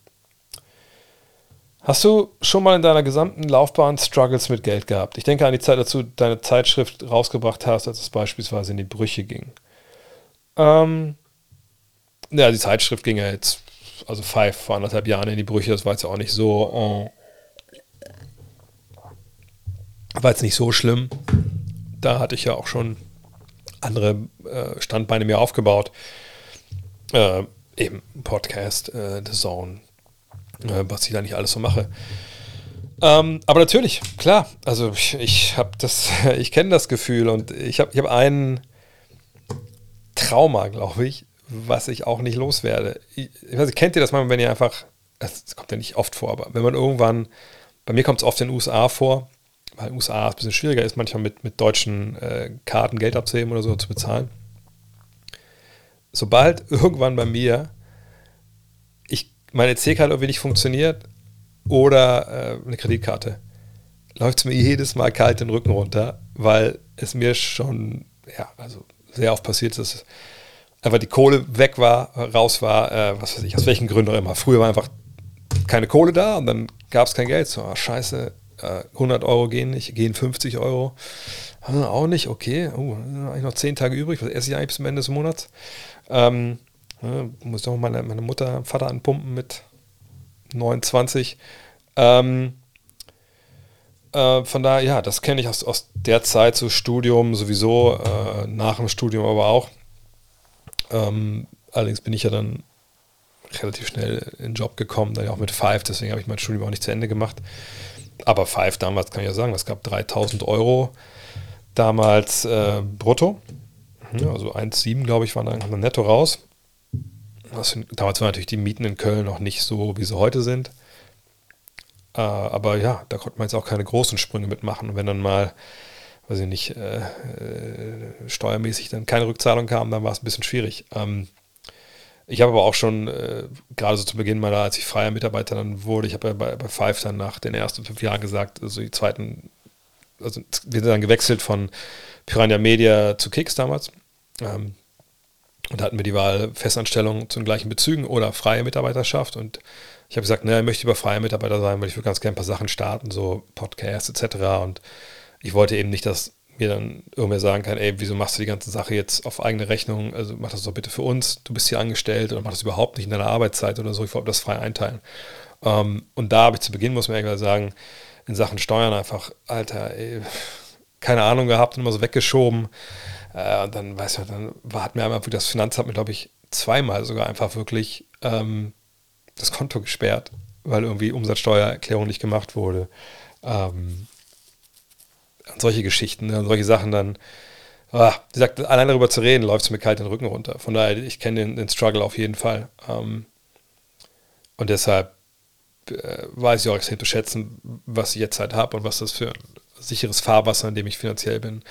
Hast du schon mal in deiner gesamten Laufbahn Struggles mit Geld gehabt? Ich denke an die Zeit, als du deine Zeitschrift rausgebracht hast, als es beispielsweise in die Brüche ging. Ähm, ja, die Zeitschrift ging ja jetzt, also Five vor anderthalb Jahren in die Brüche, das war jetzt auch nicht so, äh, war jetzt nicht so schlimm. Da hatte ich ja auch schon andere äh, Standbeine mir aufgebaut äh, eben Podcast, äh, The Zone, äh, was ich da nicht alles so mache. Ähm, aber natürlich, klar, also ich, ich habe das, ich kenne das Gefühl und ich habe ich hab einen Trauma, glaube ich, was ich auch nicht loswerde. Ich, ich weiß kennt ihr das mal, wenn ihr einfach, das kommt ja nicht oft vor, aber wenn man irgendwann, bei mir kommt es oft in den USA vor, weil in den USA es ein bisschen schwieriger ist, manchmal mit, mit deutschen äh, Karten Geld abzuheben oder so zu bezahlen sobald irgendwann bei mir ich, meine EC-Karte irgendwie nicht funktioniert oder äh, eine Kreditkarte, läuft es mir jedes Mal kalt den Rücken runter, weil es mir schon, ja, also sehr oft passiert ist, dass einfach die Kohle weg war, raus war, äh, was weiß ich, aus welchen Gründen auch immer. Früher war einfach keine Kohle da und dann gab es kein Geld. So, ah, scheiße, äh, 100 Euro gehen nicht, gehen 50 Euro. Ah, auch nicht, okay, oh, eigentlich noch 10 Tage übrig, was esse ich eigentlich bis zum Ende des Monats? Ähm, ja, muss doch meine, meine Mutter, Vater anpumpen mit 29. Ähm, äh, von daher, ja, das kenne ich aus, aus der Zeit, so Studium sowieso, äh, nach dem Studium aber auch. Ähm, allerdings bin ich ja dann relativ schnell in den Job gekommen, dann auch mit Five, deswegen habe ich mein Studium auch nicht zu Ende gemacht. Aber Five damals kann ich ja sagen, das gab 3000 Euro damals äh, brutto. Ja, also 1,7 glaube ich, waren dann netto raus. Das, damals waren natürlich die Mieten in Köln noch nicht so, wie sie heute sind. Äh, aber ja, da konnte man jetzt auch keine großen Sprünge mitmachen. Und wenn dann mal, weiß ich nicht, äh, äh, steuermäßig dann keine Rückzahlung kam, dann war es ein bisschen schwierig. Ähm, ich habe aber auch schon, äh, gerade so zu Beginn meiner, als ich freier Mitarbeiter dann wurde, ich habe ja bei, bei Five dann nach den ersten fünf Jahren gesagt, also die zweiten, also wir sind dann gewechselt von Piranha Media zu Kicks damals. Ähm, und hatten wir die Wahl Festanstellung zu den gleichen Bezügen oder freie Mitarbeiterschaft. Und ich habe gesagt, naja, ich möchte über freie Mitarbeiter sein, weil ich will ganz gerne ein paar Sachen starten, so Podcasts etc. Und ich wollte eben nicht, dass mir dann irgendwer sagen kann, ey, wieso machst du die ganze Sache jetzt auf eigene Rechnung? Also mach das doch bitte für uns. Du bist hier angestellt oder mach das überhaupt nicht in deiner Arbeitszeit oder so. Ich wollte das frei einteilen. Ähm, und da habe ich zu Beginn, muss man ehrlich sagen, in Sachen Steuern einfach, Alter, ey, keine Ahnung gehabt und immer so weggeschoben. Äh, und dann, weißt du, dann hat mir einmal das Finanzamt mir, glaube ich, zweimal sogar einfach wirklich ähm, das Konto gesperrt, weil irgendwie Umsatzsteuererklärung nicht gemacht wurde. Ähm, solche Geschichten, ne, solche Sachen dann. Ah, wie gesagt, allein darüber zu reden, läuft es mir kalt den Rücken runter. Von daher, ich kenne den, den, Struggle auf jeden Fall. Ähm, und deshalb äh, weiß ich auch extrem zu schätzen, was ich jetzt halt habe und was das für ein sicheres Fahrwasser, in dem ich finanziell bin,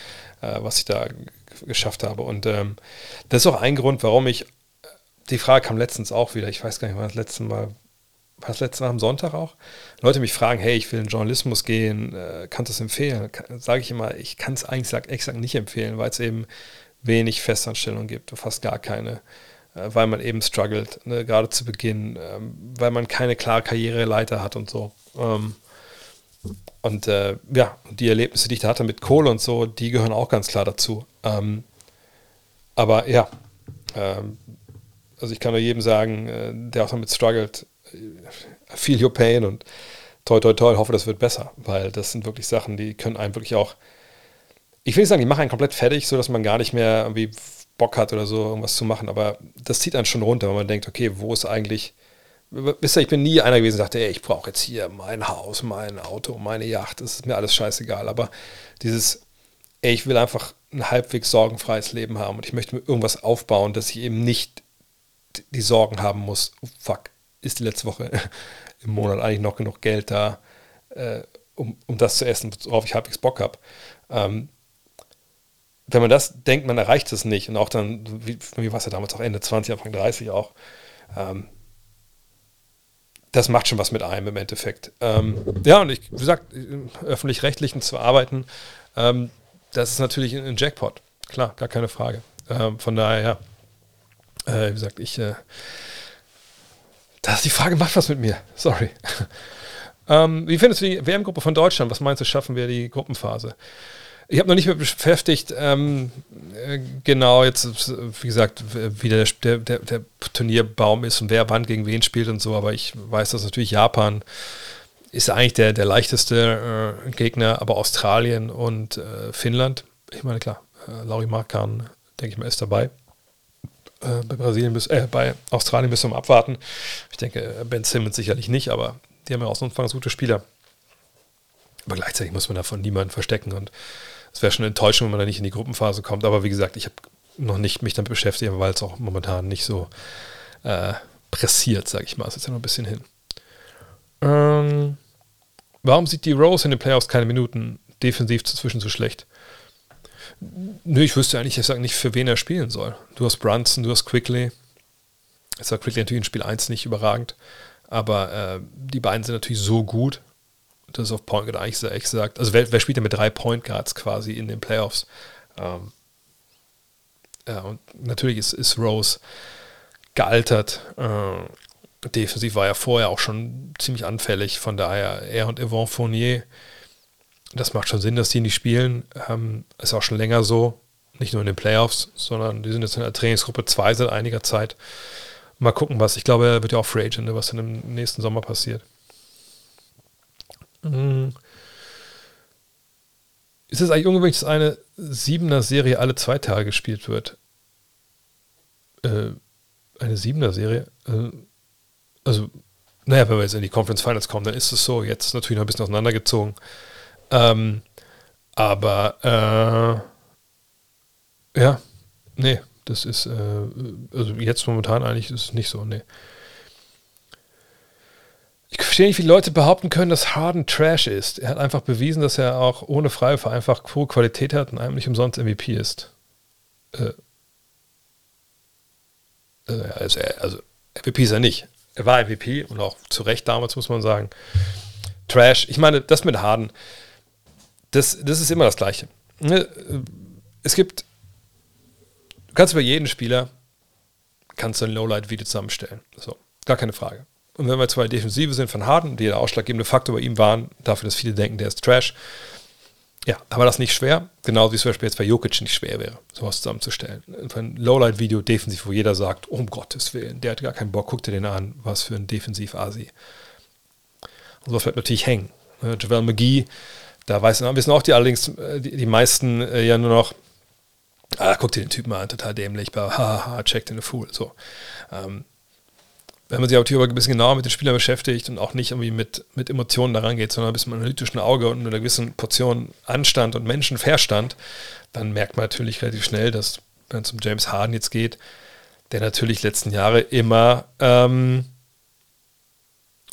äh, was ich da geschafft habe. Und ähm, das ist auch ein Grund, warum ich, die Frage kam letztens auch wieder, ich weiß gar nicht, wann das letzte Mal, war das letzte Mal am Sonntag auch? Leute mich fragen, hey, ich will in Journalismus gehen, äh, kannst du es empfehlen? Sage ich immer, ich kann es eigentlich exakt nicht empfehlen, weil es eben wenig Festanstellungen gibt, fast gar keine äh, weil man eben struggelt, ne, gerade zu Beginn, ähm, weil man keine klare Karriereleiter hat und so. Ähm, und äh, ja, die Erlebnisse, die ich da hatte mit Kohle und so, die gehören auch ganz klar dazu. Ähm, aber ja, ähm, also ich kann nur jedem sagen, äh, der auch damit struggelt, äh, feel your pain und toi toi toi, hoffe, das wird besser, weil das sind wirklich Sachen, die können einen wirklich auch, ich will nicht sagen, die machen einen komplett fertig, sodass man gar nicht mehr irgendwie Bock hat oder so, irgendwas zu machen, aber das zieht einen schon runter, wenn man denkt, okay, wo ist eigentlich wisst ihr, ich bin nie einer gewesen, der sagte, ey, ich brauche jetzt hier mein Haus, mein Auto, meine Yacht, das ist mir alles scheißegal. Aber dieses, ey, ich will einfach ein halbwegs sorgenfreies Leben haben und ich möchte mir irgendwas aufbauen, dass ich eben nicht die Sorgen haben muss, oh, fuck, ist die letzte Woche im Monat eigentlich noch genug Geld da, äh, um, um das zu essen, worauf ich halbwegs Bock habe. Ähm, wenn man das denkt, man erreicht es nicht und auch dann, wie, wie war es ja damals auch Ende 20, Anfang 30 auch, ähm, das macht schon was mit einem im Endeffekt. Ähm, ja, und ich, wie gesagt, öffentlich-rechtlichen zu arbeiten, ähm, das ist natürlich ein, Jackpot. Klar, gar keine Frage. Ähm, von daher, ja, äh, wie gesagt, ich, äh, das ist die Frage, macht was mit mir. Sorry. Ähm, wie findest du die WM-Gruppe von Deutschland? Was meinst du, schaffen wir die Gruppenphase? Ich habe noch nicht mehr beschäftigt, ähm, äh, genau jetzt, wie gesagt, wie der, der, der, Turnierbaum ist und wer wann gegen wen spielt und so, aber ich weiß, dass natürlich Japan ist eigentlich der, der leichteste äh, Gegner, aber Australien und äh, Finnland, ich meine, klar, äh, Lauri Markan, denke ich mal, ist dabei. Äh, bei Brasilien bis, äh, bei Australien müssen wir abwarten. Ich denke, Ben Simmons sicherlich nicht, aber die haben ja auch so ein gute Spieler. Aber gleichzeitig muss man davon niemanden verstecken und es wäre schon eine Enttäuschung, wenn man da nicht in die Gruppenphase kommt. Aber wie gesagt, ich habe noch nicht mich damit beschäftigt, weil es auch momentan nicht so äh, pressiert, sage ich mal. Es ist ja noch ein bisschen hin. Ähm, warum sieht die Rose in den Playoffs keine Minuten defensiv zwischen so schlecht? Nö, ich wüsste eigentlich, ich sage nicht, für wen er spielen soll. Du hast Brunson, du hast Quickly. Jetzt war Quickly natürlich in Spiel 1 nicht überragend, aber äh, die beiden sind natürlich so gut, das ist auf Point Guard eigentlich echt gesagt. Also wer, wer, spielt denn mit drei Point Guards quasi in den Playoffs? Ähm, ja, und natürlich ist, ist Rose gealtert. Äh, defensiv war er vorher auch schon ziemlich anfällig. Von daher, er und Yvonne Fournier, das macht schon Sinn, dass die nicht spielen. Ähm, ist auch schon länger so. Nicht nur in den Playoffs, sondern die sind jetzt in der Trainingsgruppe 2 seit einiger Zeit. Mal gucken, was. Ich glaube, er wird ja auch Free Agent, ne, was dann im nächsten Sommer passiert. Mhm. Ist es eigentlich ungewöhnlich, dass eine Siebener-Serie alle zwei Tage gespielt wird? Äh, eine Siebener-Serie? Äh, also, naja, wenn wir jetzt in die Conference Finals kommen, dann ist es so. Jetzt natürlich noch ein bisschen auseinandergezogen. Ähm, aber, äh, ja, nee, das ist, äh, also jetzt momentan eigentlich ist es nicht so, nee. Ich, verstehe nicht, wie Leute behaupten können, dass Harden Trash ist. Er hat einfach bewiesen, dass er auch ohne Freiwürfe einfach hohe Qualität hat und eigentlich umsonst MVP ist. Äh, also, also MVP ist er nicht. Er war MVP und auch zu Recht damals, muss man sagen. Trash. Ich meine, das mit Harden, das, das ist immer das Gleiche. Ne, es gibt, du kannst über jeden Spieler, kannst du ein Lowlight-Video zusammenstellen. So, gar keine Frage. Und wenn wir zwei Defensive sind von Harden, die der ausschlaggebende Faktor bei ihm waren, dafür, dass viele denken, der ist Trash, ja, war das nicht schwer, genau wie es zum Beispiel jetzt bei Jokic nicht schwer wäre, sowas zusammenzustellen. Ein Lowlight-Video defensiv, wo jeder sagt, um Gottes Willen, der hat gar keinen Bock, guck dir den an, was für ein Defensiv-Asi. Und sowas bleibt natürlich hängen. Javel McGee, da weiß, wissen auch die allerdings, äh, die, die meisten äh, ja nur noch, ah, guck dir den Typen an, total dämlich, haha, check den Fool, so. Ähm, wenn man sich auch ein bisschen genauer mit den Spielern beschäftigt und auch nicht irgendwie mit, mit Emotionen daran geht, sondern ein bisschen mit einem analytischen Auge und mit einer gewissen Portion Anstand und Menschenverstand, dann merkt man natürlich relativ schnell, dass, wenn es um James Harden jetzt geht, der natürlich letzten Jahre immer, ähm,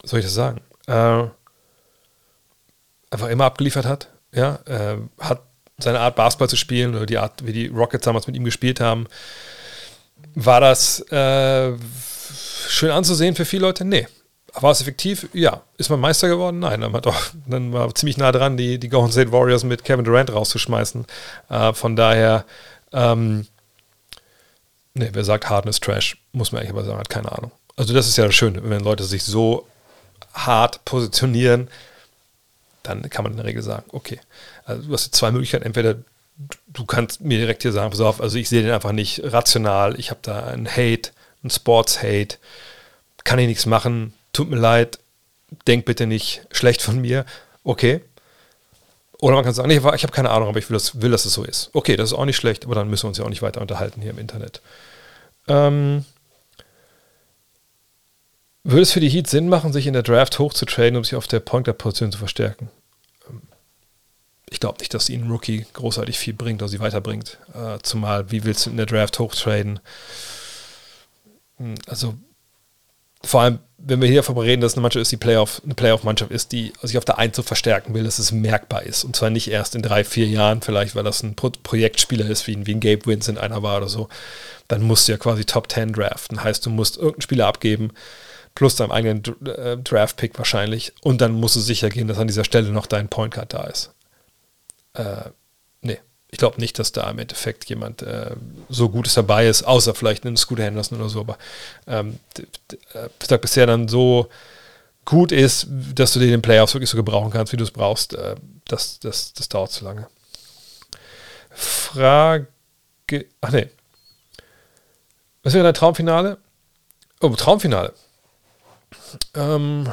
soll ich das sagen, äh, einfach immer abgeliefert hat, ja, äh, hat seine Art Basketball zu spielen oder die Art, wie die Rockets damals mit ihm gespielt haben, war das äh, schön anzusehen für viele Leute? Nee. War es effektiv? Ja. Ist man Meister geworden? Nein. Dann, doch, dann war ziemlich nah dran, die, die Golden State Warriors mit Kevin Durant rauszuschmeißen. Äh, von daher, ähm, nee, wer sagt, Harden ist Trash, muss man eigentlich aber sagen, hat keine Ahnung. Also das ist ja schön, wenn Leute sich so hart positionieren, dann kann man in der Regel sagen, okay, also du hast zwei Möglichkeiten. Entweder du kannst mir direkt hier sagen, pass auf, also ich sehe den einfach nicht rational, ich habe da einen Hate, einen Sports-Hate, kann ich nichts machen, tut mir leid, denk bitte nicht schlecht von mir, okay. Oder man kann sagen, ich habe keine Ahnung, aber ich will, das, will, dass es so ist. Okay, das ist auch nicht schlecht, aber dann müssen wir uns ja auch nicht weiter unterhalten hier im Internet. Ähm, würde es für die Heat Sinn machen, sich in der Draft hochzutraden, um sich auf der Pointer-Position zu verstärken? Ähm, ich glaube nicht, dass ihnen Rookie großartig viel bringt oder sie weiterbringt. Äh, zumal, wie willst du in der Draft hochtraden? Hm, also vor allem, wenn wir hier davon reden, dass eine Mannschaft ist, die Playoff, eine Playoff-Mannschaft ist, die sich auf der 1 so verstärken will, dass es merkbar ist. Und zwar nicht erst in drei, vier Jahren, vielleicht, weil das ein Pro Projektspieler ist, wie, wie ein Gabe Vincent einer war oder so. Dann musst du ja quasi Top 10 draften. Heißt, du musst irgendeinen Spieler abgeben, plus deinem eigenen äh, Draft-Pick wahrscheinlich. Und dann musst du sicher gehen, dass an dieser Stelle noch dein Point Guard da ist. Äh, ich glaube nicht, dass da im Endeffekt jemand äh, so Gutes dabei ist, außer vielleicht einen Scooter Henderson oder so, aber ähm, äh, bisher dann so gut ist, dass du den in Playoffs wirklich so gebrauchen kannst, wie du es brauchst, äh, das, das, das dauert zu lange. Frage. Ach nee. Was wäre dein Traumfinale? Oh, Traumfinale. Ähm.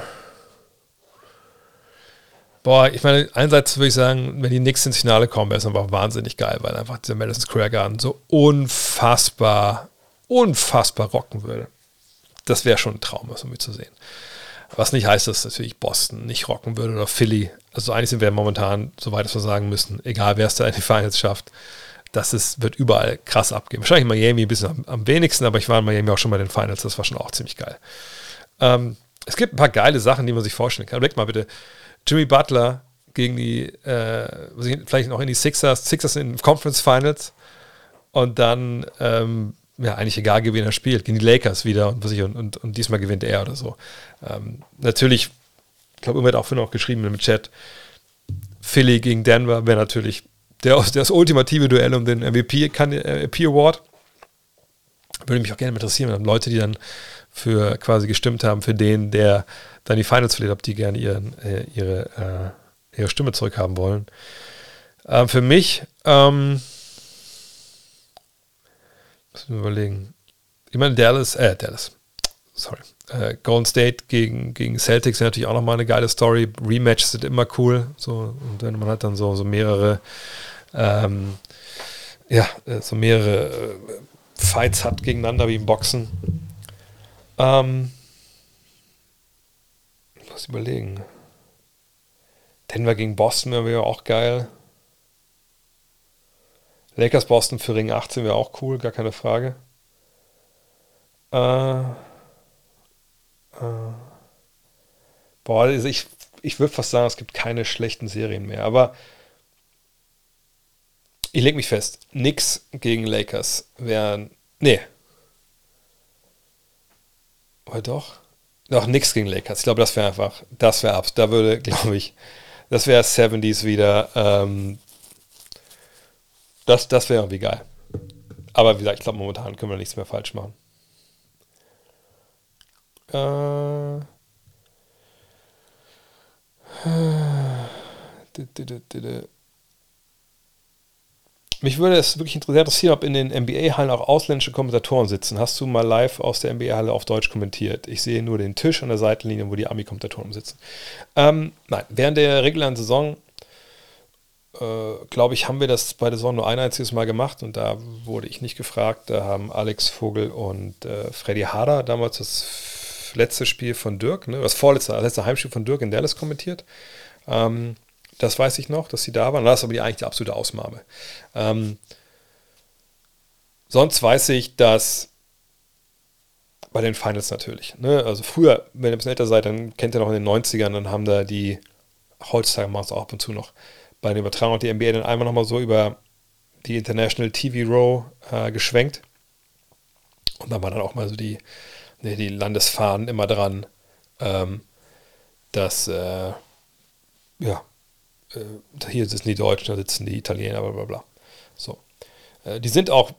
Boah, ich meine, einerseits würde ich sagen, wenn die Knicks ins Finale kommen, wäre es einfach wahnsinnig geil, weil einfach dieser Madison Square Garden so unfassbar, unfassbar rocken würde. Das wäre schon ein Traum, was irgendwie zu sehen. Was nicht heißt, dass natürlich Boston nicht rocken würde oder Philly. Also eigentlich sind wir momentan, soweit wir sagen müssen, egal wer es da in die Finals schafft, das ist, wird überall krass abgehen. Wahrscheinlich Miami ein bisschen am, am, wenigsten, aber ich war in Miami auch schon bei den Finals, das war schon auch ziemlich geil. Ähm, es gibt ein paar geile Sachen, die man sich vorstellen kann. Überlegt mal bitte, Jimmy Butler gegen die, äh, vielleicht noch in die Sixers, Sixers in Conference Finals und dann, ähm, ja, eigentlich egal, wen er spielt, gegen die Lakers wieder und, und, und, und diesmal gewinnt er oder so. Ähm, natürlich, ich glaube, irgendwer hat auch vorhin auch geschrieben im Chat, Philly gegen Denver wäre natürlich der, das ultimative Duell um den MVP, MVP Award. Würde mich auch gerne interessieren, Leute, die dann für quasi gestimmt haben, für den, der dann die Finals verliert, ob die gerne ihren, äh, ihre, äh, ihre Stimme zurückhaben wollen. Ähm, für mich, ähm, müssen wir überlegen. Ich meine, Dallas, äh, Dallas, sorry. Äh, Golden State gegen, gegen Celtics wäre natürlich auch nochmal eine geile Story. Rematches sind immer cool. So, und wenn man hat dann so, so mehrere, ähm, ja, äh, so mehrere äh, Fights hat gegeneinander wie im Boxen. Ähm, muss überlegen. Denver gegen Boston wäre auch geil. Lakers Boston für Ring 18 wäre auch cool, gar keine Frage. Äh, äh, Boah, also ich, ich würde fast sagen, es gibt keine schlechten Serien mehr. Aber ich lege mich fest, nix gegen Lakers wären. Nee. Oder doch? Doch, nix gegen Lakers. Ich glaube, das wäre einfach, das wäre ab. Da würde, glaube ich, das wäre 70s wieder. Ähm, das das wäre irgendwie geil. Aber wie gesagt, ich glaube, momentan können wir nichts mehr falsch machen. Äh. Mich würde es wirklich interessieren, ob in den NBA-Hallen auch ausländische Kommentatoren sitzen. Hast du mal live aus der NBA-Halle auf Deutsch kommentiert? Ich sehe nur den Tisch an der Seitenlinie, wo die Ami-Kommentatoren sitzen. Ähm, nein, während der regulären Saison, äh, glaube ich, haben wir das bei der Saison nur ein einziges Mal gemacht und da wurde ich nicht gefragt. Da haben Alex Vogel und äh, Freddy Harder damals das letzte Spiel von Dirk, ne, das vorletzte, das letzte Heimspiel von Dirk in Dallas kommentiert. Ähm, das weiß ich noch, dass sie da waren. Das ist aber die, eigentlich die absolute Ausnahme. Ähm, sonst weiß ich, dass bei den Finals natürlich. Ne? Also früher, wenn ihr ein bisschen älter seid, dann kennt ihr noch in den 90ern, dann haben da die, heutzutage machen es auch ab und zu noch, bei den Übertragungen die NBA dann einmal nochmal so über die International TV Row äh, geschwenkt. Und dann war dann auch mal so die, ne, die Landesfahnen immer dran, ähm, dass, äh, ja, äh, hier sitzen die Deutschen, da sitzen die Italiener, bla bla bla. So. Äh, die sind auch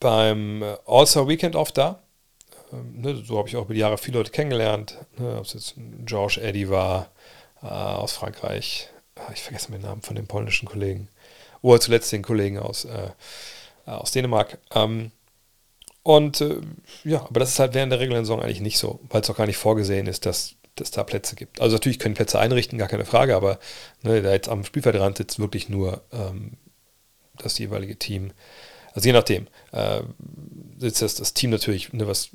beim äh, All-Star Weekend oft da. Ähm, ne, so habe ich auch über die Jahre viele Leute kennengelernt. Ne, ob es jetzt George Eddy war äh, aus Frankreich. Ah, ich vergesse den Namen von dem polnischen Kollegen. Oder zuletzt den Kollegen aus, äh, äh, aus Dänemark. Ähm, und ja, aber das ist halt während der regulären Saison eigentlich nicht so, weil es auch gar nicht vorgesehen ist, dass dass da Plätze gibt. Also natürlich können Plätze einrichten, gar keine Frage, aber ne, da jetzt am Spielfeldrand sitzt wirklich nur ähm, das jeweilige Team. Also je nachdem äh, sitzt das, das Team natürlich, ne, was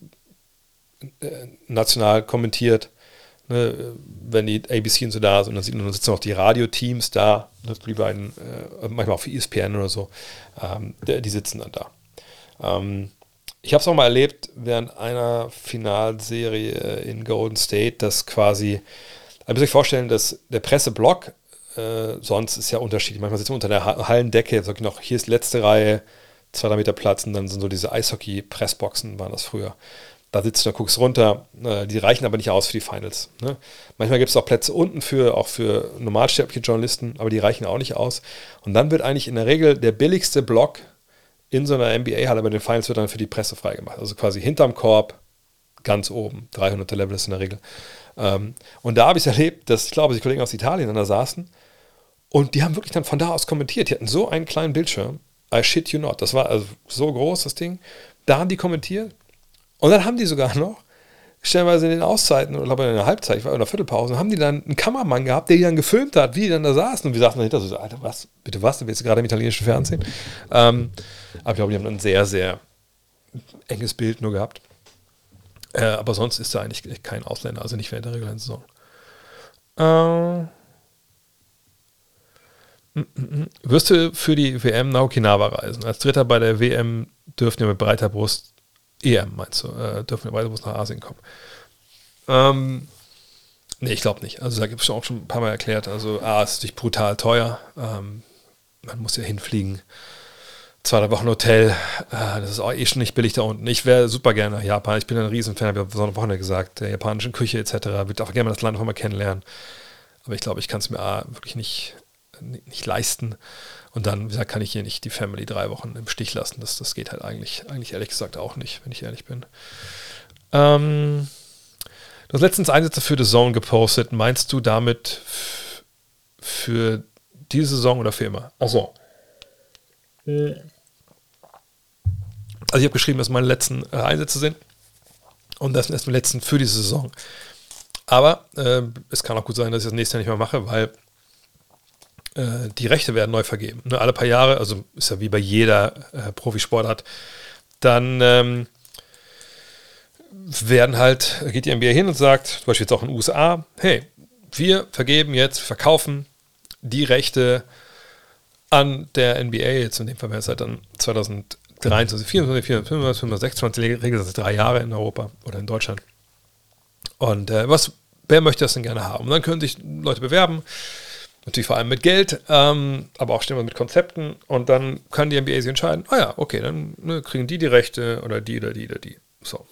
äh, national kommentiert, ne, wenn die ABC und so da sind, dann, sieht, dann sitzen auch die Radioteams da, ne, die beiden, äh, manchmal auch für ESPN oder so, ähm, die, sitzen dann da. Ähm, ich habe es auch mal erlebt während einer Finalserie in Golden State, dass quasi, ihr müsst euch vorstellen, dass der Presseblock, äh, sonst ist ja unterschiedlich. Manchmal sitzt man unter der Hallendecke, sag ich noch, hier ist letzte Reihe, zwei, Meter Platz und dann sind so diese Eishockey-Pressboxen, waren das früher. Da sitzt du, da guckst runter, äh, die reichen aber nicht aus für die Finals. Ne? Manchmal gibt es auch Plätze unten für, auch für normalsterbliche Journalisten, aber die reichen auch nicht aus. Und dann wird eigentlich in der Regel der billigste Block in so einer NBA-Halle bei den Finals wird dann für die Presse freigemacht. Also quasi hinterm Korb, ganz oben. 300. Level ist in der Regel. Ähm, und da habe ich es erlebt, dass ich glaube, die Kollegen aus Italien dann da saßen und die haben wirklich dann von da aus kommentiert. Die hatten so einen kleinen Bildschirm. I shit you not. Das war also so groß, das Ding. Da haben die kommentiert. Und dann haben die sogar noch stellenweise in den Auszeiten oder glaube in der Halbzeit oder Viertelpause, haben die dann einen Kameramann gehabt, der die dann gefilmt hat, wie die dann da saßen. Und wir sagten dahinter so, Alter, was, bitte was, du bist gerade im italienischen Fernsehen. Ähm, aber ich glaube, die haben ein sehr, sehr enges Bild nur gehabt. Äh, aber sonst ist da eigentlich kein Ausländer, also nicht während der regulären Saison. Äh, wirst du für die WM nach Okinawa reisen? Als Dritter bei der WM dürfen wir mit breiter Brust EM meinst du, äh, dürfen wir weiter nach Asien kommen. Ähm, nee, ich glaube nicht. Also da gibt es auch schon ein paar Mal erklärt. Also A, ist natürlich brutal teuer. Ähm, man muss ja hinfliegen. Zwei, Wochen Hotel. Äh, das ist auch eh schon nicht billig da unten. Ich wäre super gerne nach Japan. Ich bin ein Riesenfan, habe ich so eine Woche gesagt, der japanischen Küche etc. Würde auch gerne das Land nochmal kennenlernen. Aber ich glaube, ich kann es mir A, wirklich nicht, nicht leisten. Und dann, wie gesagt, kann ich hier nicht die Family drei Wochen im Stich lassen. Das, das geht halt eigentlich, eigentlich ehrlich gesagt auch nicht, wenn ich ehrlich bin. Ähm, du hast letztens Einsätze für The Zone gepostet. Meinst du damit für diese Saison oder für immer? Achso. Also ich habe geschrieben, dass meine letzten äh, Einsätze sind. Und das sind erst die letzten für diese Saison. Aber äh, es kann auch gut sein, dass ich das nächste Jahr nicht mehr mache, weil äh, die Rechte werden neu vergeben. Ne, alle paar Jahre, also ist ja wie bei jeder äh, Profisportart, dann ähm, werden halt, geht die NBA hin und sagt, zum Beispiel jetzt auch in den USA, hey, wir vergeben jetzt, verkaufen die Rechte an der NBA, jetzt in dem Fall wäre es halt dann 2023, 24, 24, 25, 26, regelt das drei Jahre in Europa oder in Deutschland. Und äh, was wer möchte das denn gerne haben? Und dann können sich Leute bewerben, natürlich vor allem mit Geld, ähm, aber auch ständig mit Konzepten und dann kann die NBA sich entscheiden, ah ja, okay, dann ne, kriegen die die Rechte oder die oder die oder die. So.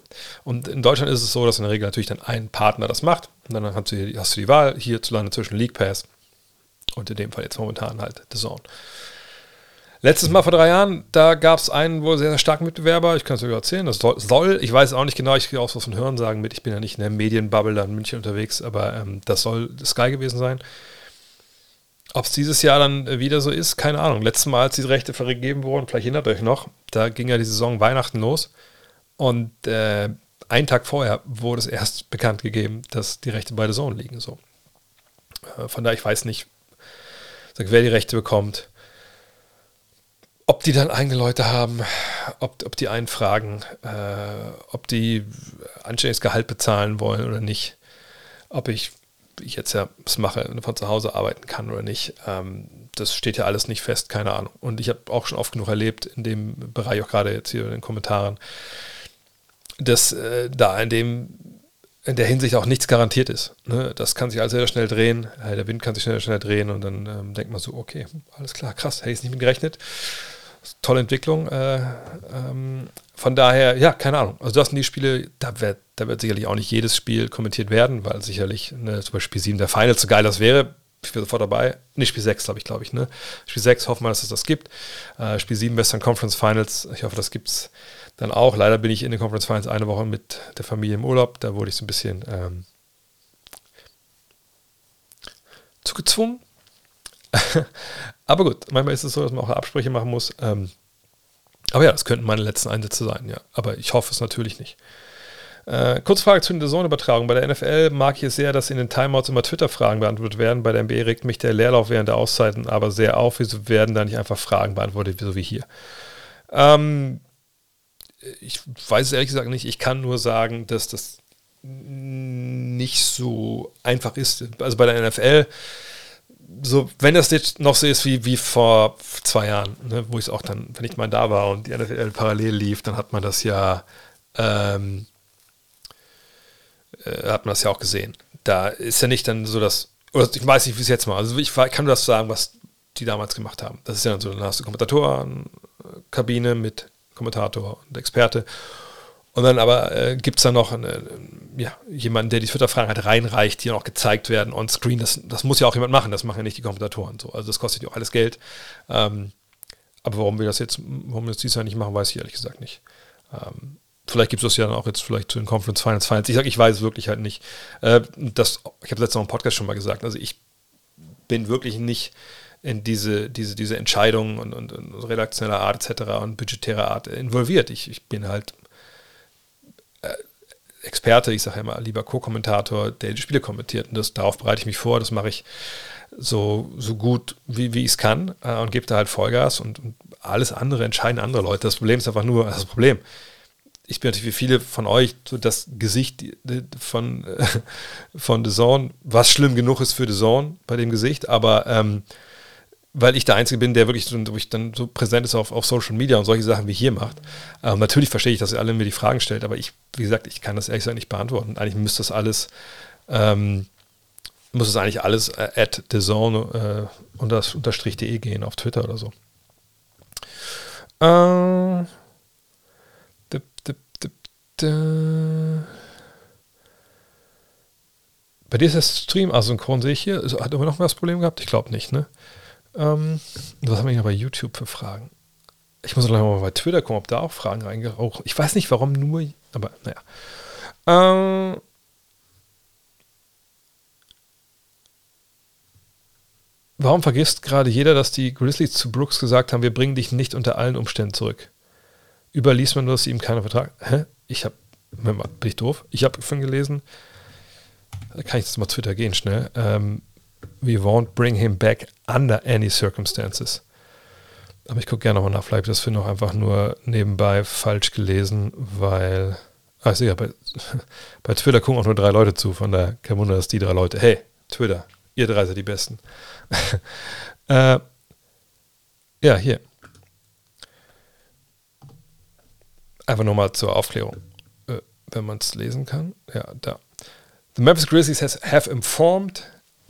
Und in Deutschland ist es so, dass in der Regel natürlich dann ein Partner das macht und dann hast du, hast du die Wahl hierzulande zwischen League Pass und in dem Fall jetzt momentan halt The Zone. Letztes Mal vor drei Jahren, da gab es einen wohl sehr, sehr starken Mitbewerber. Ich kann es sogar erzählen. Das soll, ich weiß auch nicht genau, ich gehe auch so von Hören sagen mit. Ich bin ja nicht in der Medienbubble da in München unterwegs, aber ähm, das soll Sky gewesen sein. Ob es dieses Jahr dann wieder so ist, keine Ahnung. Letztes Mal, als die Rechte vergeben wurden, vielleicht erinnert euch noch, da ging ja die Saison Weihnachten los. Und äh, einen Tag vorher wurde es erst bekannt gegeben, dass die Rechte bei der Zone liegen. So. Äh, von daher, ich weiß nicht, wer die Rechte bekommt ob die dann eigene Leute haben, ob, ob die einen fragen, äh, ob die anständiges Gehalt bezahlen wollen oder nicht, ob ich, ich jetzt ja es mache, von zu Hause arbeiten kann oder nicht. Ähm, das steht ja alles nicht fest, keine Ahnung. Und ich habe auch schon oft genug erlebt, in dem Bereich, auch gerade jetzt hier in den Kommentaren, dass äh, da in dem in der Hinsicht auch nichts garantiert ist. Ne? Das kann sich alles sehr schnell drehen, äh, der Wind kann sich schnell, schnell drehen und dann ähm, denkt man so, okay, alles klar, krass, hätte ich nicht mit gerechnet tolle Entwicklung. Äh, ähm, von daher, ja, keine Ahnung. Also das sind die Spiele, da wird, da wird sicherlich auch nicht jedes Spiel kommentiert werden, weil sicherlich ne, zum Beispiel Spiel 7 der Final so geil das wäre. Ich bin sofort dabei. Ne, Spiel 6, glaube ich, glaube ich. Ne? Spiel 6, hoffen wir, dass es das gibt. Äh, Spiel 7 Western Conference Finals, ich hoffe, das gibt es dann auch. Leider bin ich in den Conference Finals eine Woche mit der Familie im Urlaub. Da wurde ich so ein bisschen ähm, zugezwungen. Aber gut, manchmal ist es so, dass man auch Absprüche machen muss. Ähm, aber ja, das könnten meine letzten Einsätze sein, ja. Aber ich hoffe es natürlich nicht. Äh, Kurzfrage zu den Saisonübertragung. Bei der NFL mag ich es sehr, dass in den Timeouts immer Twitter-Fragen beantwortet werden. Bei der NBA regt mich der Leerlauf während der Auszeiten aber sehr auf. Wieso werden da nicht einfach Fragen beantwortet, so wie hier? Ähm, ich weiß es ehrlich gesagt nicht. Ich kann nur sagen, dass das nicht so einfach ist. Also bei der NFL so, wenn das jetzt noch so ist wie, wie vor zwei Jahren, ne, wo ich es auch dann, wenn ich mal da war und die NFL parallel lief, dann hat man das ja, ähm, äh, hat man das ja auch gesehen. Da ist ja nicht dann so das, oder ich weiß nicht, wie es jetzt mal, also ich, kann nur das sagen, was die damals gemacht haben. Das ist ja dann so, dann hast du Kommentatorenkabine mit Kommentator und Experte und dann aber äh, gibt es da noch eine, ja, jemanden, der die Twitter-Fragen halt reinreicht, die dann auch gezeigt werden on screen. Das, das muss ja auch jemand machen, das machen ja nicht die Kommentatoren. So. Also das kostet ja auch alles Geld. Ähm, aber warum wir das jetzt, warum wir das dieses Jahr nicht machen, weiß ich ehrlich gesagt nicht. Ähm, vielleicht gibt es das ja dann auch jetzt vielleicht zu den Conference Finals Finals. Ich sage, ich weiß wirklich halt nicht. Äh, das, ich habe letztes Mal im Podcast schon mal gesagt. Also ich bin wirklich nicht in diese, diese, diese Entscheidungen und, und, und redaktioneller Art etc. und budgetärer Art involviert. Ich, ich bin halt Experte, ich sage immer lieber Co-Kommentator, der die Spiele kommentiert. Und das, darauf bereite ich mich vor, das mache ich so, so gut, wie, wie ich es kann äh, und gebe da halt Vollgas und, und, alles andere entscheiden andere Leute. Das Problem ist einfach nur, das Problem, ich bin natürlich wie viele von euch so das Gesicht von, äh, von The Zone, was schlimm genug ist für The Zone bei dem Gesicht, aber ähm, weil ich der Einzige bin, der wirklich so, dann so präsent ist auf, auf Social Media und solche Sachen wie hier macht. Ähm, natürlich verstehe ich, dass ihr alle mir die Fragen stellt, aber ich, wie gesagt, ich kann das ehrlich gesagt nicht beantworten. Eigentlich müsste das alles, ähm, muss es eigentlich alles äh, at thezone äh, unter, unterstrich de gehen auf Twitter oder so. Äh, dip, dip, dip, bei dir ist der Stream asynchron, sehe ich hier. Hat immer noch mal das Problem gehabt? Ich glaube nicht, ne? Ähm, was haben wir hier bei YouTube für Fragen? Ich muss gleich mal bei Twitter gucken, ob da auch Fragen reingeraucht. Ich weiß nicht, warum nur, aber naja. Ähm, warum vergisst gerade jeder, dass die Grizzlies zu Brooks gesagt haben, wir bringen dich nicht unter allen Umständen zurück? Überliest man nur, dass ihm keinen Vertrag. Hä? Ich habe. Bin ich doof? Ich habe von gelesen. Da kann ich jetzt mal Twitter gehen, schnell. Ähm, we won't bring him back under any circumstances. Aber ich gucke gerne nochmal nach. Vielleicht das für noch einfach nur nebenbei falsch gelesen, weil. Ah, sehe ja, bei, bei Twitter gucken auch nur drei Leute zu. Von daher kein Wunder, dass die drei Leute. Hey, Twitter, ihr drei seid die Besten. äh, ja, hier. Einfach nochmal zur Aufklärung. Äh, wenn man es lesen kann. Ja, da. The Memphis Grizzlies has, have informed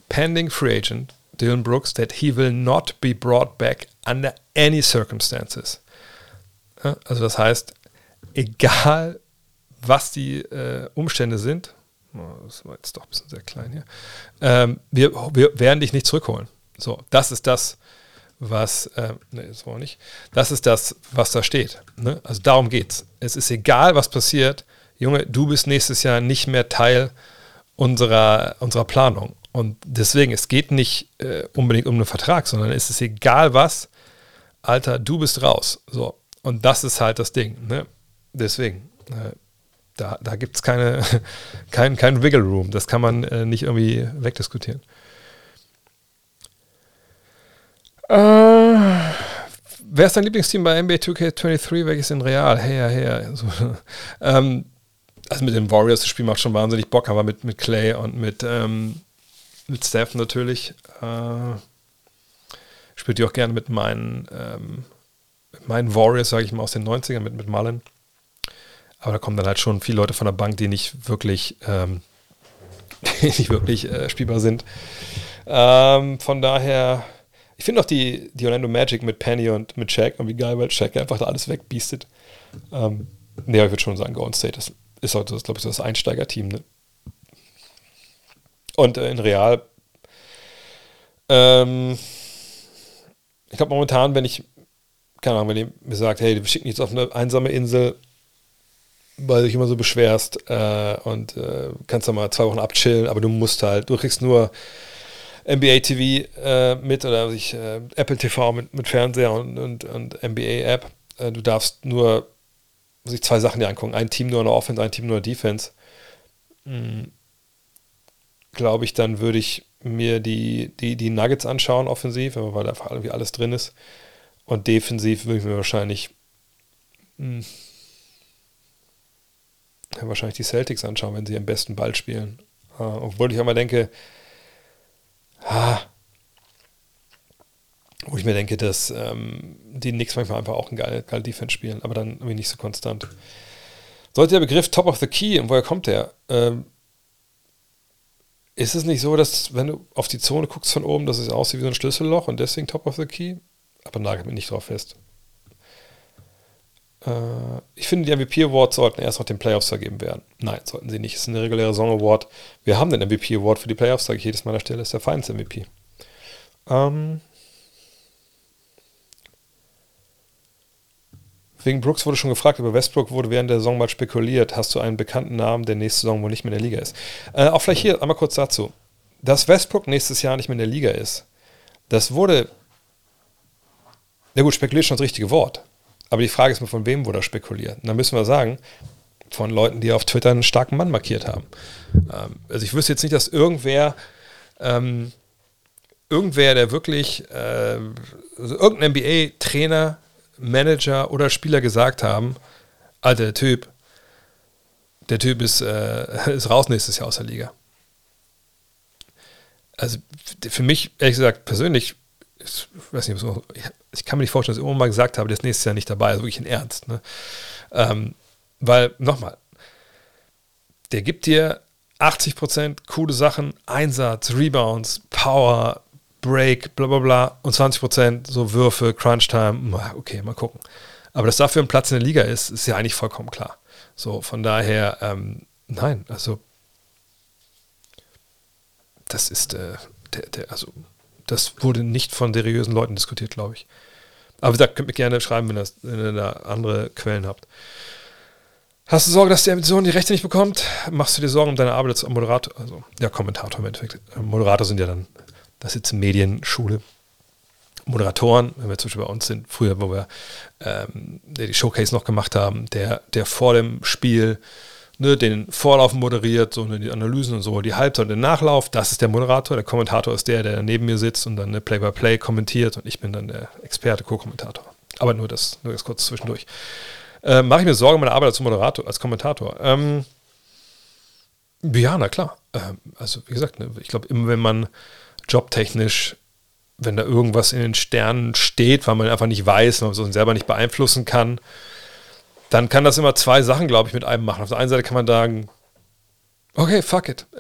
pending free agent Dylan Brooks that he will not be brought back under any circumstances. Also das heißt, egal was die äh, Umstände sind, oh, das war jetzt doch ein bisschen sehr klein hier, ähm, wir, wir werden dich nicht zurückholen. So, das ist das, was, äh, nee, das war nicht, das ist das, was da steht. Ne? Also darum geht's. Es ist egal, was passiert. Junge, du bist nächstes Jahr nicht mehr Teil unserer, unserer Planung. Und deswegen, es geht nicht äh, unbedingt um einen Vertrag, sondern es ist egal was, Alter, du bist raus. So. Und das ist halt das Ding. Ne? Deswegen, äh, da, da gibt es keine, kein, kein Wiggle Room. Das kann man äh, nicht irgendwie wegdiskutieren. Äh, wer ist dein Lieblingsteam bei NBA 2K23? Welches in Real? Hey, hey. So, ähm, also mit den Warriors, das Spiel macht schon wahnsinnig Bock, aber mit, mit Clay und mit, ähm, mit Steph natürlich. Äh, spielt die auch gerne mit meinen, ähm, mit meinen Warriors, sage ich mal, aus den 90ern, mit, mit Mullen. Aber da kommen dann halt schon viele Leute von der Bank, die nicht wirklich, ähm, die nicht wirklich äh, spielbar sind. Ähm, von daher, ich finde auch die, die Orlando Magic mit Penny und mit Shaq irgendwie geil, weil Shaq einfach da alles wegbiestet. Ähm, nee, ich würde schon sagen, Golden State das ist heute, glaube ich, so das Einsteigerteam. Ne? Und in Real, ähm, ich glaube momentan, wenn ich, keine Ahnung, wenn ihr mir sagt, hey, wir schicken jetzt auf eine einsame Insel, weil du dich immer so beschwerst äh, und äh, kannst da mal zwei Wochen abchillen, aber du musst halt, du kriegst nur NBA TV äh, mit oder ich, äh, Apple TV mit, mit Fernseher und, und, und NBA App. Äh, du darfst nur sich zwei Sachen dir angucken. Ein Team nur in der Offense, ein Team nur in der Defense. Mhm. Glaube ich, dann würde ich mir die, die, die Nuggets anschauen, offensiv, weil da einfach irgendwie alles drin ist. Und defensiv würde ich mir wahrscheinlich mh, hm, wahrscheinlich die Celtics anschauen, wenn sie am besten Ball spielen. Uh, obwohl ich auch mal denke, ah, wo ich mir denke, dass ähm, die Knicks manchmal einfach auch ein geile, geile Defense spielen, aber dann irgendwie nicht so konstant. Sollte der Begriff Top of the Key, und woher kommt der? Ähm, ist es nicht so, dass, wenn du auf die Zone guckst von oben, dass es aussieht wie so ein Schlüsselloch und deswegen Top of the Key? Aber nagelt mich nicht drauf fest. Äh, ich finde, die MVP Awards sollten erst nach den Playoffs vergeben werden. Nein, sollten sie nicht. Es ist eine reguläre Song Award. Wir haben den MVP Award für die Playoffs, sage ich jedes Mal an der Stelle, ist der Finals MVP. Ähm, Wegen Brooks wurde schon gefragt, über Westbrook wurde während der Saison mal spekuliert. Hast du einen bekannten Namen, der nächste Saison wohl nicht mehr in der Liga ist? Äh, auch vielleicht hier einmal kurz dazu. Dass Westbrook nächstes Jahr nicht mehr in der Liga ist, das wurde. Na gut, spekuliert schon das richtige Wort. Aber die Frage ist mir, von wem wurde er spekuliert? Und dann müssen wir sagen, von Leuten, die auf Twitter einen starken Mann markiert haben. Ähm, also ich wüsste jetzt nicht, dass irgendwer, ähm, irgendwer, der wirklich, äh, also irgendein NBA-Trainer Manager oder Spieler gesagt haben, Alter, der Typ, der Typ ist, äh, ist raus nächstes Jahr aus der Liga. Also für mich, ehrlich gesagt, persönlich, ich weiß nicht, ich kann mir nicht vorstellen, dass ich irgendwann mal gesagt habe, der ist nächstes Jahr nicht dabei, also wirklich in Ernst. Ne? Ähm, weil, nochmal, der gibt dir 80% coole Sachen, Einsatz, Rebounds, Power, Break, bla bla bla und 20% so Würfe, Crunch-Time, okay, mal gucken. Aber dass dafür ein Platz in der Liga ist, ist ja eigentlich vollkommen klar. So, von daher, ähm, nein, also das ist, äh, der, der, also das wurde nicht von seriösen Leuten diskutiert, glaube ich. Aber gesagt, könnt mir gerne schreiben, wenn, das, wenn ihr da andere Quellen habt. Hast du Sorge, dass der Sohn die Rechte nicht bekommt? Machst du dir Sorgen um deine Arbeit als Moderator? Also, ja, Kommentator im Endeffekt. Moderator sind ja dann das ist jetzt Medienschule. Moderatoren, wenn wir zum Beispiel bei uns sind, früher, wo wir ähm, die Showcase noch gemacht haben, der, der vor dem Spiel ne, den Vorlauf moderiert, so ne, die Analysen und so, die Halbzeit und den Nachlauf, das ist der Moderator. Der Kommentator ist der, der neben mir sitzt und dann ne, Play-by-Play -play kommentiert und ich bin dann der Experte, Co-Kommentator. Aber nur das, nur das kurz zwischendurch. Äh, Mache ich mir Sorge um meine Arbeit als Moderator, als Kommentator. Ähm, ja, na klar. Ähm, also, wie gesagt, ne, ich glaube, immer wenn man jobtechnisch, wenn da irgendwas in den Sternen steht, weil man einfach nicht weiß, man so selber nicht beeinflussen kann, dann kann das immer zwei Sachen, glaube ich, mit einem machen. Auf der einen Seite kann man sagen, okay, fuck it.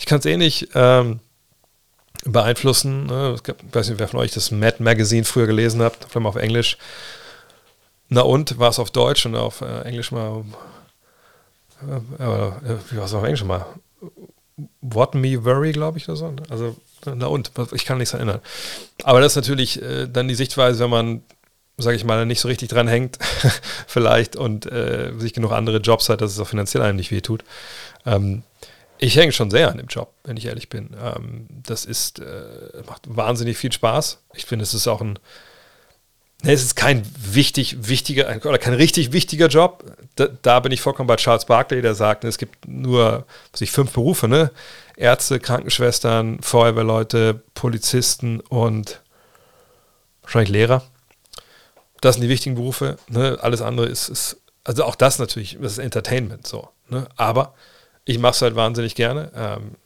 Ich kann es eh nicht ähm, beeinflussen. Ne? Ich weiß nicht, wer von euch das Mad Magazine früher gelesen hat, vor allem auf Englisch. Na und, war es auf Deutsch und auf äh, Englisch mal, äh, äh, wie war es auf Englisch mal? What Me Worry, glaube ich, oder so. Also, na und, ich kann nichts erinnern. Aber das ist natürlich äh, dann die Sichtweise, wenn man, sage ich mal, nicht so richtig dran hängt, vielleicht, und äh, sich genug andere Jobs hat, dass es auch finanziell einem nicht wehtut. Ähm, ich hänge schon sehr an dem Job, wenn ich ehrlich bin. Ähm, das ist, äh, macht wahnsinnig viel Spaß. Ich finde, es ist auch ein, ne, es ist kein wichtig, wichtiger oder kein richtig wichtiger Job. Da, da, bin ich vollkommen bei Charles Barkley, der sagt, es gibt nur, was fünf Berufe, ne? Ärzte, Krankenschwestern, Feuerwehrleute, Polizisten und wahrscheinlich Lehrer. Das sind die wichtigen Berufe. Ne? Alles andere ist, ist, also auch das natürlich, das ist Entertainment so. Ne? Aber ich mache es halt wahnsinnig gerne. Ähm,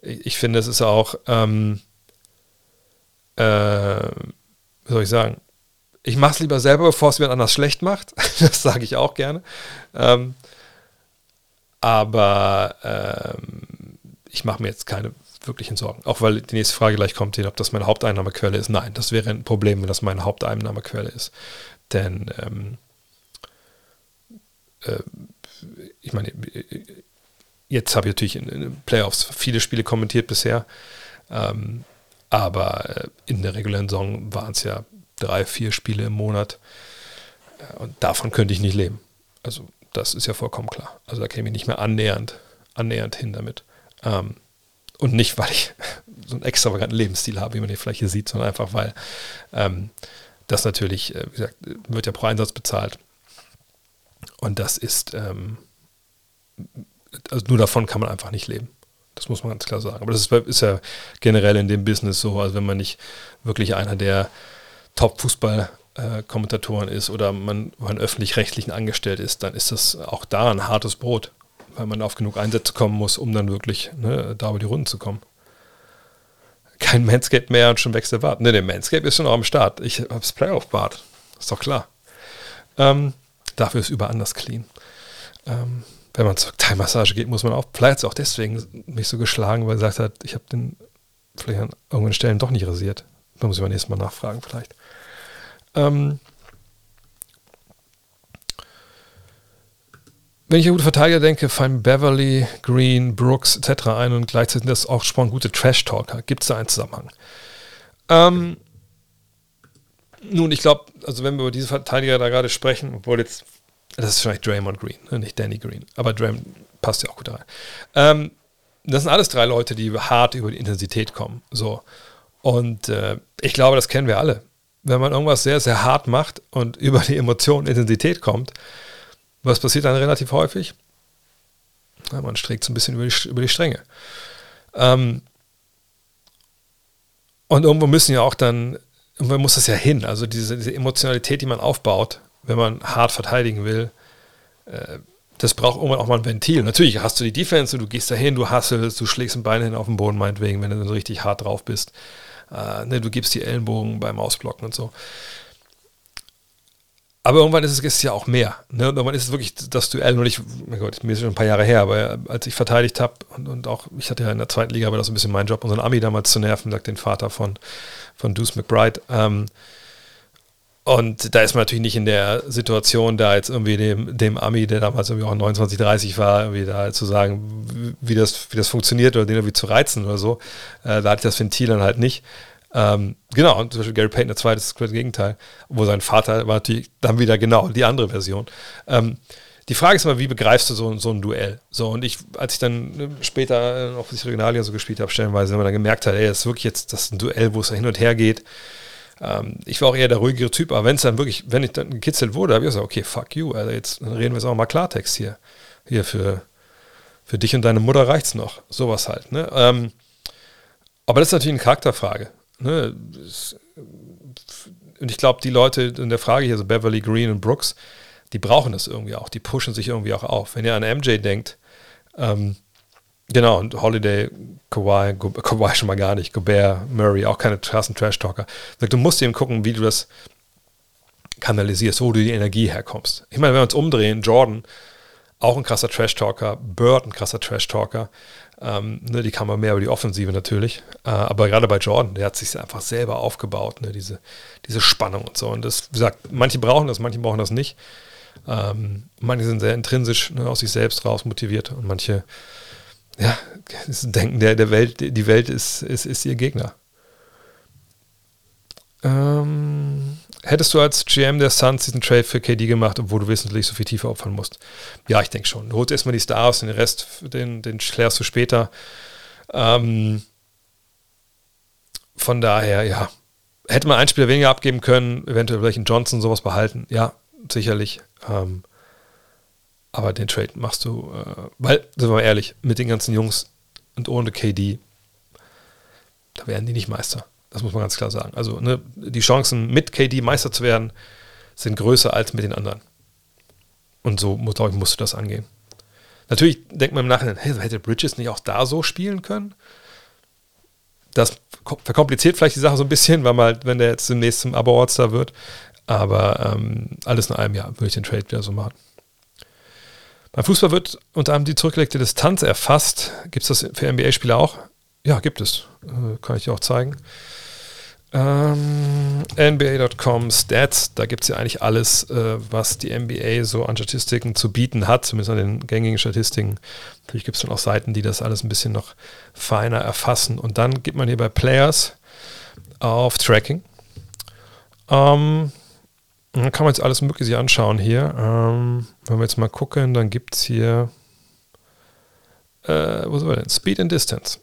ich, ich, finde, es ist auch, ähm, äh, wie soll ich sagen, ich mache es lieber selber, bevor es jemand anders schlecht macht. das sage ich auch gerne. Ähm, aber ähm, ich mache mir jetzt keine wirklichen Sorgen. Auch weil die nächste Frage gleich kommt, ob das meine Haupteinnahmequelle ist. Nein, das wäre ein Problem, wenn das meine Haupteinnahmequelle ist. Denn ähm, äh, ich meine, Jetzt habe ich natürlich in, den Playoffs viele Spiele kommentiert bisher. Ähm, aber äh, in der regulären Saison waren es ja drei, vier Spiele im Monat. Und davon könnte ich nicht leben. Also das ist ja vollkommen klar. Also da käme ich nicht mehr annähernd, annähernd hin damit. Ähm, und nicht, weil ich so einen extravaganten Lebensstil habe, wie man hier vielleicht hier sieht, sondern einfach, weil ähm, das natürlich, äh, wie gesagt, wird ja pro Einsatz bezahlt. Und das ist ähm, also nur davon kann man einfach nicht leben. Das muss man ganz klar sagen. Aber das ist, ist ja generell in dem Business so. Also wenn man nicht wirklich einer der Top-Fußball-Kommentatoren ist oder man, man öffentlich-rechtlichen angestellt ist, dann ist das auch da ein hartes Brot, weil man auf genug Einsätze kommen muss, um dann wirklich ne, da über die Runden zu kommen. Kein Manscape mehr und schon wächst der Bart. Ne, der Manscape ist schon auch am Start. Ich hab's Playoff-Bart. Ist doch klar. Ähm, dafür ist über anders clean. Ähm, wenn man zur Thai-Massage geht, muss man auch, vielleicht auch deswegen mich so geschlagen, weil er gesagt hat, ich habe den vielleicht an irgendwelchen Stellen doch nicht rasiert. Da muss ich beim nächsten Mal nachfragen, vielleicht. Ähm, wenn ich an gute Verteidiger denke, fallen Beverly, Green, Brooks etc. ein und gleichzeitig sind das auch schon gute Trash-Talker. Gibt es da einen Zusammenhang? Ähm, nun, ich glaube, also wenn wir über diese Verteidiger da gerade sprechen, obwohl jetzt das ist vielleicht Draymond Green, ne, nicht Danny Green. Aber Draymond passt ja auch gut rein. Ähm, das sind alles drei Leute, die hart über die Intensität kommen. So. Und äh, ich glaube, das kennen wir alle. Wenn man irgendwas sehr, sehr hart macht und über die Emotion Intensität kommt, was passiert dann relativ häufig? Ja, man streckt so ein bisschen über die, über die Stränge. Ähm, und irgendwo müssen ja auch dann, irgendwo muss das ja hin. Also diese, diese Emotionalität, die man aufbaut, wenn man hart verteidigen will, äh, das braucht irgendwann auch mal ein Ventil. Natürlich hast du die Defense, du gehst dahin, du hasselst, du schlägst ein Bein hin auf den Boden, meinetwegen, wenn du so richtig hart drauf bist. Äh, ne, du gibst die Ellenbogen beim Ausblocken und so. Aber irgendwann ist es ist ja auch mehr. Ne? irgendwann ist es wirklich das Duell. Und ich, mein Gott, mir ist schon ein paar Jahre her, aber als ich verteidigt habe und, und, auch, ich hatte ja in der zweiten Liga, war das ein bisschen mein Job, unseren Ami damals zu nerven, sagt den Vater von, von Deuce McBride. Ähm, und da ist man natürlich nicht in der Situation, da jetzt irgendwie dem, dem Ami, der damals irgendwie auch 29, 30 war, irgendwie da zu sagen, wie das, wie das funktioniert oder den irgendwie zu reizen oder so. Äh, da hatte ich das Ventil dann halt nicht. Ähm, genau, und zum Beispiel Gary Payton, der zweite, ist das Gegenteil, wo sein Vater war natürlich dann wieder genau die andere Version. Ähm, die Frage ist immer, wie begreifst du so, so ein Duell? So, und ich, als ich dann ne, später noch die Regionalliga so gespielt habe, stellenweise, wenn man dann gemerkt hat, ey, das ist wirklich jetzt das ist ein Duell, wo es da hin und her geht, ähm, ich war auch eher der ruhigere Typ, aber wenn es dann wirklich, wenn ich dann gekitzelt wurde, habe ich gesagt, okay, fuck you, also jetzt reden wir jetzt auch mal Klartext hier. Hier für, für dich und deine Mutter reicht es noch. Sowas halt. Ne? Ähm, aber das ist natürlich eine Charakterfrage. Ne? Und ich glaube, die Leute in der Frage hier, so Beverly Green und Brooks, die brauchen das irgendwie auch. Die pushen sich irgendwie auch auf. Wenn ihr an MJ denkt, ähm, Genau, und Holiday, Kawhi, Kawhi schon mal gar nicht, Gobert, Murray, auch keine krassen Trash-Talker. Du musst eben gucken, wie du das kanalisierst, wo du die Energie herkommst. Ich meine, wenn wir uns umdrehen, Jordan, auch ein krasser Trash-Talker. Bird ein krasser Trash-Talker. Ähm, ne, die kam mehr über die Offensive natürlich. Äh, aber gerade bei Jordan, der hat sich einfach selber aufgebaut, ne, diese, diese Spannung und so. Und das, wie gesagt, manche brauchen das, manche brauchen das nicht. Ähm, manche sind sehr intrinsisch ne, aus sich selbst raus motiviert und manche ja, denken, der, der Welt, die Welt ist, ist, ist ihr Gegner. Ähm, hättest du als GM der Suns diesen Trade für KD gemacht, obwohl du wissentlich so viel tiefer opfern musst? Ja, ich denke schon. Du holst erstmal die Stars und den Rest, den, den klärst du später. Ähm, von daher, ja. Hätte man einen Spieler weniger abgeben können, eventuell vielleicht einen Johnson sowas behalten. Ja, sicherlich. Ähm, aber den Trade machst du, äh, weil, sind wir mal ehrlich, mit den ganzen Jungs und ohne KD, da werden die nicht Meister. Das muss man ganz klar sagen. Also ne, die Chancen, mit KD Meister zu werden, sind größer als mit den anderen. Und so, glaube ich, musst du das angehen. Natürlich denkt man im Nachhinein, hey, hätte Bridges nicht auch da so spielen können? Das verkompliziert vielleicht die Sache so ein bisschen, weil man, wenn der jetzt demnächst zum Abo-Ortstar wird. Aber ähm, alles in allem, ja, würde ich den Trade wieder so machen. Beim Fußball wird unter anderem die zurückgelegte Distanz erfasst. Gibt es das für NBA-Spieler auch? Ja, gibt es. Äh, kann ich dir auch zeigen. Ähm, NBA.com Stats, da gibt es ja eigentlich alles, äh, was die NBA so an Statistiken zu bieten hat, zumindest an den gängigen Statistiken. Natürlich gibt es dann auch Seiten, die das alles ein bisschen noch feiner erfassen. Und dann gibt man hier bei Players auf Tracking. Ähm, dann kann man jetzt alles Mögliche anschauen hier. Ähm, wenn wir jetzt mal gucken, dann gibt es hier, äh, wo sind wir denn? Speed and Distance.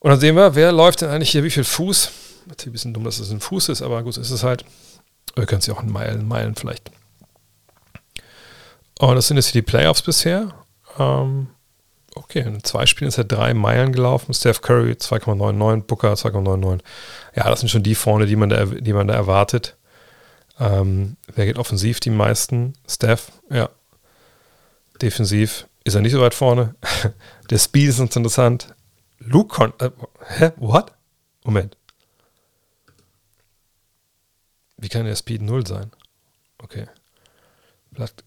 Und dann sehen wir, wer läuft denn eigentlich hier wie viel Fuß? Natürlich ein bisschen dumm, dass es ein Fuß ist, aber gut, ist es halt. Wir können es ja auch in Meilen, Meilen vielleicht. Und das sind jetzt hier die Playoffs bisher. Ähm, okay, in zwei Spielen ist er drei Meilen gelaufen. Steph Curry 2,99, Booker 2,99. Ja, das sind schon die vorne, die man da, die man da erwartet. Ähm, wer geht offensiv die meisten? Steph, ja. Defensiv ist er nicht so weit vorne. Der Speed ist uns interessant. Luke Con. Äh, hä? What? Moment. Wie kann der Speed 0 sein? Okay. Vielleicht,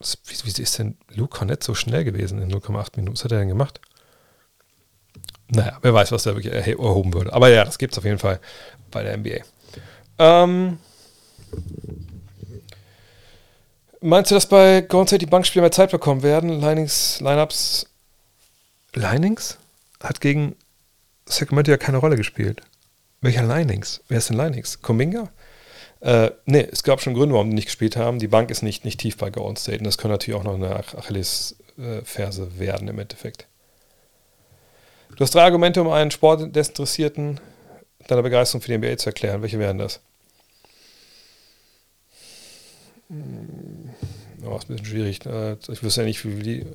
wie, ist denn Luke Cornett so schnell gewesen in 0,8 Minuten? Was hat er denn gemacht? Naja, wer weiß, was da wirklich erhoben würde. Aber ja, das gibt es auf jeden Fall bei der NBA. Ähm, meinst du, dass bei Golden State die Bankspieler mehr Zeit bekommen werden? Linings, Lineups. Linings? hat gegen Sacramento ja keine Rolle gespielt. Welcher Linings? Wer ist denn Linings? Kuminga? Äh, nee, es gab schon Gründe, warum die nicht gespielt haben. Die Bank ist nicht, nicht tief bei Golden State und das könnte natürlich auch noch eine Achilles-Ferse werden im Endeffekt. Du hast drei Argumente, um einen Sportdesinteressierten deiner Begeisterung für die NBA zu erklären. Welche wären das? Hm, oh, ist ein bisschen schwierig. Äh, ich wüsste ja nicht, wie die.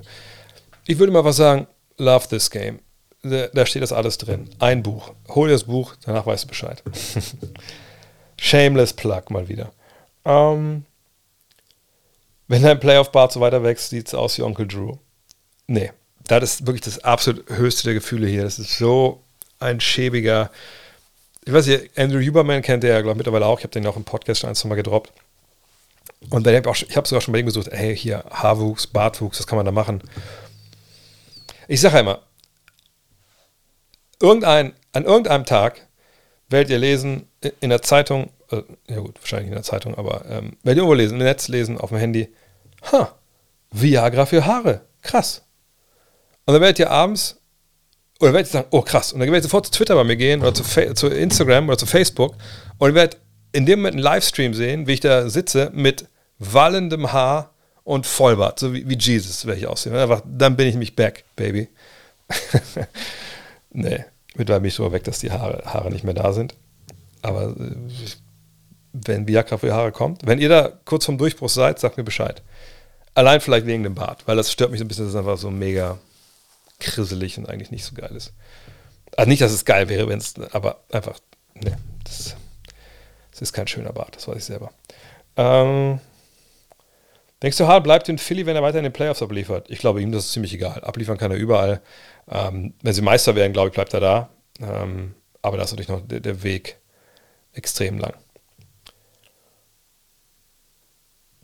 Ich würde mal was sagen: Love this game da steht das alles drin. Ein Buch. Hol dir das Buch, danach weißt du Bescheid. Shameless Plug mal wieder. Ähm, wenn dein Playoff-Bart so weiter wächst, sieht es aus wie Onkel Drew. Nee, das ist wirklich das absolut höchste der Gefühle hier. Das ist so ein schäbiger. Ich weiß nicht, Andrew Huberman kennt der ja, glaube ich, mittlerweile auch. Ich habe den auch im Podcast schon ein, zwei Mal gedroppt. Und dann hab ich, auch, ich habe sogar schon bei ihm gesucht, hey, hier Haarwuchs, Bartwuchs, was kann man da machen? Ich sage ja immer, irgendein, an irgendeinem Tag werdet ihr lesen in der Zeitung, äh, ja gut, wahrscheinlich in der Zeitung, aber ähm, werdet ihr irgendwo lesen, im Netz lesen, auf dem Handy, ha, Viagra für Haare, krass. Und dann werdet ihr abends, oder werdet ihr sagen, oh krass, und dann werdet ihr sofort zu Twitter bei mir gehen oder zu, zu Instagram oder zu Facebook und werdet in dem Moment einen Livestream sehen, wie ich da sitze mit wallendem Haar und Vollbart, so wie, wie Jesus werde ich aussehen. Einfach, dann bin ich mich back, Baby. nee, mittlerweile bin ich so weg, dass die Haare, Haare nicht mehr da sind. Aber äh, wenn Viagra für Haare kommt, wenn ihr da kurz vom Durchbruch seid, sagt mir Bescheid. Allein vielleicht wegen dem Bart, weil das stört mich so ein bisschen, dass es einfach so mega krisselig und eigentlich nicht so geil ist. Also nicht, dass es geil wäre, wenn es, aber einfach, ne, das, das, ist kein schöner Bart, das weiß ich selber. Ähm, denkst du, Hart bleibt in Philly, wenn er weiter in den Playoffs abliefert? Ich glaube, ihm das ist ziemlich egal. Abliefern kann er überall. Ähm, wenn sie Meister werden, glaube ich, bleibt er da. Ähm, aber da ist natürlich noch der, der, Weg extrem lang.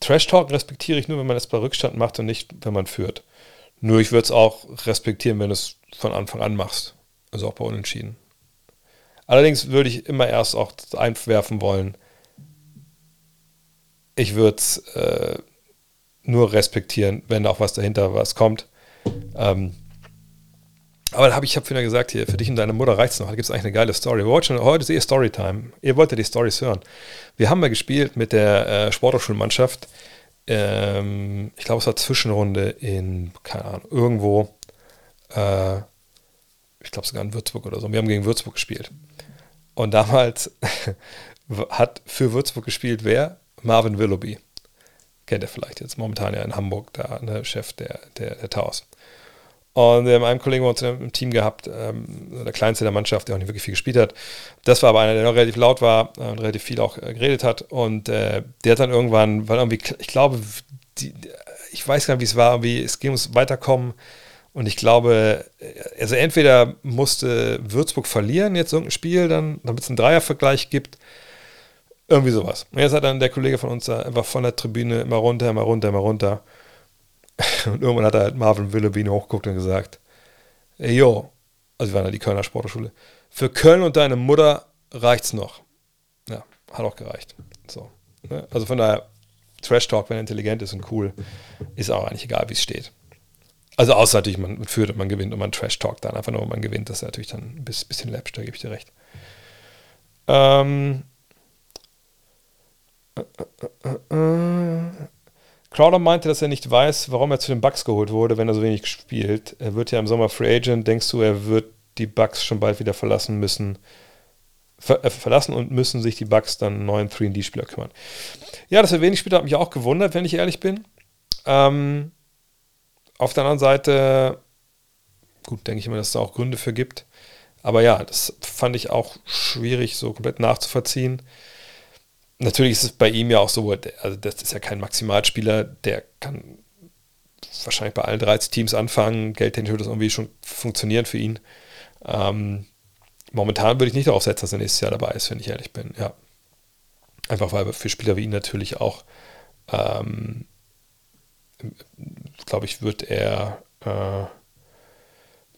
Trash Talk respektiere ich nur, wenn man es bei Rückstand macht und nicht, wenn man führt. Nur ich würde es auch respektieren, wenn du es von Anfang an machst. Also auch bei Unentschieden. Allerdings würde ich immer erst auch einwerfen wollen, ich würde es äh, nur respektieren, wenn auch was dahinter was kommt. Ähm, aber da habe ich, habe vorhin gesagt, hier, für dich und deine Mutter reicht es noch. Da gibt es eigentlich eine geile Story. Wir schon, heute ist eh Storytime. Ihr wollt ja die Stories hören. Wir haben mal gespielt mit der äh, Sporthochschulmannschaft. Ähm, ich glaube, es war Zwischenrunde in, keine Ahnung, irgendwo. Äh, ich glaube sogar in Würzburg oder so. Wir haben gegen Würzburg gespielt. Und damals hat für Würzburg gespielt wer? Marvin Willoughby. Kennt ihr vielleicht jetzt momentan ja in Hamburg, da ne, Chef der, der, der Taos. Und wir haben einen Kollegen bei uns im Team gehabt, ähm, der kleinste der Mannschaft, der auch nicht wirklich viel gespielt hat. Das war aber einer, der noch relativ laut war äh, und relativ viel auch äh, geredet hat. Und äh, der hat dann irgendwann, weil irgendwie, ich glaube, die, ich weiß gar nicht, wie es war, wie es ging ums Weiterkommen. Und ich glaube, äh, also entweder musste Würzburg verlieren, jetzt irgendein Spiel, dann, damit es einen Dreiervergleich gibt. Irgendwie sowas. Und jetzt hat dann der Kollege von uns da einfach von der Tribüne immer runter, immer runter, immer runter. Und irgendwann hat er halt Marvin Willoughby hochgeguckt und gesagt, ey yo, also wir waren ja die Kölner Sportschule, für Köln und deine Mutter reicht's noch. Ja, hat auch gereicht. So. Ne? Also von daher, Trash Talk, wenn er intelligent ist und cool, ist auch eigentlich egal, wie es steht. Also außer natürlich, man führt und man gewinnt und man Trash Talk dann einfach nur, wenn man gewinnt, das ist natürlich dann ein bisschen läppisch, da gebe ich dir recht. Ähm, äh, äh, äh, Crowder meinte, dass er nicht weiß, warum er zu den Bucks geholt wurde, wenn er so wenig spielt. Er wird ja im Sommer Free Agent. Denkst du, er wird die Bucks schon bald wieder verlassen müssen? Ver äh, verlassen und müssen sich die Bucks dann neuen 3D-Spieler kümmern. Ja, dass er wenig spielt, hat mich auch gewundert, wenn ich ehrlich bin. Ähm, auf der anderen Seite, gut, denke ich immer, dass es da auch Gründe für gibt. Aber ja, das fand ich auch schwierig, so komplett nachzuvollziehen natürlich ist es bei ihm ja auch so, also das ist ja kein Maximalspieler, der kann wahrscheinlich bei allen 13 Teams anfangen. Geldtechnisch wird das irgendwie schon funktionieren für ihn. Ähm, momentan würde ich nicht darauf setzen, dass er nächstes Jahr dabei ist, wenn ich ehrlich bin. Ja. Einfach weil für Spieler wie ihn natürlich auch, ähm, glaube ich, wird er äh,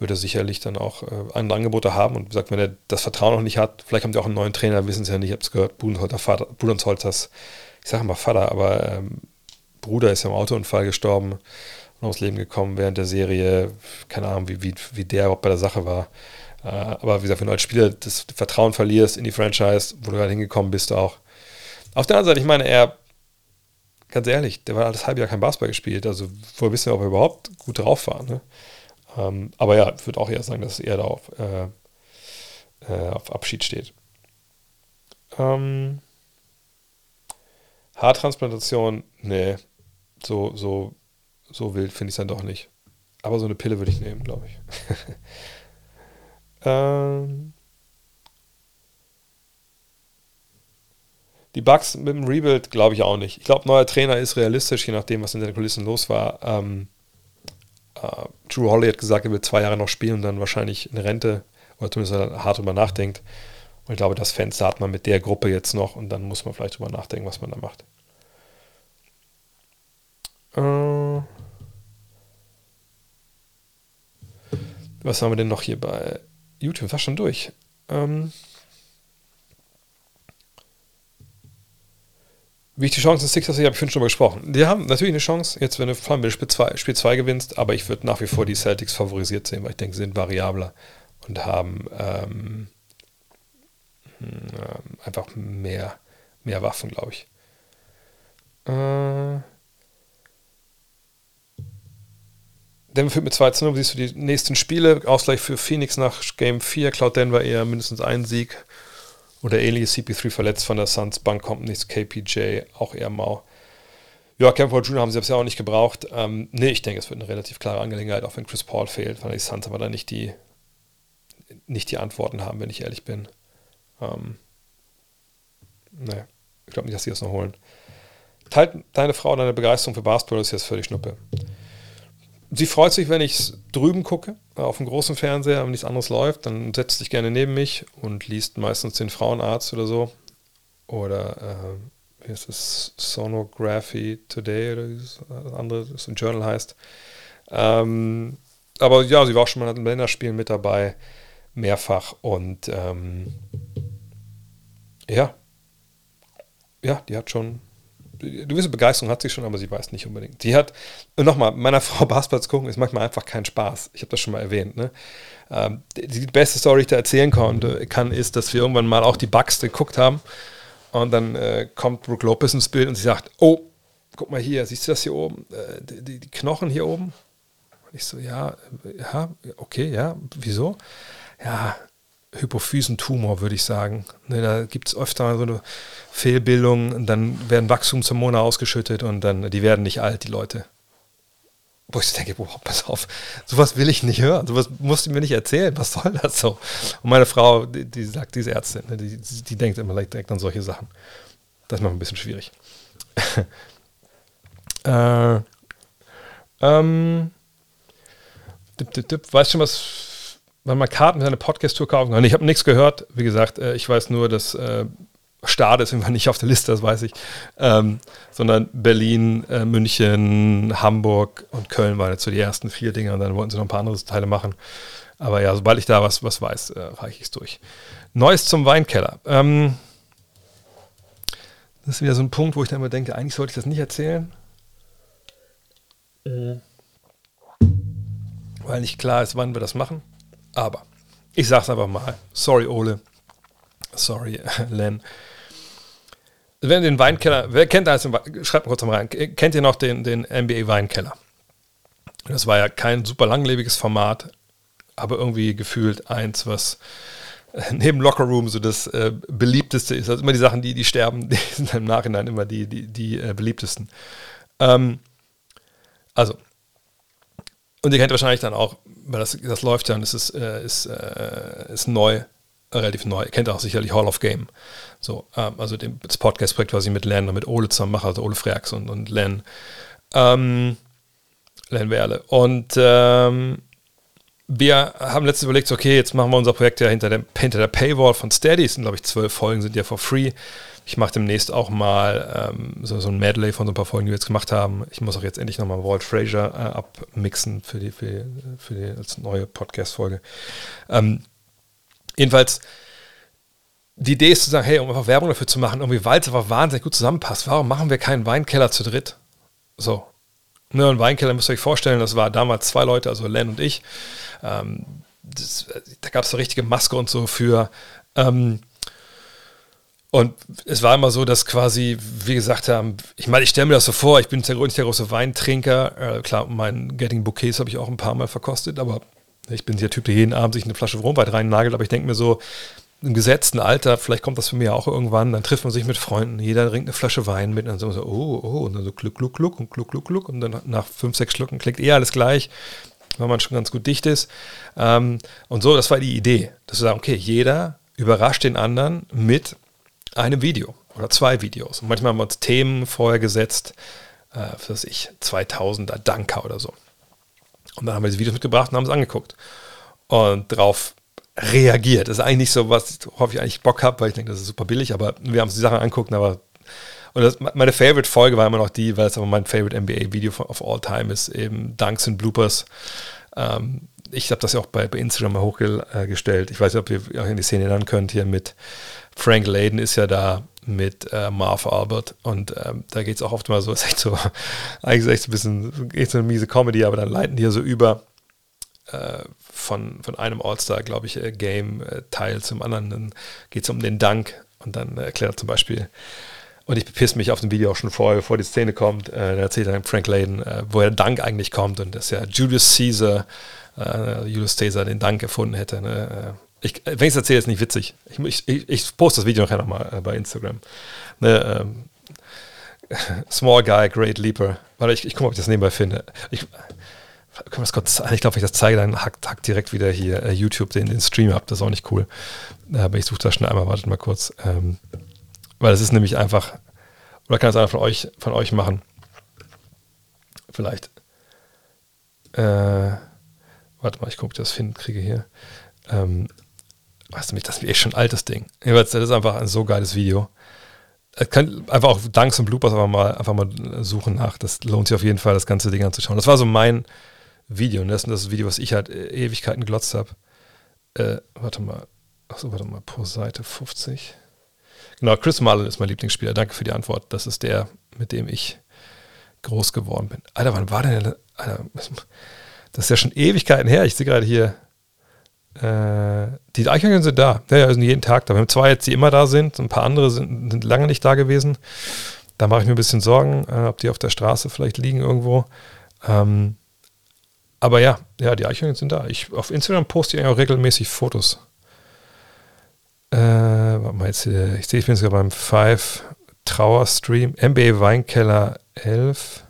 würde er sicherlich dann auch äh, andere Angebote haben. Und sagt, wenn er das Vertrauen noch nicht hat, vielleicht haben die auch einen neuen Trainer, wissen sie ja nicht, ich habe es gehört, Budenholzers, ich sage mal Vater, aber ähm, Bruder ist ja im Autounfall gestorben und ums Leben gekommen während der Serie. Keine Ahnung, wie, wie, wie der überhaupt bei der Sache war. Äh, aber wie gesagt, wenn du als Spieler das Vertrauen verlierst in die Franchise, wo du gerade hingekommen bist, auch. Auf der anderen Seite, ich meine, er, ganz ehrlich, der war das halbe Jahr kein Basketball gespielt. Also, woher wissen wir, ob er überhaupt gut drauf war? Ne? Ähm, aber ja, ich würde auch eher sagen, dass es eher da auf, äh, äh, auf Abschied steht. Ähm, Haartransplantation, nee, so, so, so wild finde ich es dann doch nicht. Aber so eine Pille würde ich nehmen, glaube ich. ähm, die Bugs mit dem Rebuild glaube ich auch nicht. Ich glaube, neuer Trainer ist realistisch, je nachdem, was in den Kulissen los war. Ähm, Uh, Drew Holly hat gesagt, er will zwei Jahre noch spielen und dann wahrscheinlich eine Rente oder zumindest hart drüber nachdenkt. Und ich glaube, das Fenster hat man mit der Gruppe jetzt noch und dann muss man vielleicht drüber nachdenken, was man da macht. Uh, was haben wir denn noch hier bei YouTube? War schon durch. Um, Wie ich die Chancen des Sixers sehe, habe ich schon drüber gesprochen. Die haben natürlich eine Chance, jetzt wenn du vor allem Spiel 2 Spiel zwei gewinnst, aber ich würde nach wie vor die Celtics favorisiert sehen, weil ich denke, sie sind variabler und haben ähm, ähm, einfach mehr, mehr Waffen, glaube ich. Äh, Denver führt mit 2 zu 0. Siehst du die nächsten Spiele? Ausgleich für Phoenix nach Game 4. Cloud Denver eher mindestens einen Sieg oder ähnliches. CP3 verletzt von der Suns, Bank kommt nichts, KPJ auch eher mau. Ja, Kemper Jr. haben sie ja auch nicht gebraucht. Ähm, nee, ich denke, es wird eine relativ klare Angelegenheit, auch wenn Chris Paul fehlt, weil die Suns aber da nicht die, nicht die Antworten haben, wenn ich ehrlich bin. Ähm, nee, ich glaube nicht, dass sie das noch holen. Teilt deine Frau deine Begeisterung für Basketball, das ist jetzt völlig schnuppe sie freut sich, wenn ich drüben gucke, auf dem großen Fernseher, wenn nichts anderes läuft, dann setzt sich gerne neben mich und liest meistens den Frauenarzt oder so. Oder äh, wie heißt es, Sonography Today oder das andere, das ein Journal heißt. Ähm, aber ja, sie war auch schon mal in Länderspielen mit dabei, mehrfach und ähm, ja, ja, die hat schon gewisse Begeisterung hat sie schon, aber sie weiß nicht unbedingt. Die hat, nochmal, meiner Frau Basketball gucken ist manchmal einfach kein Spaß. Ich habe das schon mal erwähnt. Ne? Ähm, die, die, beste Story, die ich da erzählen konnte, kann, ist, dass wir irgendwann mal auch die Bugs geguckt haben und dann äh, kommt Brooke Lopez ins Bild und sie sagt, oh, guck mal hier, siehst du das hier oben? Äh, die, die, Knochen hier oben? Und ich so, ja, ja, okay, ja, wieso? Ja, Hypophysentumor, würde ich sagen. Ne, da gibt es öfter so eine Fehlbildung dann werden Wachstumshormone ausgeschüttet und dann, die werden nicht alt, die Leute. Wo ich denke, boah, pass auf, sowas will ich nicht hören, sowas musst du mir nicht erzählen, was soll das so? Und meine Frau, die, die sagt, diese Ärztin, ne, die, die, denkt immer direkt an solche Sachen. Das noch ein bisschen schwierig. äh, ähm, dip, dip, dip, weißt schon, was man Karten für eine Podcast-Tour kaufen kann. Ich habe nichts gehört. Wie gesagt, äh, ich weiß nur, dass äh, Stade ist irgendwann nicht auf der Liste, das weiß ich. Ähm, sondern Berlin, äh, München, Hamburg und Köln waren jetzt so die ersten vier Dinge und dann wollten sie noch ein paar andere Teile machen. Aber ja, sobald ich da was, was weiß, äh, reiche ich es durch. Neues zum Weinkeller. Ähm, das ist wieder so ein Punkt, wo ich dann immer denke, eigentlich sollte ich das nicht erzählen. Mhm. Weil nicht klar ist, wann wir das machen. Aber ich sag's einfach mal. Sorry, Ole. Sorry, Len. Wenn den Weinkeller, wer kennt das? Schreibt mal kurz mal rein. Kennt ihr noch den, den NBA Weinkeller? Das war ja kein super langlebiges Format, aber irgendwie gefühlt eins, was neben Locker Room so das äh, beliebteste ist. Also immer die Sachen, die, die sterben, die sind im Nachhinein immer die, die, die äh, beliebtesten. Ähm, also, und ihr kennt wahrscheinlich dann auch, weil das, das läuft ja und es ist, äh, ist, äh, ist neu, relativ neu. Ihr kennt auch sicherlich Hall of Game. So, ähm, also dem, das Podcast-Projekt, was ich mit Len und mit Ole zusammen mache, also Ole Freaks und, und Len. Ähm, Len Werle. Und ähm, wir haben letztens überlegt, okay, jetzt machen wir unser Projekt ja hinter der, hinter der Paywall von Steady. Es sind, glaube ich, zwölf Folgen, sind ja for free. Ich mache demnächst auch mal ähm, so, so ein Medley von so ein paar Folgen, die wir jetzt gemacht haben. Ich muss auch jetzt endlich nochmal Walt Frazier äh, abmixen für die, für, die, für die als neue Podcast-Folge. Ähm, jedenfalls, die Idee ist zu sagen, hey, um einfach Werbung dafür zu machen, irgendwie, weil es einfach wahnsinnig gut zusammenpasst, warum machen wir keinen Weinkeller zu dritt? So. Ne, ein Weinkeller müsst ihr euch vorstellen, das war damals zwei Leute, also Len und ich. Ähm, das, da gab es so richtige Maske und so für. Ähm, und es war immer so, dass quasi, wie gesagt haben, ich meine, ich stelle mir das so vor, ich bin nicht der, große Weintrinker. Äh, klar, mein Getting Bouquets habe ich auch ein paar Mal verkostet, aber ich bin der Typ, der jeden Abend sich eine Flasche Rotwein reinnagelt, aber ich denke mir so, im gesetzten Alter, vielleicht kommt das für mich auch irgendwann, dann trifft man sich mit Freunden, jeder trinkt eine Flasche Wein mit und dann so, oh, oh, und dann so kluck, kluck, kluck und kluck, kluck, kluck und dann nach fünf, sechs Schlucken klickt eh alles gleich, weil man schon ganz gut dicht ist. Ähm, und so, das war die Idee, dass wir sagen, okay, jeder überrascht den anderen mit einem Video oder zwei Videos. Und manchmal haben wir uns Themen vorher gesetzt, äh, für das ich, 2000er Danker oder so. Und dann haben wir diese Videos mitgebracht und haben es angeguckt. Und drauf reagiert. Das ist eigentlich so, was hoffe ich eigentlich Bock habe, weil ich denke, das ist super billig, aber wir haben uns die Sachen anguckt, aber und das, meine Favorite-Folge war immer noch die, weil es aber mein Favorite NBA-Video of all time ist, eben Dunks und Bloopers. Ähm, ich habe das ja auch bei, bei Instagram mal hochgestellt. Ich weiß nicht, ob ihr euch in die Szene erinnern könnt, hier mit Frank Layden ist ja da mit äh, Marv Albert und ähm, da geht es auch oft mal so, ist echt so, eigentlich ist echt so ein bisschen, geht so eine miese Comedy, aber dann leiten die ja so über äh, von, von einem All-Star, glaube ich, äh, Game-Teil äh, zum anderen. Dann geht es um den Dank und dann erklärt er zum Beispiel, und ich bepiss mich auf dem Video auch schon vorher, bevor die Szene kommt, äh, erzählt dann Frank Layden, äh, woher der Dank eigentlich kommt und dass ja Julius Caesar, äh, Julius Caesar den Dank erfunden hätte. Ne? Ich, wenn ich es erzähle, ist nicht witzig. Ich, ich, ich, poste das Video nachher nochmal bei Instagram. Ne, ähm, Small Guy, Great Leaper. Warte, ich, ich gucke, ob ich das nebenbei finde. Ich, Ich glaube, wenn ich das zeige, dann hackt, hackt direkt wieder hier äh, YouTube den, den Stream ab. Das ist auch nicht cool. Aber ich suche das schnell einmal. Wartet mal kurz. Ähm, weil es ist nämlich einfach, oder kann es einer von euch, von euch machen? Vielleicht. Äh, warte mal, ich gucke, das finden kriege hier. Ähm, weißt du, das ist echt schon ein altes Ding. Das ist einfach ein so geiles Video. kann einfach auch Danks und Bloopers einfach mal, einfach mal suchen nach. Das lohnt sich auf jeden Fall, das ganze Ding anzuschauen. Das war so mein Video. Und das ist das Video, was ich halt Ewigkeiten glotzt habe. Äh, warte mal. Achso, warte mal. Pro Seite 50. Genau, Chris Mullen ist mein Lieblingsspieler. Danke für die Antwort. Das ist der, mit dem ich groß geworden bin. Alter, wann war denn der? Alter, das ist ja schon Ewigkeiten her. Ich sehe gerade hier. Äh, die Eichhörnchen sind da. Ja, ja, sind jeden Tag da. Wir haben zwei jetzt, die immer da sind. Ein paar andere sind, sind lange nicht da gewesen. Da mache ich mir ein bisschen Sorgen, äh, ob die auf der Straße vielleicht liegen irgendwo. Ähm, aber ja, ja, die Eichhörnchen sind da. Ich, auf Instagram poste ich auch regelmäßig Fotos. Äh, warte mal, jetzt, ich sehe, ich bin sogar beim Five Trauer Stream. MBA Weinkeller 11.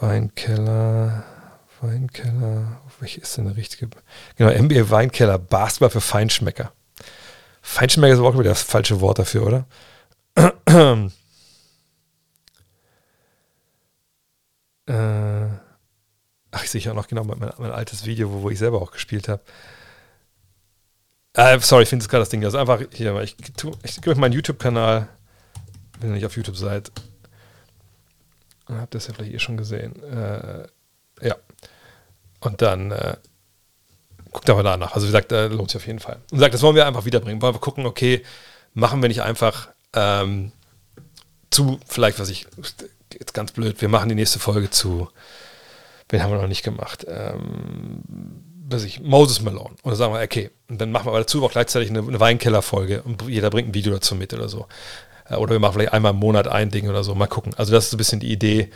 Weinkeller, Weinkeller, welche ist denn der richtige? Genau, MBA Weinkeller, Basketball für Feinschmecker. Feinschmecker ist aber auch wieder das falsche Wort dafür, oder? äh, ach, ich sehe auch noch genau mein, mein, altes Video, wo, wo ich selber auch gespielt habe. Äh, sorry, ich finde es gerade das Ding. Also einfach hier, ich, ich gebe meinen YouTube-Kanal, wenn ihr nicht auf YouTube seid. Habt ihr das ja vielleicht eh schon gesehen. Äh, ja. Und dann äh, guckt aber danach. Also wie gesagt, äh, lohnt sich auf jeden Fall. Und sagt, das wollen wir einfach wiederbringen. Wollen wir gucken, okay, machen wir nicht einfach ähm, zu, vielleicht, was ich, jetzt ganz blöd, wir machen die nächste Folge zu, wen haben wir noch nicht gemacht? Ähm, weiß ich, Moses Malone. Und dann sagen wir, okay, und dann machen wir aber dazu auch gleichzeitig eine, eine Weinkeller-Folge und jeder bringt ein Video dazu mit oder so. Äh, oder wir machen vielleicht einmal im Monat ein Ding oder so. Mal gucken. Also das ist so ein bisschen die Idee.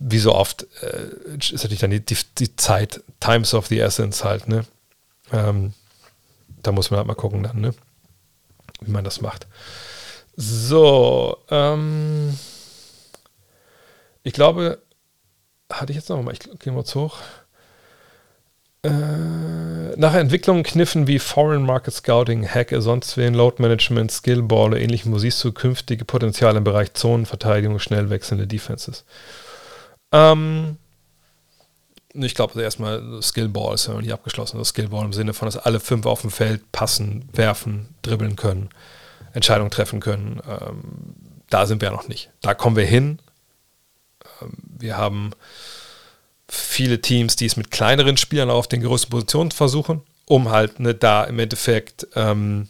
Wie so oft äh, ist natürlich dann die, die, die, Zeit, Times of the Essence halt, ne? Ähm, da muss man halt mal gucken dann, ne? Wie man das macht. So, ähm, ich glaube, hatte ich jetzt noch mal, ich gehe mal hoch. Äh, nach Entwicklungen Kniffen wie Foreign Market Scouting, Hack, sonst wen, Load Management, Skillball oder ähnlichem, siehst du künftige Potenziale im Bereich Zonenverteidigung, schnell wechselnde Defenses? Ähm, ich glaube, also erstmal Skillball ist ja noch nicht abgeschlossen. Also Skillball im Sinne von, dass alle fünf auf dem Feld passen, werfen, dribbeln können, Entscheidungen treffen können. Ähm, da sind wir ja noch nicht. Da kommen wir hin. Ähm, wir haben viele Teams, die es mit kleineren Spielern auf den größten Positionen versuchen, um halt ne, da im Endeffekt ähm,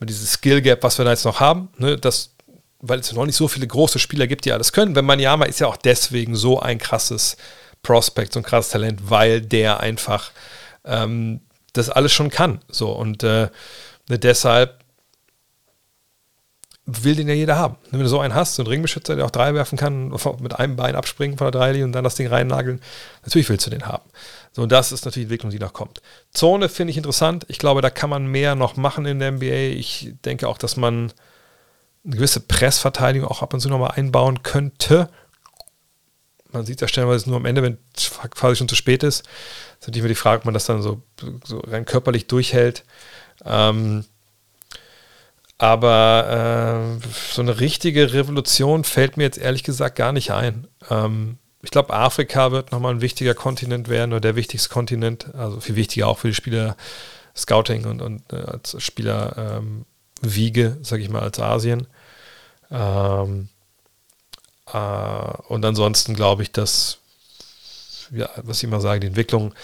dieses Skill Gap, was wir da jetzt noch haben, ne, das, weil es noch nicht so viele große Spieler gibt, die alles können. Wenn Maniyama ist ja auch deswegen so ein krasses Prospect, so ein krasses Talent, weil der einfach ähm, das alles schon kann. So und äh, ne, deshalb will den ja jeder haben. Wenn du so einen hast, so einen Ringbeschützer, der auch drei werfen kann, mit einem Bein abspringen von der Dreilinie und dann das Ding reinnageln, natürlich willst du den haben. So, und das ist natürlich die Entwicklung, die noch kommt. Zone finde ich interessant. Ich glaube, da kann man mehr noch machen in der NBA. Ich denke auch, dass man eine gewisse Pressverteidigung auch ab und zu nochmal einbauen könnte. Man sieht ja stellenweise nur am Ende, wenn es quasi schon zu spät ist. Das ist natürlich immer die Frage, ob man das dann so, so rein körperlich durchhält. Ähm, aber äh, so eine richtige Revolution fällt mir jetzt ehrlich gesagt gar nicht ein. Ähm, ich glaube, Afrika wird nochmal ein wichtiger Kontinent werden oder der wichtigste Kontinent. Also viel wichtiger auch für die Spieler Scouting und, und äh, als Spieler ähm, Wiege, sage ich mal, als Asien. Ähm, äh, und ansonsten glaube ich, dass, ja, was ich immer sage, die Entwicklung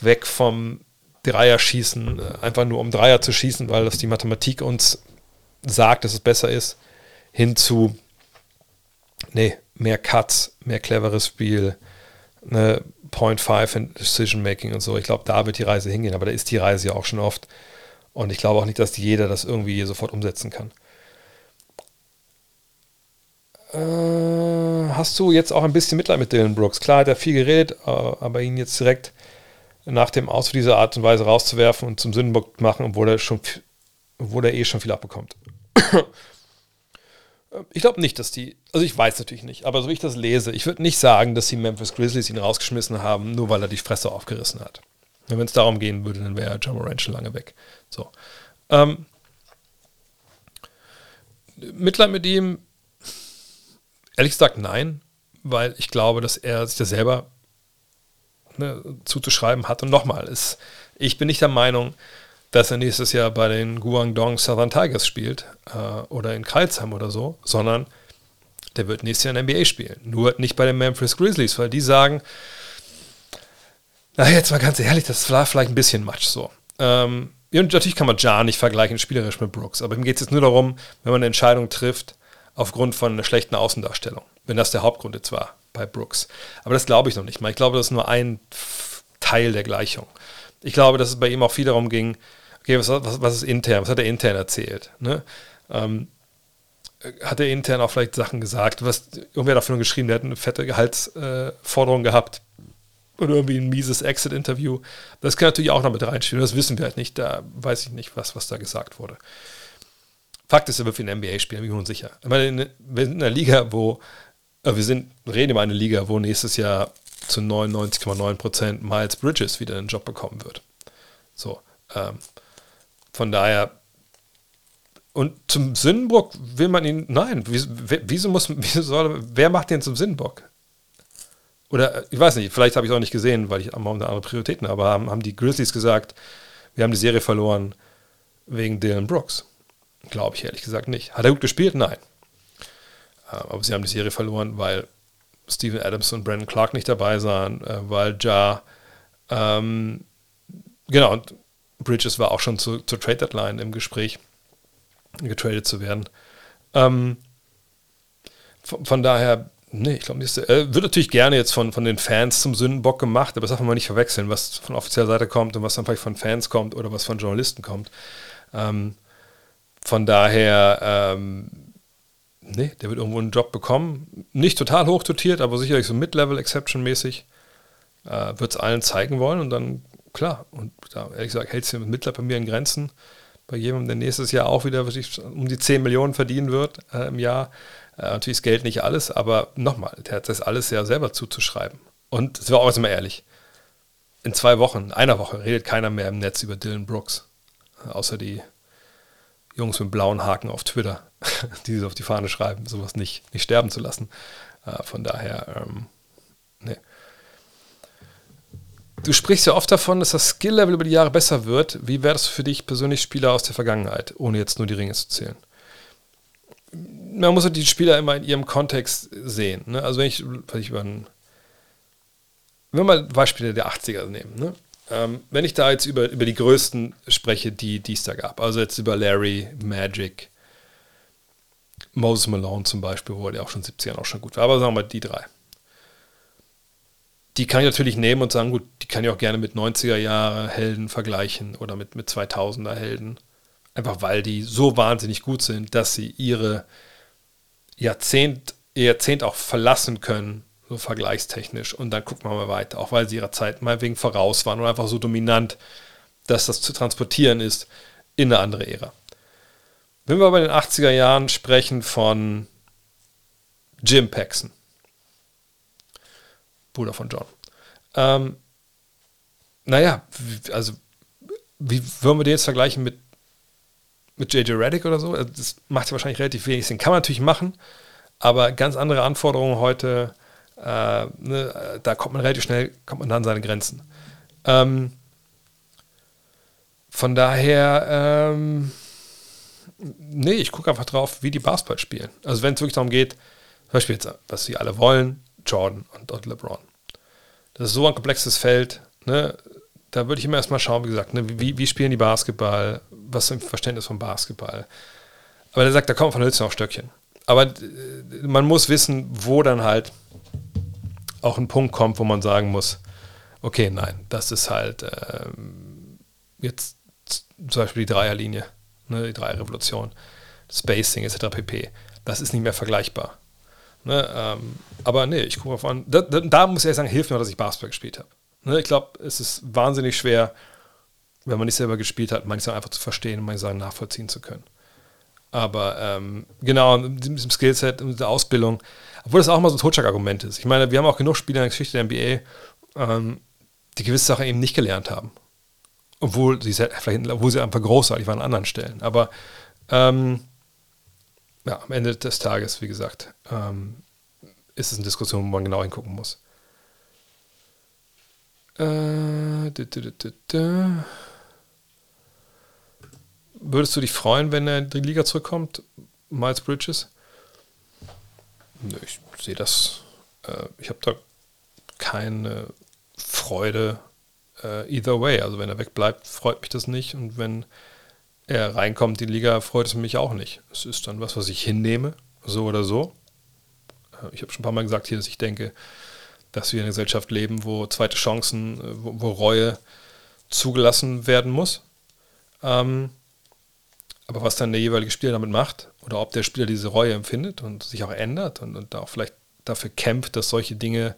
weg vom Dreier schießen, äh, einfach nur um Dreier zu schießen, weil das die Mathematik uns sagt, dass es besser ist, hin zu, nee, mehr Cuts, mehr cleveres Spiel, ne, Point 5 in Decision Making und so. Ich glaube, da wird die Reise hingehen, aber da ist die Reise ja auch schon oft. Und ich glaube auch nicht, dass jeder das irgendwie sofort umsetzen kann. Äh, hast du jetzt auch ein bisschen Mitleid mit Dylan Brooks? Klar hat er viel geredet, äh, aber ihn jetzt direkt nach dem Aus für diese Art und Weise rauszuwerfen und zum Sündenbock machen, obwohl er schon, obwohl er eh schon viel abbekommt. Ich glaube nicht, dass die, also ich weiß natürlich nicht, aber so wie ich das lese, ich würde nicht sagen, dass die Memphis Grizzlies ihn rausgeschmissen haben, nur weil er die Fresse aufgerissen hat. Wenn es darum gehen würde, dann wäre John Moran schon lange weg. So. Ähm, Mitleid mit ihm, ehrlich gesagt, nein, weil ich glaube, dass er sich das selber ne, zuzuschreiben hat. Und nochmal, ich bin nicht der Meinung, dass er nächstes Jahr bei den Guangdong Southern Tigers spielt äh, oder in Kreuzheim oder so, sondern der wird nächstes Jahr in der NBA spielen. Nur nicht bei den Memphis Grizzlies, weil die sagen, na jetzt mal ganz ehrlich, das war vielleicht ein bisschen Matsch so. Ähm, natürlich kann man Jar nicht vergleichen spielerisch mit Brooks, aber ihm geht es jetzt nur darum, wenn man eine Entscheidung trifft, aufgrund von einer schlechten Außendarstellung. Wenn das der Hauptgrund jetzt war bei Brooks. Aber das glaube ich noch nicht mal. Ich glaube, das ist nur ein Teil der Gleichung. Ich glaube, dass es bei ihm auch viel darum ging, okay, was, was, was ist intern, was hat er intern erzählt? Ne? Ähm, hat er intern auch vielleicht Sachen gesagt, was irgendwer dafür geschrieben, der hat eine fette Gehaltsforderung äh, gehabt oder irgendwie ein mieses Exit-Interview. Das kann natürlich auch noch mit reinspielen, das wissen wir halt nicht, da weiß ich nicht, was, was da gesagt wurde. Fakt ist, er wird für den NBA spielen, bin ich mir unsicher. Ich meine, wir sind in einer Liga, wo, äh, wir sind, reden über eine Liga, wo nächstes Jahr zu 99,9% Miles Bridges wieder einen Job bekommen wird. So, ähm, von daher, und zum Sinnbock will man ihn, nein, wieso muss, wieso soll, wer macht den zum Sinnbock? Oder, ich weiß nicht, vielleicht habe ich es auch nicht gesehen, weil ich andere Prioritäten habe, aber haben, haben die Grizzlies gesagt, wir haben die Serie verloren wegen Dylan Brooks. Glaube ich ehrlich gesagt nicht. Hat er gut gespielt? Nein. Äh, aber sie haben die Serie verloren, weil Steven Adams und Brandon Clark nicht dabei waren, äh, weil Ja, ähm, genau, und Bridges war auch schon zu, zur Trade Deadline im Gespräch, getradet zu werden. Ähm, von, von, daher, nee, ich glaube nicht. Äh, wird natürlich gerne jetzt von, von den Fans zum Sündenbock gemacht, aber das darf man mal nicht verwechseln, was von offizieller Seite kommt und was dann vielleicht von Fans kommt oder was von Journalisten kommt. Ähm, von daher, ähm, nee, der wird irgendwo einen Job bekommen. Nicht total hoch dotiert, aber sicherlich so Mid-Level-Exception-mäßig. Äh, wird es allen zeigen wollen und dann, klar, und da ehrlich gesagt, hält es mit Mittler bei mir in Grenzen. Bei jemandem, der nächstes Jahr auch wieder um die 10 Millionen verdienen wird äh, im Jahr. Äh, natürlich ist Geld nicht alles, aber nochmal, der hat das alles ja selber zuzuschreiben. Und es war auch mal ehrlich. In zwei Wochen, in einer Woche, redet keiner mehr im Netz über Dylan Brooks. Außer die Jungs mit blauen Haken auf Twitter, die sich auf die Fahne schreiben, sowas nicht, nicht sterben zu lassen. Äh, von daher, ähm, nee. Du sprichst ja oft davon, dass das Skill-Level über die Jahre besser wird. Wie wäre das für dich persönlich Spieler aus der Vergangenheit, ohne jetzt nur die Ringe zu zählen? Man muss die Spieler immer in ihrem Kontext sehen. Ne? Also wenn ich, wenn ich über einen, wenn wir mal Beispiele der 80er nehmen, ne? Ähm, wenn ich da jetzt über, über die größten spreche, die, es da gab, also jetzt über Larry, Magic, Moses Malone zum Beispiel, wo er auch schon 70 auch schon gut war, aber sagen wir mal die drei. Die kann ich natürlich nehmen und sagen, gut, die kann ich auch gerne mit 90er Jahre Helden vergleichen oder mit, mit 2000er Helden. Einfach weil die so wahnsinnig gut sind, dass sie ihre Jahrzehnt, ihr Jahrzehnt auch verlassen können so vergleichstechnisch. Und dann gucken wir mal weiter, auch weil sie ihrer Zeit mal wegen voraus waren und einfach so dominant, dass das zu transportieren ist in eine andere Ära. Wenn wir bei den 80er Jahren sprechen von Jim Paxson, Bruder von John. Ähm, naja, also wie würden wir den jetzt vergleichen mit, mit JJ Reddick oder so? Das macht ja wahrscheinlich relativ wenig Sinn. Kann man natürlich machen, aber ganz andere Anforderungen heute äh, ne, da kommt man relativ schnell, kommt man an seine Grenzen. Ähm, von daher, ähm, nee, ich gucke einfach drauf, wie die Basketball spielen. Also wenn es wirklich darum geht, zum Beispiel jetzt, was sie alle wollen, Jordan und, und LeBron. Das ist so ein komplexes Feld, ne? da würde ich immer erstmal schauen, wie gesagt, ne, wie, wie spielen die Basketball, was ist im Verständnis von Basketball. Aber der sagt, da kommt von Hölzchen auf Stöckchen. Aber äh, man muss wissen, wo dann halt auch ein Punkt kommt, wo man sagen muss, okay, nein, das ist halt ähm, jetzt zum Beispiel die Dreierlinie, ne, die Dreierrevolution, Spacing etc. pp. Das ist nicht mehr vergleichbar. Ne, ähm, aber nee, ich gucke auf an. Da, da, da, muss ich ehrlich sagen, hilft mir, dass ich Basketball gespielt habe. Ne, ich glaube, es ist wahnsinnig schwer, wenn man nicht selber gespielt hat, manche Sachen einfach zu verstehen und manche Sachen nachvollziehen zu können. Aber ähm, genau, mit diesem Skillset, mit der Ausbildung, obwohl das auch mal so ein Totschlagargument ist. Ich meine, wir haben auch genug Spieler in der Geschichte der NBA, ähm, die gewisse Sachen eben nicht gelernt haben. Obwohl sie, vielleicht, obwohl sie einfach großartig waren an anderen Stellen. Aber ähm, ja, am Ende des Tages, wie gesagt, ähm, ist es eine Diskussion, wo man genau hingucken muss. Äh, würdest du dich freuen, wenn er in die Liga zurückkommt, Miles Bridges? Nö, ich sehe das. Äh, ich habe da keine Freude äh, either way. Also wenn er wegbleibt, freut mich das nicht. Und wenn er reinkommt in die Liga, freut es mich auch nicht. Es ist dann was, was ich hinnehme, so oder so. Äh, ich habe schon ein paar Mal gesagt hier, dass ich denke, dass wir in einer Gesellschaft leben, wo zweite Chancen, äh, wo, wo Reue zugelassen werden muss. Ähm, aber was dann der jeweilige Spieler damit macht, oder ob der Spieler diese Reue empfindet und sich auch ändert und, und auch vielleicht dafür kämpft, dass solche Dinge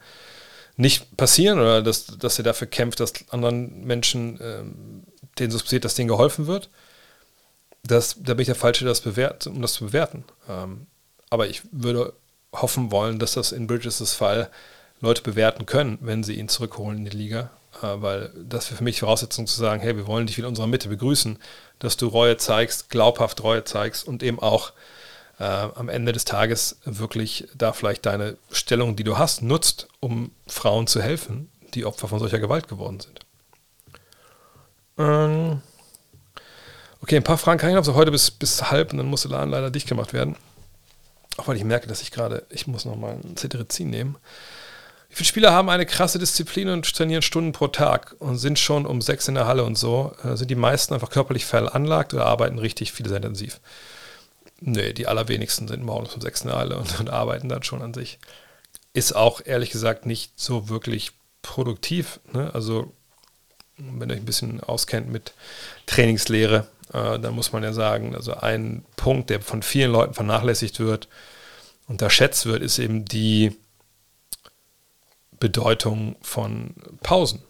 nicht passieren oder dass, dass er dafür kämpft, dass anderen Menschen, ähm, denen so passiert, dass denen geholfen wird, das, da bin ich der Falsche, das bewert, um das zu bewerten. Ähm, aber ich würde hoffen wollen, dass das in Bridges' Fall Leute bewerten können, wenn sie ihn zurückholen in die Liga. Äh, weil das wäre für mich Voraussetzung zu sagen, hey, wir wollen dich wieder in unserer Mitte begrüßen, dass du Reue zeigst, glaubhaft Reue zeigst und eben auch äh, am Ende des Tages wirklich da vielleicht deine Stellung, die du hast, nutzt, um Frauen zu helfen, die Opfer von solcher Gewalt geworden sind. Ähm okay, ein paar Fragen kann ich noch, so heute bis, bis halb und dann muss der Laden leider dicht gemacht werden. Auch weil ich merke, dass ich gerade, ich muss noch mal ein Cetirizin nehmen. Viele Spieler haben eine krasse Disziplin und trainieren Stunden pro Tag und sind schon um sechs in der Halle und so? Äh, sind die meisten einfach körperlich veranlagt oder arbeiten richtig viele sehr intensiv? Nee, die allerwenigsten sind morgens um sechs in der Halle und, und arbeiten dann schon an sich. Ist auch ehrlich gesagt nicht so wirklich produktiv. Ne? Also, wenn ihr euch ein bisschen auskennt mit Trainingslehre, äh, dann muss man ja sagen, also ein Punkt, der von vielen Leuten vernachlässigt wird, unterschätzt wird, ist eben die Bedeutung von Pausen.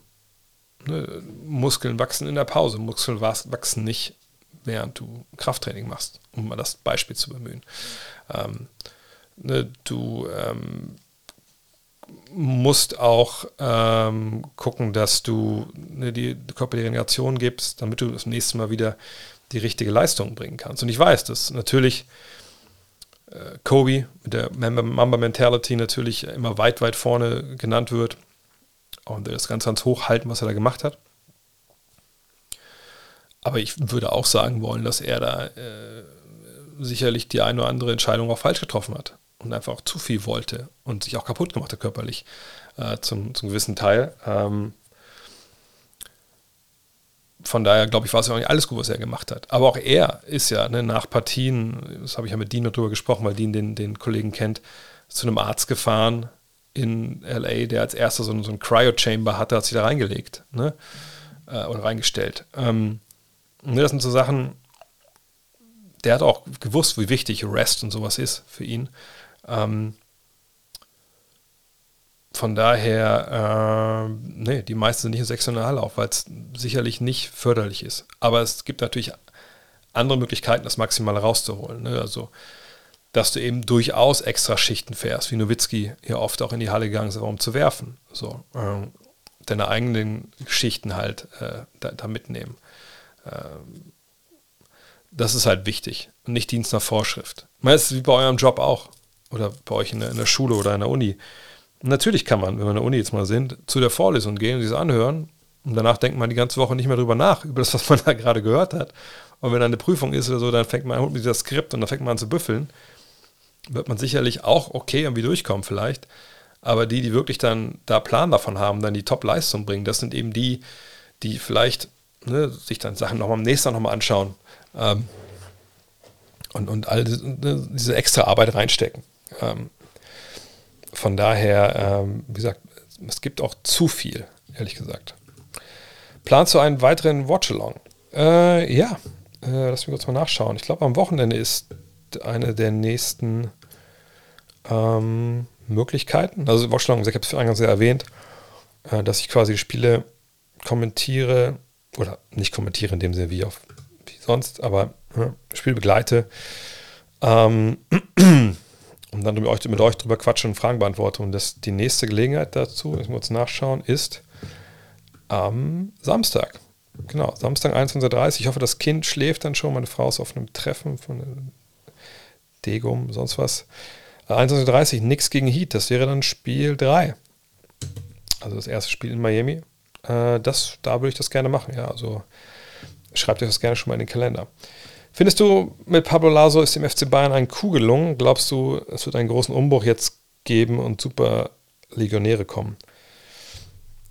Ne? Muskeln wachsen in der Pause, Muskeln wachsen nicht, während du Krafttraining machst, um mal das Beispiel zu bemühen. Ähm, ne, du ähm, musst auch ähm, gucken, dass du ne, die körperliche Regeneration gibst, damit du das nächste Mal wieder die richtige Leistung bringen kannst. Und ich weiß, dass natürlich Kobe mit der Mamba Mentality natürlich immer weit, weit vorne genannt wird und das ganz, ganz hoch halten, was er da gemacht hat. Aber ich würde auch sagen wollen, dass er da äh, sicherlich die eine oder andere Entscheidung auch falsch getroffen hat und einfach auch zu viel wollte und sich auch kaputt gemacht hat körperlich äh, zum, zum gewissen Teil. Ähm, von daher, glaube ich, war es ja auch nicht alles gut, was er gemacht hat. Aber auch er ist ja ne, nach Partien, das habe ich ja mit Dean noch drüber gesprochen, weil Dean den, den Kollegen kennt, zu einem Arzt gefahren in LA, der als erster so, so ein Cryo-Chamber hatte, hat sich da reingelegt ne? Äh, oder reingestellt. Ähm, ne, das sind so Sachen, der hat auch gewusst, wie wichtig Rest und sowas ist für ihn. Ähm, von daher, äh, nee, die meisten sind nicht in sektionalen auf, weil es sicherlich nicht förderlich ist. Aber es gibt natürlich andere Möglichkeiten, das Maximale rauszuholen. Ne? Also, dass du eben durchaus extra Schichten fährst, wie Nowitzki ja oft auch in die Halle gegangen ist, um zu werfen. So, äh, deine eigenen Schichten halt äh, da, da, mitnehmen. Ähm, das ist halt wichtig und nicht Dienst nach Vorschrift. Meistens wie bei eurem Job auch oder bei euch in der, in der Schule oder in der Uni Natürlich kann man, wenn wir in der Uni jetzt mal sind, zu der Vorlesung gehen und sich anhören und danach denkt man die ganze Woche nicht mehr drüber nach, über das, was man da gerade gehört hat. Und wenn dann eine Prüfung ist oder so, dann fängt man an mit das Skript und dann fängt man an zu büffeln. Wird man sicherlich auch okay irgendwie durchkommen vielleicht. Aber die, die wirklich dann da Plan davon haben, dann die Top-Leistung bringen, das sind eben die, die vielleicht ne, sich dann Sachen nochmal am nächsten nochmal anschauen ähm, und, und all diese, ne, diese extra Arbeit reinstecken. Ähm, von daher, ähm, wie gesagt, es gibt auch zu viel, ehrlich gesagt. Planst du einen weiteren Watchalong? Äh, ja, äh, lass mich kurz mal nachschauen. Ich glaube, am Wochenende ist eine der nächsten ähm, Möglichkeiten. Also Watchalong, ich habe es eingangs ja erwähnt, äh, dass ich quasi Spiele kommentiere oder nicht kommentiere in dem Sinne wie, auf, wie sonst, aber ja, Spiel begleite. Ähm, und dann mit euch, mit euch drüber quatschen und Fragen beantworten. Und das, die nächste Gelegenheit dazu, wir uns nachschauen, ist am Samstag. Genau, Samstag 21.30 Uhr. Ich hoffe, das Kind schläft dann schon. Meine Frau ist auf einem Treffen von Degum, sonst was. 21.30 Uhr, nix gegen Heat. Das wäre dann Spiel 3. Also das erste Spiel in Miami. Äh, das, da würde ich das gerne machen, ja. Also Schreibt euch das gerne schon mal in den Kalender. Findest du, mit Pablo Laso ist dem FC Bayern ein Coup gelungen? Glaubst du, es wird einen großen Umbruch jetzt geben und super Legionäre kommen?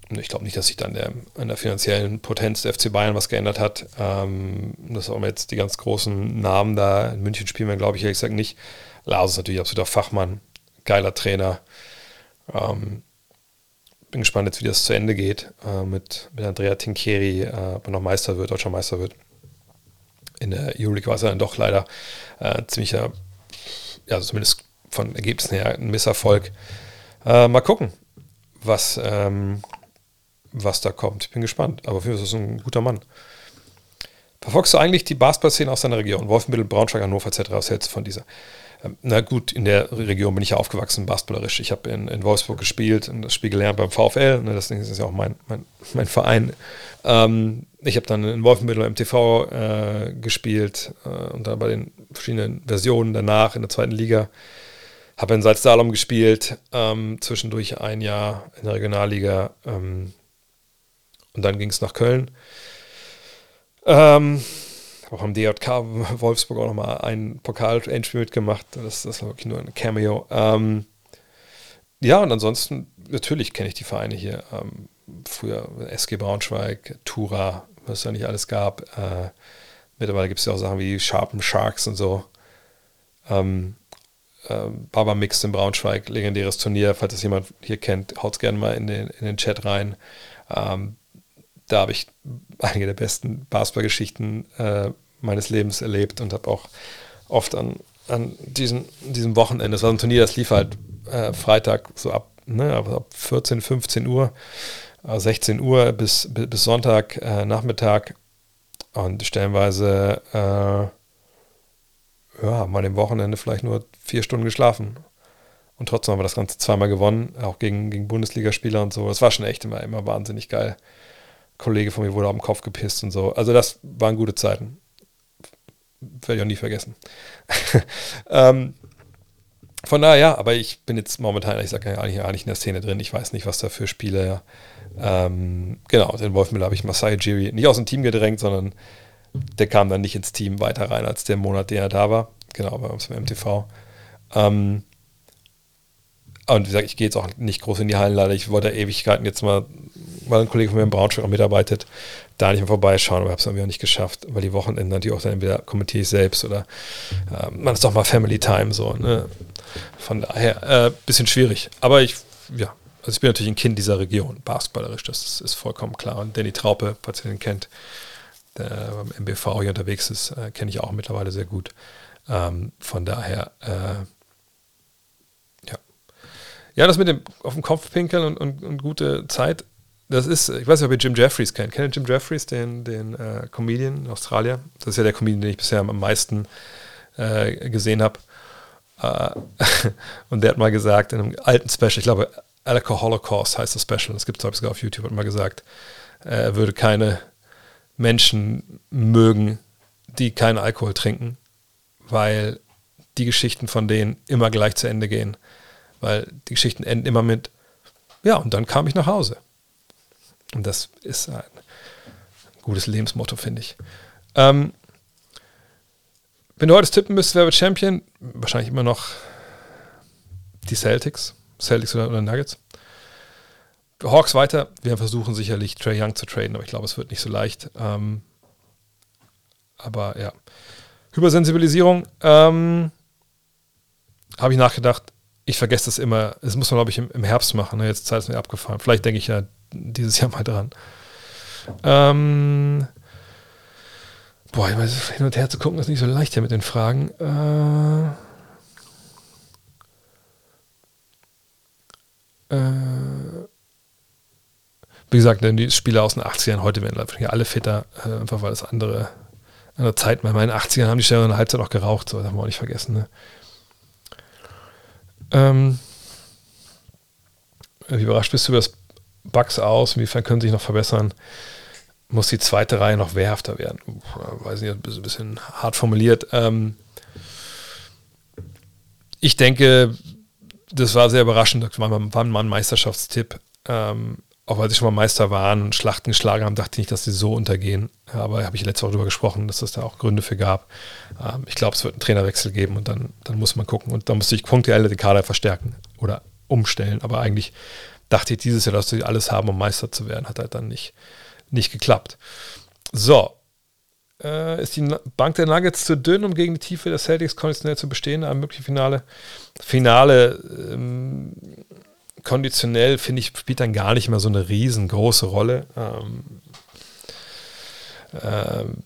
Ich glaube nicht, dass sich dann der, an der finanziellen Potenz der FC Bayern was geändert hat. Ähm, dass auch jetzt die ganz großen Namen da in München spielen wir, glaube ich ehrlich gesagt nicht. Laso ist natürlich absoluter Fachmann, geiler Trainer. Ähm, bin gespannt jetzt, wie das zu Ende geht äh, mit, mit Andrea Tincheri, äh, ob er noch Meister wird, deutscher Meister wird. In der Euroleague war es dann doch leider äh, ziemlicher, ja, zumindest von Ergebnissen her ein Misserfolg. Äh, mal gucken, was, ähm, was da kommt. Ich bin gespannt, aber für mich ist es ein guter Mann. Verfolgst du eigentlich die Basketball-Szene aus deiner Region? Wolfenbüttel, Braunschweig, Hannover etc. Was hältst du von dieser? Ähm, na gut, in der Region bin ich ja aufgewachsen, basketballerisch. Ich habe in, in, Wolfsburg gespielt und das Spiel gelernt beim VfL. Ne, das ist ja auch mein, mein, mein Verein. Ähm, ich habe dann in Wolfenbüttel im TV äh, gespielt äh, und dann bei den verschiedenen Versionen danach in der zweiten Liga. Habe in Salzdalom gespielt, ähm, zwischendurch ein Jahr in der Regionalliga ähm, und dann ging es nach Köln. Ähm, auch am DJK Wolfsburg auch nochmal ein Pokal-Endspiel mitgemacht. Das, das war wirklich nur ein Cameo. Ähm, ja, und ansonsten, natürlich kenne ich die Vereine hier. Ähm, früher SG Braunschweig, Tura, was es ja nicht alles gab. Äh, mittlerweile gibt es ja auch Sachen wie Sharpen Sharks und so. Ähm, äh, Baba Mix in Braunschweig, legendäres Turnier. Falls das jemand hier kennt, haut es gerne mal in den, in den Chat rein. Ähm, da habe ich einige der besten Basketballgeschichten äh, meines Lebens erlebt und habe auch oft an, an diesen, diesem Wochenende, es war ein Turnier, das lief halt äh, Freitag so ab, ne, ab 14, 15 Uhr, äh, 16 Uhr bis, bis Sonntag äh, Nachmittag und stellenweise äh, ja, mal im Wochenende vielleicht nur vier Stunden geschlafen. Und trotzdem haben wir das Ganze zweimal gewonnen, auch gegen, gegen Bundesligaspieler und so. Das war schon echt immer, immer wahnsinnig geil. Kollege von mir wurde auf den Kopf gepisst und so. Also das waren gute Zeiten. Werde ich auch nie vergessen. ähm, von daher, ja, aber ich bin jetzt momentan, ich sage ja eigentlich, eigentlich in der Szene drin. Ich weiß nicht, was da für Spiele. Ähm, genau, den Wolfmüller habe ich Masai Jiri nicht aus dem Team gedrängt, sondern der kam dann nicht ins Team weiter rein als der Monat, den er da war. Genau, bei uns beim MTV. Ähm, und wie gesagt, ich gehe jetzt auch nicht groß in die Hallen leider. Ich wollte Ewigkeiten jetzt mal weil ein Kollege von mir in Braunschweig auch mitarbeitet, da nicht mehr vorbeischauen, aber habe es irgendwie auch nicht geschafft, weil die Wochenenden natürlich auch dann entweder kommentiere ich selbst oder äh, man ist doch mal Family Time so. Ne? Von daher äh, bisschen schwierig. Aber ich, ja, also ich bin natürlich ein Kind dieser Region, basketballerisch, das ist, vollkommen klar. Und Danny Traupe, falls ihr den kennt, der beim MBV hier unterwegs ist, äh, kenne ich auch mittlerweile sehr gut. Ähm, von daher, äh. Ja, das mit dem auf den Kopf pinkeln und, und, und gute Zeit das ist, ich weiß nicht, ob ihr Jim Jeffries kennt. Kennt ihr Jim Jeffries, den, den äh, Comedian in Australien? Das ist ja der Comedian, den ich bisher am meisten äh, gesehen habe. Äh, und der hat mal gesagt, in einem alten Special, ich glaube, Alcohol Holocaust heißt das Special, das gibt es, glaube ich, sogar auf YouTube, hat mal gesagt, äh, er würde keine Menschen mögen, die keinen Alkohol trinken, weil die Geschichten von denen immer gleich zu Ende gehen. Weil die Geschichten enden immer mit, ja, und dann kam ich nach Hause. Und das ist ein gutes Lebensmotto, finde ich. Ähm, wenn du heute tippen müsstest, wer wird Champion? Wahrscheinlich immer noch die Celtics. Celtics oder, oder Nuggets. Hawks weiter. Wir versuchen sicherlich Trey Young zu traden, aber ich glaube, es wird nicht so leicht. Ähm, aber ja. Hypersensibilisierung. Ähm, Habe ich nachgedacht. Ich vergesse das immer. Das muss man, glaube ich, im, im Herbst machen. Ne? Jetzt ist mir abgefahren. Vielleicht denke ich ja dieses Jahr mal dran. Ähm, boah, ich weiß, hin und her zu gucken ist nicht so leicht hier mit den Fragen. Äh, äh, wie gesagt, die Spieler aus den 80ern, heute werden alle fitter, äh, einfach weil das andere, andere Zeit, bei meinen 80ern haben die Stellen in der Halbzeit auch geraucht, so, das haben wir auch nicht vergessen. Ne? Ähm, wie überrascht bist du über das Bugs aus? Inwiefern können sie sich noch verbessern? Muss die zweite Reihe noch wehrhafter werden? Puh, weiß nicht, ein bisschen, hart formuliert. Ähm, ich denke, das war sehr überraschend. Das war, war ein Meisterschaftstipp. Ähm, auch weil sie schon mal Meister waren und Schlachten geschlagen haben, dachte ich nicht, dass sie so untergehen. Aber habe ich letzte Woche darüber gesprochen, dass es da auch Gründe für gab. Ähm, ich glaube, es wird einen Trainerwechsel geben und dann, dann muss man gucken. Und da muss ich punktuell den Kader verstärken oder umstellen. Aber eigentlich dachte ich dieses Jahr, dass sie alles haben, um Meister zu werden. Hat halt dann nicht, nicht geklappt. So. Äh, ist die Bank der Nuggets zu dünn, um gegen die Tiefe der Celtics konditionell zu bestehen, am möglichen Finale? Finale ähm, konditionell, finde ich, spielt dann gar nicht mehr so eine riesengroße Rolle. Ähm, ähm,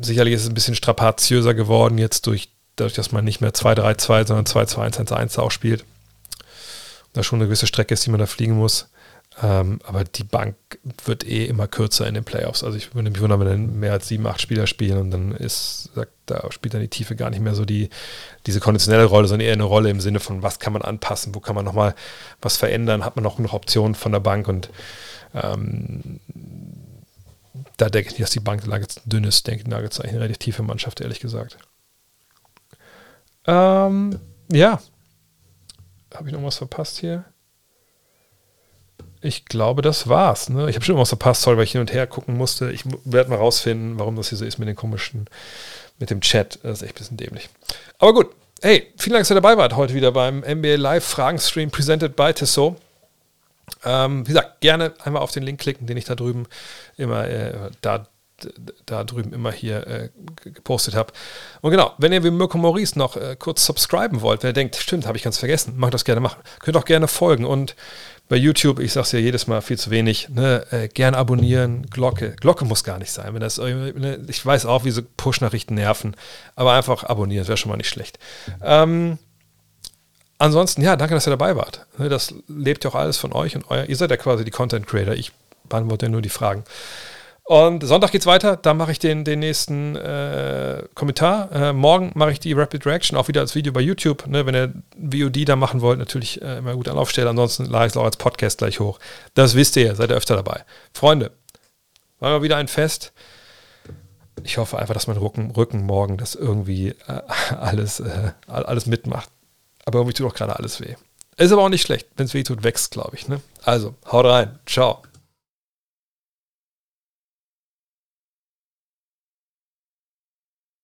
sicherlich ist es ein bisschen strapaziöser geworden jetzt durch, dadurch, dass man nicht mehr 2-3-2, sondern 2-2-1-1-1 auch spielt. Da schon eine gewisse Strecke ist, die man da fliegen muss. Ähm, aber die Bank wird eh immer kürzer in den Playoffs. Also ich würde mich wundern, wenn dann mehr als sieben, acht Spieler spielen und dann ist, sagt, da spielt dann die Tiefe gar nicht mehr so die, diese konditionelle Rolle, sondern eher eine Rolle im Sinne von, was kann man anpassen, wo kann man nochmal was verändern, hat man noch noch Optionen von der Bank und ähm, da denke ich, dass die Bank Nuggets dünn ist, denke Nuggets eigentlich eine relativ tiefe Mannschaft, ehrlich gesagt. Ähm, ja. Habe ich noch was verpasst hier? Ich glaube, das war's. Ne? Ich habe schon was verpasst, sorry, weil ich hin und her gucken musste. Ich werde mal rausfinden, warum das hier so ist mit den komischen, mit dem Chat. Das ist echt ein bisschen dämlich. Aber gut. Hey, vielen Dank, dass ihr dabei wart heute wieder beim NBA Live Fragen-Stream presented by Tissot. Ähm, wie gesagt, gerne einmal auf den Link klicken, den ich da drüben immer äh, da da drüben immer hier äh, gepostet habe. Und genau, wenn ihr wie Mirko Maurice noch äh, kurz subscriben wollt, wenn ihr denkt, stimmt, habe ich ganz vergessen, macht das gerne machen. Könnt auch gerne folgen und bei YouTube, ich sage es ja jedes Mal viel zu wenig, ne, äh, gern abonnieren, Glocke. Glocke muss gar nicht sein. Wenn das, ne, ich weiß auch, wie so Push-Nachrichten nerven, aber einfach abonnieren, wäre schon mal nicht schlecht. Ähm, ansonsten, ja, danke, dass ihr dabei wart. Ne, das lebt ja auch alles von euch und euer, ihr seid ja quasi die Content Creator. Ich beantworte ja nur die Fragen. Und Sonntag geht's weiter, da mache ich den, den nächsten äh, Kommentar. Äh, morgen mache ich die Rapid Reaction auch wieder als Video bei YouTube. Ne? Wenn ihr VOD da machen wollt, natürlich äh, immer gut Anlaufstelle. Ansonsten lade ich es auch als Podcast gleich hoch. Das wisst ihr, seid ihr öfter dabei. Freunde, war mal wieder ein Fest. Ich hoffe einfach, dass mein Rücken, Rücken morgen das irgendwie äh, alles, äh, alles mitmacht. Aber irgendwie tut auch gerade alles weh. Ist aber auch nicht schlecht. Wenn es weh tut, wächst, glaube ich. Ne? Also, haut rein. Ciao.